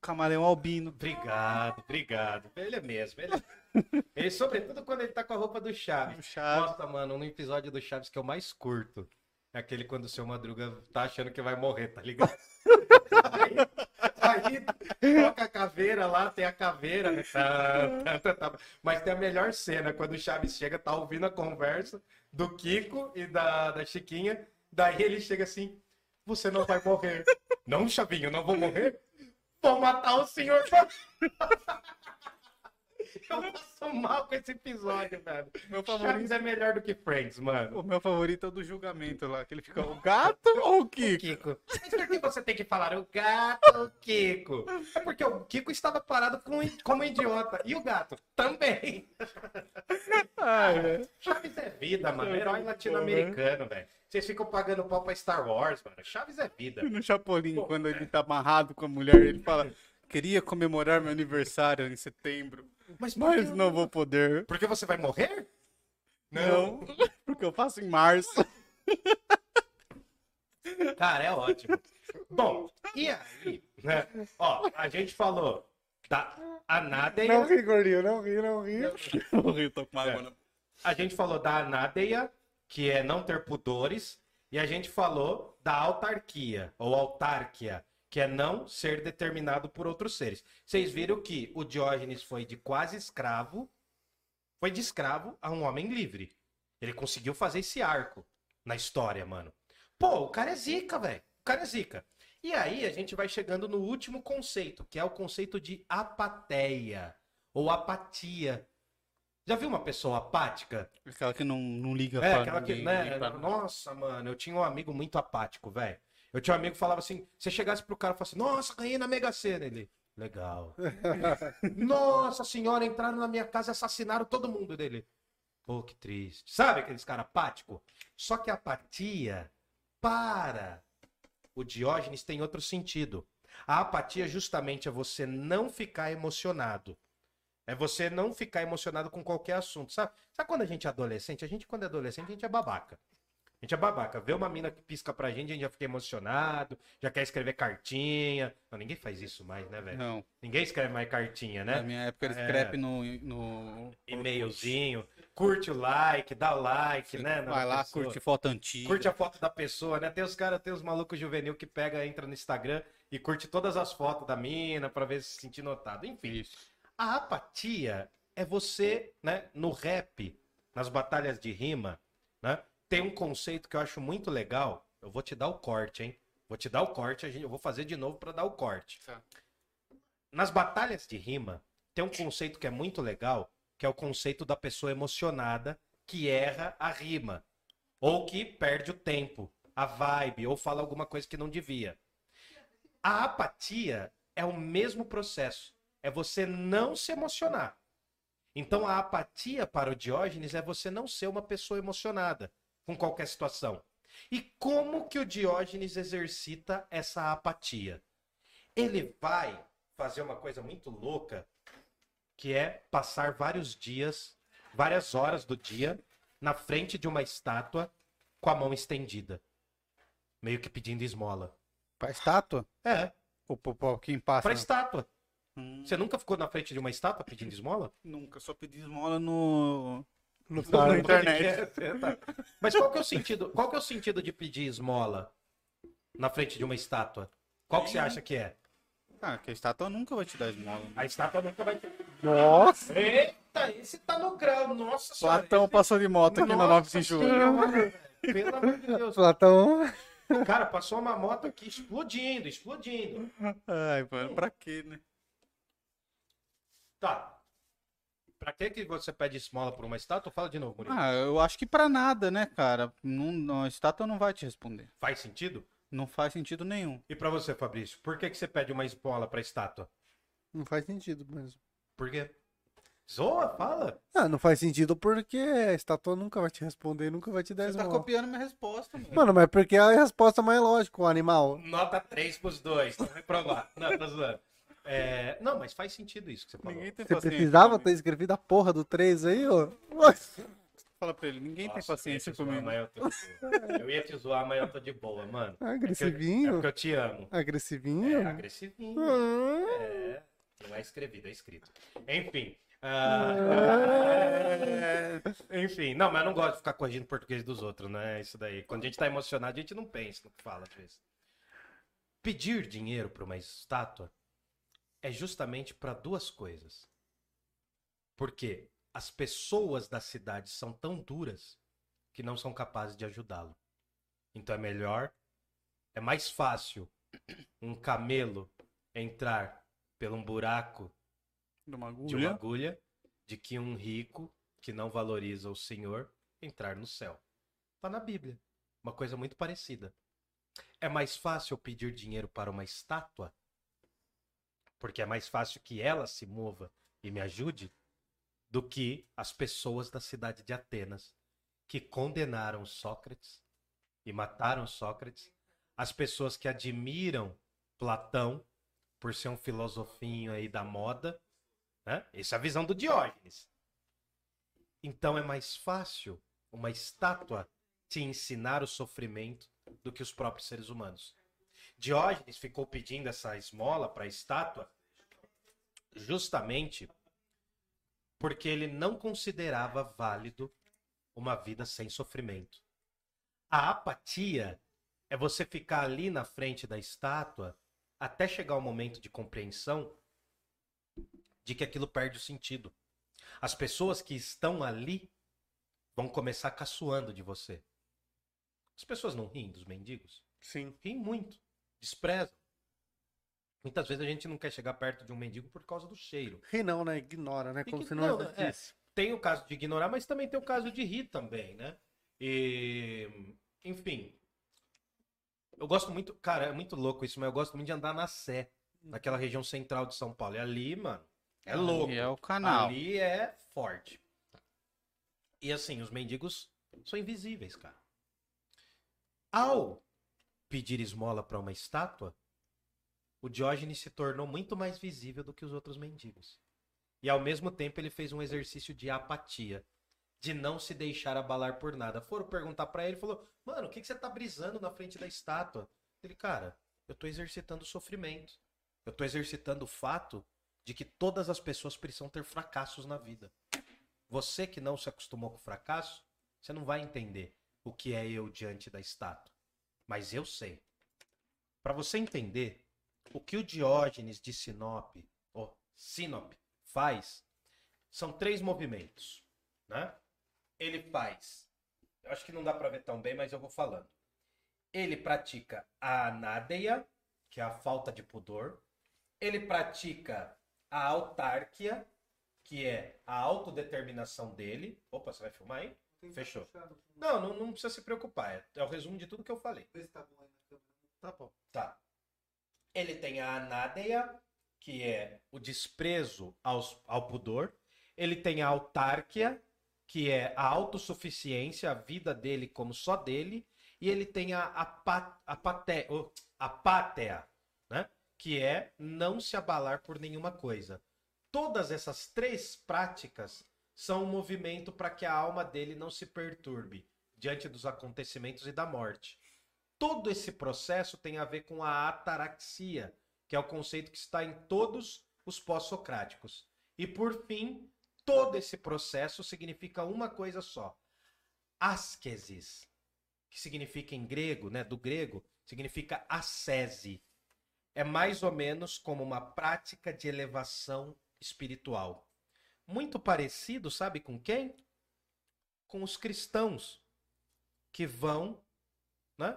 Camaleão albino. Obrigado, obrigado. Ele é mesmo. Ele, é... ele, sobretudo quando ele tá com a roupa do Chaves. O Chaves. Nossa, mano, um episódio do Chaves que eu mais curto. É aquele quando o seu Madruga tá achando que vai morrer, tá ligado? aí, aí toca a caveira lá, tem a caveira. né? Tá, tá, tá, tá. Mas tem a melhor cena, quando o Chaves chega, tá ouvindo a conversa do Kiko e da, da Chiquinha. Daí ele chega assim: Você não vai morrer. Não, Chavinho, não vou morrer? Vou matar o senhor. Eu passo mal com esse episódio, velho. Meu Chaves favorito, é melhor do que Friends, mano. o meu favorito é o do julgamento lá, que ele fica o gato ou o Kiko? Kiko. Mas por que você tem que falar o gato ou o Kiko? É porque o Kiko estava parado com, como idiota. E o gato também. Ai, velho. Chaves é vida, mano. Herói latino-americano, velho. Vocês ficam pagando pau pra Star Wars, mano. Chaves é vida. No Chapolin, quando ele tá amarrado com a mulher, ele fala: Queria comemorar meu aniversário em setembro, Mas, mas que- não vou poder. Porque você vai morrer? Não, porque eu faço em março. Cara, é ótimo. Bom, e aí, né? Ó, a gente falou da Anádeia. Não ri, gordinho, não ri, não ri. Eu tô com água na- A gente falou da anádeia, que é não ter pudores, e a gente falou da autarquia, ou autárquia, que é não ser determinado por outros seres. Vocês viram que o Diógenes foi de quase escravo, foi de escravo a um homem livre. Ele conseguiu fazer esse arco na história, mano. Pô, o cara é zica, velho. O cara é zica. E aí a gente vai chegando no último conceito, que é o conceito de apateia, ou apatia. Já viu uma pessoa apática? Aquela que não, não liga É, pra aquela que, ninguém, né? nem pra- Nossa, mano, eu tinha um amigo muito apático, velho. Eu tinha um amigo que falava assim: você chegasse pro cara e falasse, nossa, ganhei na Mega Sena. Ele, legal. nossa senhora, entraram na minha casa e assassinaram todo mundo dele. Pô, que triste. Sabe aqueles caras apáticos? Só que a apatia, para o Diógenes, tem outro sentido. A apatia justamente é você não ficar emocionado. É você não ficar emocionado com qualquer assunto. Sabe, sabe quando a gente é adolescente? A gente, quando é adolescente, a gente é babaca. A gente é babaca. Vê uma mina que pisca pra gente, a gente já fica emocionado, já quer escrever cartinha. Não, ninguém faz isso mais, né, velho? Não, Ninguém escreve mais cartinha, na né? minha época era É. scrap no, no. E-mailzinho, curte o like, dá o like, né? na Vai lá, pessoa. curte foto antiga. Curte a foto da pessoa, né? Tem os caras, tem os malucos juvenil que pega, entra no Instagram e curte todas as fotos da mina pra ver se se sentir notado. Enfim, Isso. a apatia é você, né, no rap, nas batalhas de rima, né? Tem um conceito que eu acho muito legal. Eu vou te dar o corte, hein? Vou te dar o corte, a gente, eu vou fazer de novo pra dar o corte. Tá. Nas batalhas de rima, tem um conceito que é muito legal, que é o conceito da pessoa emocionada que erra a rima ou que perde o tempo, a vibe, ou fala alguma coisa que não devia. A apatia é o mesmo processo. É você não se emocionar. Então a apatia para o Diógenes é você não ser uma pessoa emocionada com qualquer situação. E como que o Diógenes exercita essa apatia? Ele vai fazer uma coisa muito louca, que é passar vários dias, várias horas do dia, na frente de uma estátua com a mão estendida, meio que pedindo esmola. Pra estátua? É, pra, pra quem passa? pra estátua. Hum, Você nunca ficou na frente de uma estátua pedindo esmola? Nunca, só pedi esmola no. No Na site. internet. Tá. Mas qual que é o sentido? Qual que é o sentido de pedir esmola na frente de uma estátua? Qual que você acha que é? Ah, que a estátua nunca vai te dar esmola. né? A estátua nunca vai ter. Nossa! Eita, esse tá no grau, nossa senhora. Platão esse- passou de moto aqui na Nossa 9 de julho. senhora, velho. Pelo amor de Deus. Platão. Cara, passou uma moto aqui explodindo, explodindo. Ai, mano, pra quê, né? Tá. Pra que que você pede esmola por uma estátua? Fala de novo, Murilo. Ah, eu acho que pra nada, né, cara? Não, não, a estátua não vai te responder. Faz sentido? Não faz sentido nenhum. E pra você, Fabrício? Por que que você pede uma esmola pra estátua? Não faz sentido mesmo. Por quê? Zoa, fala. Ah, não faz sentido porque a estátua nunca vai te responder, nunca vai te dar Você tá esmola. copiando minha resposta, mano. Mano, mas porque é a resposta mais lógica, o animal. Nota 3 pros dois. Não reprovar. Não, tô zoando. É, Não, mas faz sentido isso que você falou. Ninguém tem Você paciência precisava ter escrevido a porra do 3 aí, ó. Nossa. Fala pra ele, ninguém tem Nossa, paciência eu ia te zoar, comigo. mas eu, tô... eu ia te zoar, mas eu tô de boa, mano. É porque eu- É Agressivinho? porque eu te amo. Agressivinho? É agressivinho. Ah. É. Não é escrevido, é escrito. Enfim. ah, Enfim, não, mas eu não gosto de ficar corrigindo o português dos outros, né? Isso daí. Quando a gente tá emocionado, a gente não pensa no que fala às vezes. Pedir dinheiro para uma estátua é justamente para duas coisas. Porque as pessoas da cidade são tão duras que não são capazes de ajudá-lo. Então é melhor, é mais fácil um camelo entrar por um buraco De uma de uma agulha. agulha de que um rico que não valoriza o Senhor entrar no céu. Está na Bíblia. Uma coisa muito parecida. É mais fácil pedir dinheiro para uma estátua, porque é mais fácil que ela se mova e me ajude, do que as pessoas da cidade de Atenas que condenaram Sócrates e mataram Sócrates, as pessoas que admiram Platão por ser um filosofinho aí da moda, né? Essa é a visão do Diógenes. Então é mais fácil uma estátua te ensinar o sofrimento do que os próprios seres humanos. Diógenes ficou pedindo essa esmola para a estátua justamente porque ele não considerava válido uma vida sem sofrimento. A apatia é você ficar ali na frente da estátua até chegar o momento de compreensão de que aquilo perde o sentido. As pessoas que estão ali vão começar caçoando de você. As pessoas não riem dos mendigos? Sim. Riem muito, desprezam. Muitas vezes a gente não quer chegar perto de um mendigo por causa do cheiro. Ri não, né? Ignora, né? Como se não, não, é. Tem o caso de ignorar, mas também tem o caso de rir também, né? E, enfim. Eu gosto muito, cara, é muito louco isso, mas eu gosto muito de andar na Sé, naquela região central de São Paulo. E ali, mano, é louco. E é o canal. Ali é forte. E assim, os mendigos são invisíveis, cara. Ao pedir esmola para uma estátua, o Diógenes se tornou muito mais visível do que os outros mendigos. E ao mesmo tempo ele fez um exercício de apatia, de não se deixar abalar por nada. Foram perguntar para ele, falou: "Mano, o que que você tá brisando na frente da estátua?" Ele, cara, eu tô exercitando o sofrimento. Eu tô exercitando o fato de que todas as pessoas precisam ter fracassos na vida. Você que não se acostumou com fracasso, você não vai entender o que é eu diante da estátua. Mas eu sei. Para você entender o que o Diógenes de Sinope, ou Sinope, faz, são três movimentos, né? Ele faz, eu acho que não dá para ver tão bem, mas eu vou falando. Ele pratica a anádeia, que é a falta de pudor. Ele pratica a autárquia, que é a autodeterminação dele. Opa, você vai filmar aí? Fechou. Não, não, não precisa se preocupar. É, é o resumo de tudo que eu falei. Tá bom. Tá. Ele tem a anádeia, que é o desprezo aos, ao pudor. Ele tem a autárquia, que é a autossuficiência, a vida dele como só dele. E ele tem a, apa, apate, oh, apátea, né? que é não se abalar por nenhuma coisa. Todas essas três práticas são um movimento para que a alma dele não se perturbe diante dos acontecimentos e da morte. Todo esse processo tem a ver com a ataraxia, que é o conceito que está em todos os pós-socráticos. E por fim, todo esse processo significa uma coisa só: ascesis, que significa em grego, né, do grego, significa ascese. É mais ou menos como uma prática de elevação espiritual. Muito parecido, sabe com quem? Com os cristãos que vão, né,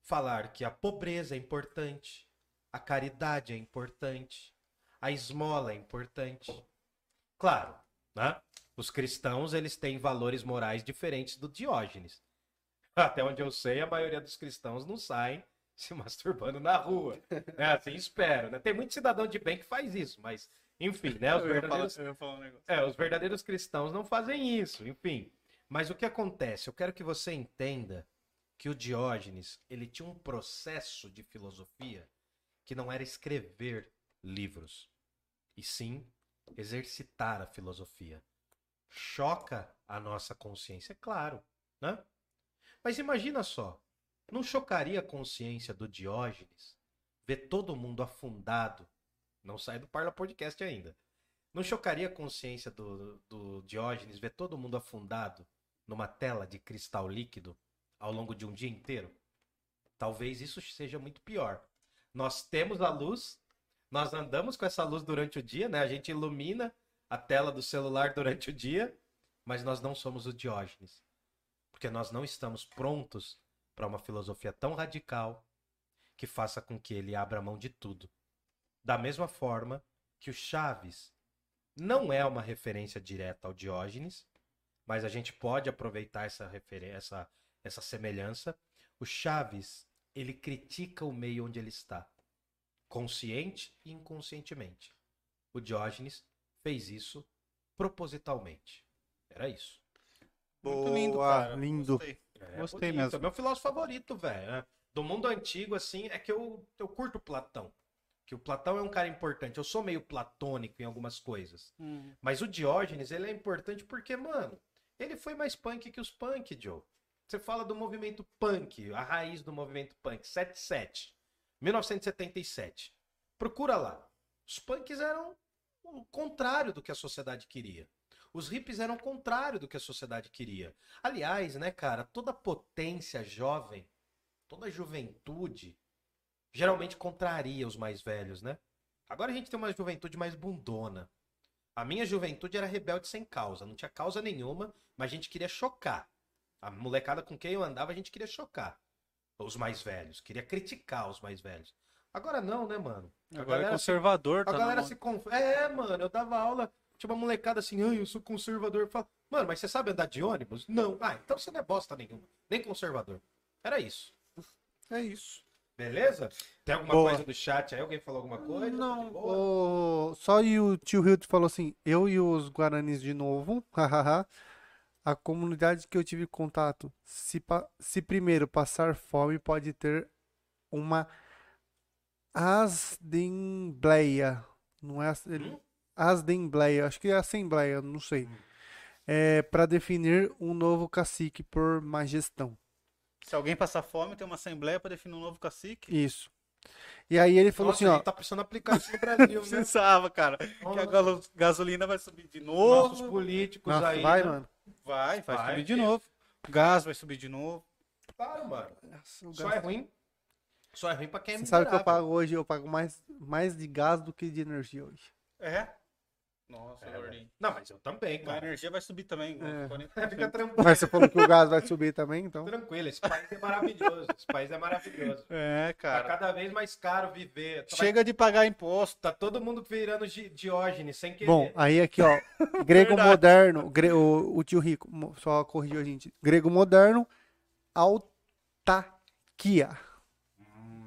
falar que a pobreza é importante, a caridade é importante, a esmola é importante. Claro, né? Os cristãos eles têm valores morais diferentes do Diógenes. Até onde eu sei, a maioria dos cristãos não saem se masturbando na rua. É assim, espero. Né? Tem muito cidadão de bem que faz isso, mas enfim, né? Os verdadeiros um é, os verdadeiros cristãos não fazem isso, enfim. Mas o que acontece? Eu quero que você entenda que o Diógenes, ele tinha um processo de filosofia que não era escrever livros, e sim exercitar a filosofia. choca a nossa consciência, é claro, né? Mas imagina só, não chocaria a consciência do Diógenes ver todo mundo afundado? Não sai do Parla Podcast ainda. Não chocaria a consciência do, do Diógenes ver todo mundo afundado numa tela de cristal líquido ao longo de um dia inteiro? Talvez isso seja muito pior. Nós temos a luz, nós andamos com essa luz durante o dia, né? A gente ilumina a tela do celular durante o dia, mas nós não somos o Diógenes. Porque nós não estamos prontos para uma filosofia tão radical que faça com que ele abra mão de tudo. Da mesma forma que o Chaves não é uma referência direta ao Diógenes, mas a gente pode aproveitar essa essa, essa semelhança. O Chaves, ele critica o meio onde ele está, consciente e inconscientemente. O Diógenes fez isso propositalmente. Era isso. Muito lindo, cara. lindo. Gostei. É, Gostei bonito. mesmo. É meu filósofo favorito, velho. né? Do mundo antigo, assim, é que eu, eu curto Platão. Que o Platão é um cara importante. Eu sou meio platônico em algumas coisas. Hum. Mas o Diógenes, ele é importante porque, mano, ele foi mais punk que os punk, Joe. Você fala do movimento punk, a raiz do movimento punk, 77, 1977. Procura lá. Os punks eram o contrário do que a sociedade queria. Os hippies eram o contrário do que a sociedade queria. Aliás, né, cara, toda potência jovem, toda juventude, geralmente contraria os mais velhos, né? Agora a gente tem uma juventude mais bundona. A minha juventude era rebelde sem causa, não tinha causa nenhuma, mas a gente queria chocar. A molecada com quem eu andava, a gente queria chocar. Os mais velhos, queria criticar os mais velhos. Agora não, né, mano? A Agora é se- conservador, tá a galera se confunde. É, mano, eu dava aula, tinha uma molecada assim, ai, eu sou conservador. Falo, mano, mas você sabe andar de ônibus? Não. Ah, então você não é bosta nenhuma. Nem conservador. Era isso. É isso. Beleza? Tem alguma Boa. coisa do chat aí? Alguém falou alguma coisa? Tá Não, o... só e o tio Hilton falou assim, eu e os Guaranis de novo, hahaha. A comunidade que eu tive contato, se, pa- se primeiro passar fome, pode ter uma assembleia. Não é ele- Hum? assembleia, acho que é assembleia, não sei. É, para definir um novo cacique por má gestão. Se alguém passar fome, tem uma assembleia pra definir um novo cacique. Isso. E aí ele falou Nossa, assim, a ó, tá precisando aplicar isso no Brasil, né? Precisava, cara. Que a galo- gasolina vai subir de Nossos novo. políticos Nossa, aí. vai, né? mano. Vai, vai, Vai, subir de novo. Gás vai subir de novo. Claro, mano. Só é ruim. Só é ruim pra quem é Você sabe que eu pago hoje, eu pago mais, mais de gás do que de energia hoje. É? Nossa, É, Lordinho. Não, mas eu também, A cara. energia vai subir também. É. 40%. Fica tranquilo. Mas você falou que o gás vai subir também, então. Tranquilo, esse país é maravilhoso. Esse país é maravilhoso. É, Tá cara. cada vez mais caro viver. Tá, Chega de pagar imposto. tá todo mundo virando Di- Diógenes sem querer. Bom, aí aqui, ó. Grego moderno, gre- o, o tio Rico, só corrigiu a gente. Grego moderno, autarquia.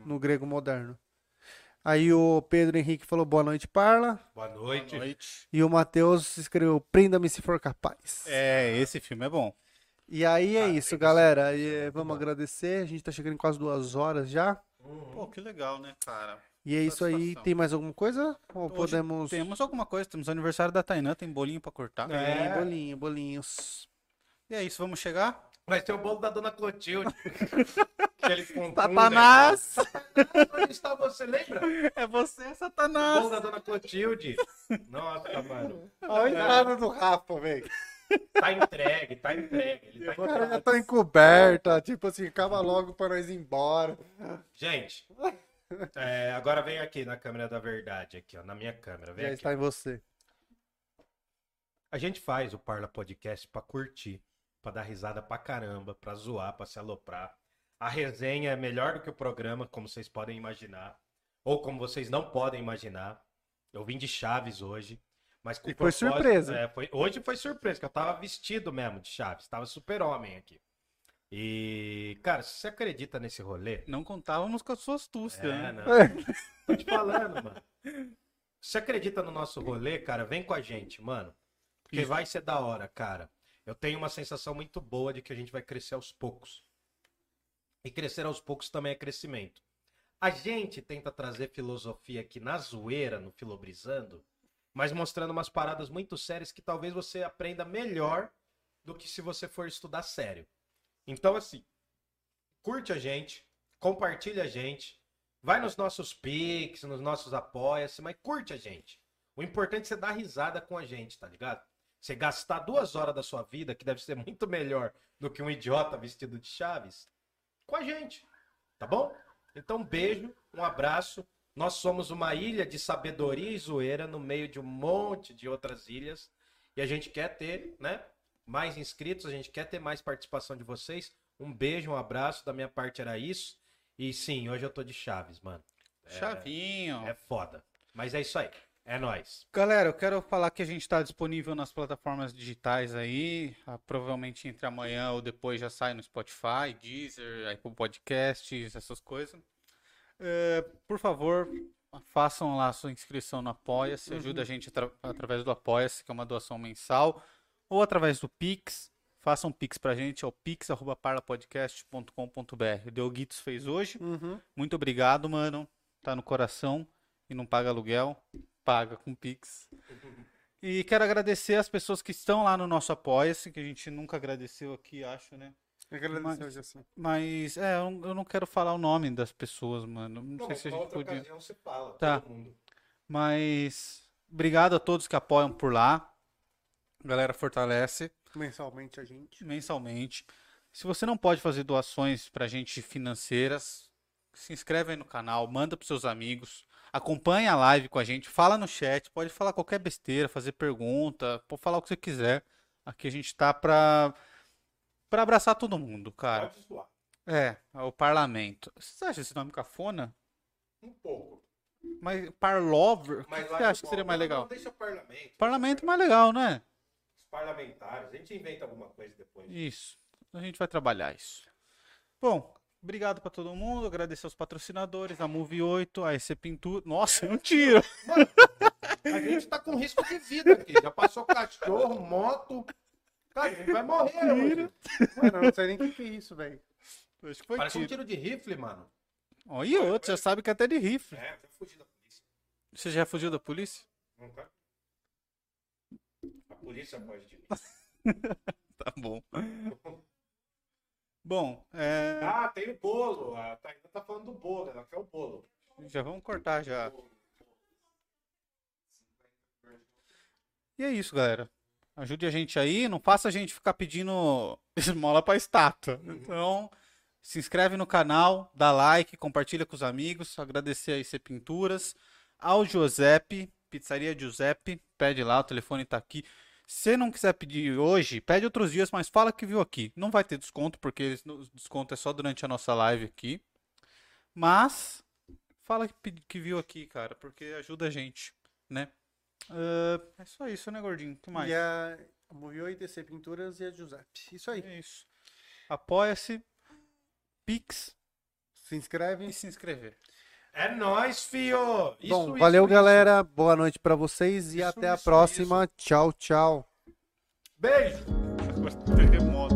No grego moderno. Aí o Pedro Henrique falou boa noite, Parla. Boa Boa noite. noite. E o Matheus escreveu prenda-me se for capaz. É, esse filme é bom. E aí é Ah, isso, galera. é E, vamos bom. agradecer. A gente tá chegando em quase duas horas já. Uhum. Pô, que legal, né, cara? E é isso aí. Tem mais alguma coisa? Ou Hoje podemos. Temos alguma coisa, temos aniversário da Tainã, tem bolinho pra cortar. Tem É. bolinho, bolinhos. E é isso, vamos chegar? Vai ser o bolo da dona Clotilde. que ele confunde, Satanás! né? Onde está você, lembra? É você, O Satanás! da dona Clotilde. Nossa, mano. Olha a entrada do Rafa, velho. Tá entregue, tá entregue. Ele tá O cara já tá encoberta. Tipo assim, acaba logo pra nós ir embora. Gente, é, agora vem aqui na câmera da verdade, aqui, ó, na minha câmera. Vem Já aqui, está em você. A gente faz o Parla Podcast pra curtir, pra dar risada pra caramba, pra zoar, pra se aloprar. A resenha é melhor do que o programa, como vocês podem imaginar. Ou como vocês não podem imaginar. Eu vim de Chaves hoje. Mas com E foi surpresa. é, foi- hoje foi surpresa, que eu tava vestido mesmo de Chaves. Tava super-homem aqui. E, cara, se você acredita nesse rolê, Não contávamos com as suas astúcias, é, né? não. Tô te falando, mano. Você acredita no nosso rolê, cara? Vem com a gente, mano. Porque Isso. vai ser da hora, cara. Eu tenho uma sensação muito boa de que a gente vai crescer aos poucos. E crescer aos poucos também é crescimento. A gente tenta trazer filosofia aqui na zoeira, no Filobrizando, mas mostrando umas paradas muito sérias que talvez você aprenda melhor do que se você for estudar sério. Então, assim, curte a gente, compartilha a gente, vai nos nossos pics, nos nossos apoia-se, mas curte a gente. O importante é você dar risada com a gente, tá ligado? Você gastar duas horas da sua vida, que deve ser muito melhor do que um idiota vestido de chaves, com a gente, tá bom? Então, um beijo, um abraço. Nós somos uma ilha de sabedoria e zoeira no meio de um monte de outras ilhas. E a gente quer ter, né? Mais inscritos, a gente quer ter mais participação de vocês. Um beijo, um abraço. Da minha parte era isso. E sim, hoje eu tô de chaves, mano. Chavinho. É foda. Mas é isso aí. É nóis. Galera, eu quero falar que a gente está disponível nas plataformas digitais aí. Ah, provavelmente entre amanhã ou depois já sai no Spotify, Deezer, Apple Podcasts, essas coisas. É, por favor, façam lá a sua inscrição no Apoia-se. Ajuda a gente atra- através do Apoia-se, que é uma doação mensal. Ou através do Pix. Façam um Pix pra gente, é o pix.parlapodcast.com.br. O Deoguitos fez hoje. Uhum. Muito obrigado, mano. Tá no coração e não paga aluguel, paga com Pix. E quero agradecer as pessoas que estão lá no nosso Apoia-se, que a gente nunca agradeceu aqui, acho, né? Agradecer Mas- assim. Mas, é, eu não- eu não quero falar o nome das pessoas, mano. Não sei se a gente podia. você fala. Tá. Mas, obrigado a todos que apoiam por lá. A galera fortalece Mensalmente a gente. mensalmente. Se você não pode fazer doações pra gente financeiras, se inscreve aí no canal, manda pros seus amigos, acompanha a live com a gente, fala no chat, pode falar qualquer besteira, fazer pergunta, pode falar o que você quiser. Aqui a gente tá pra, pra abraçar todo mundo, cara. Pode zoar. É, é o parlamento. Você acha esse nome cafona? Um pouco. Mas parlover? O que Mas você acha que seria mais legal? Não, deixa parlamento. Parlamento é mais legal, né? Os parlamentares. A gente inventa alguma coisa depois. Isso. A gente vai trabalhar isso. Bom, obrigado pra todo mundo. Agradecer aos patrocinadores, a Move 8, a EC Pintura. Nossa, é um tiro! A gente tá com risco de vida aqui. Já passou cachorro, moto. Cara, a gente vai morrer hoje. Mano, eu não sei nem o que, que é isso, velho. Acho que foi Parece um tiro. tiro de rifle, mano. Ó, e outro, já sabe que é até de rifle. É, já fugi da polícia. Você já fugiu da polícia? Não tá? A polícia pode de mim. Tá bom. Bom, é, Ah, tem o bolo. A Tainá tá falando do bolo. Ela quer o bolo. já vamos cortar já. E é isso, galera. Ajude a gente aí, não faça a gente ficar pedindo esmola pra estátua. Então, se inscreve no canal, dá like, compartilha com os amigos. Agradecer a IC Pinturas, ao Giuseppe, Pizzaria Giuseppe, pede lá, o telefone tá aqui. Se não quiser pedir hoje, pede outros dias, mas fala que viu aqui. Não vai ter desconto, porque eles- o desconto é só durante a nossa live aqui. Mas, fala que, que viu aqui, cara, porque ajuda a gente, né? Ah, é só isso, né, gordinho? O que mais? E a Movio ITC Pinturas e a Giuseppe. Isso aí. É isso. Apoia-se, Pix Se inscreve. e se inscrever. É nóis, fio! Isso, Bom, isso, valeu, isso. galera. Boa noite pra vocês e Isso, até a isso, próxima. Tchau, tchau. Beijo! Terremoto.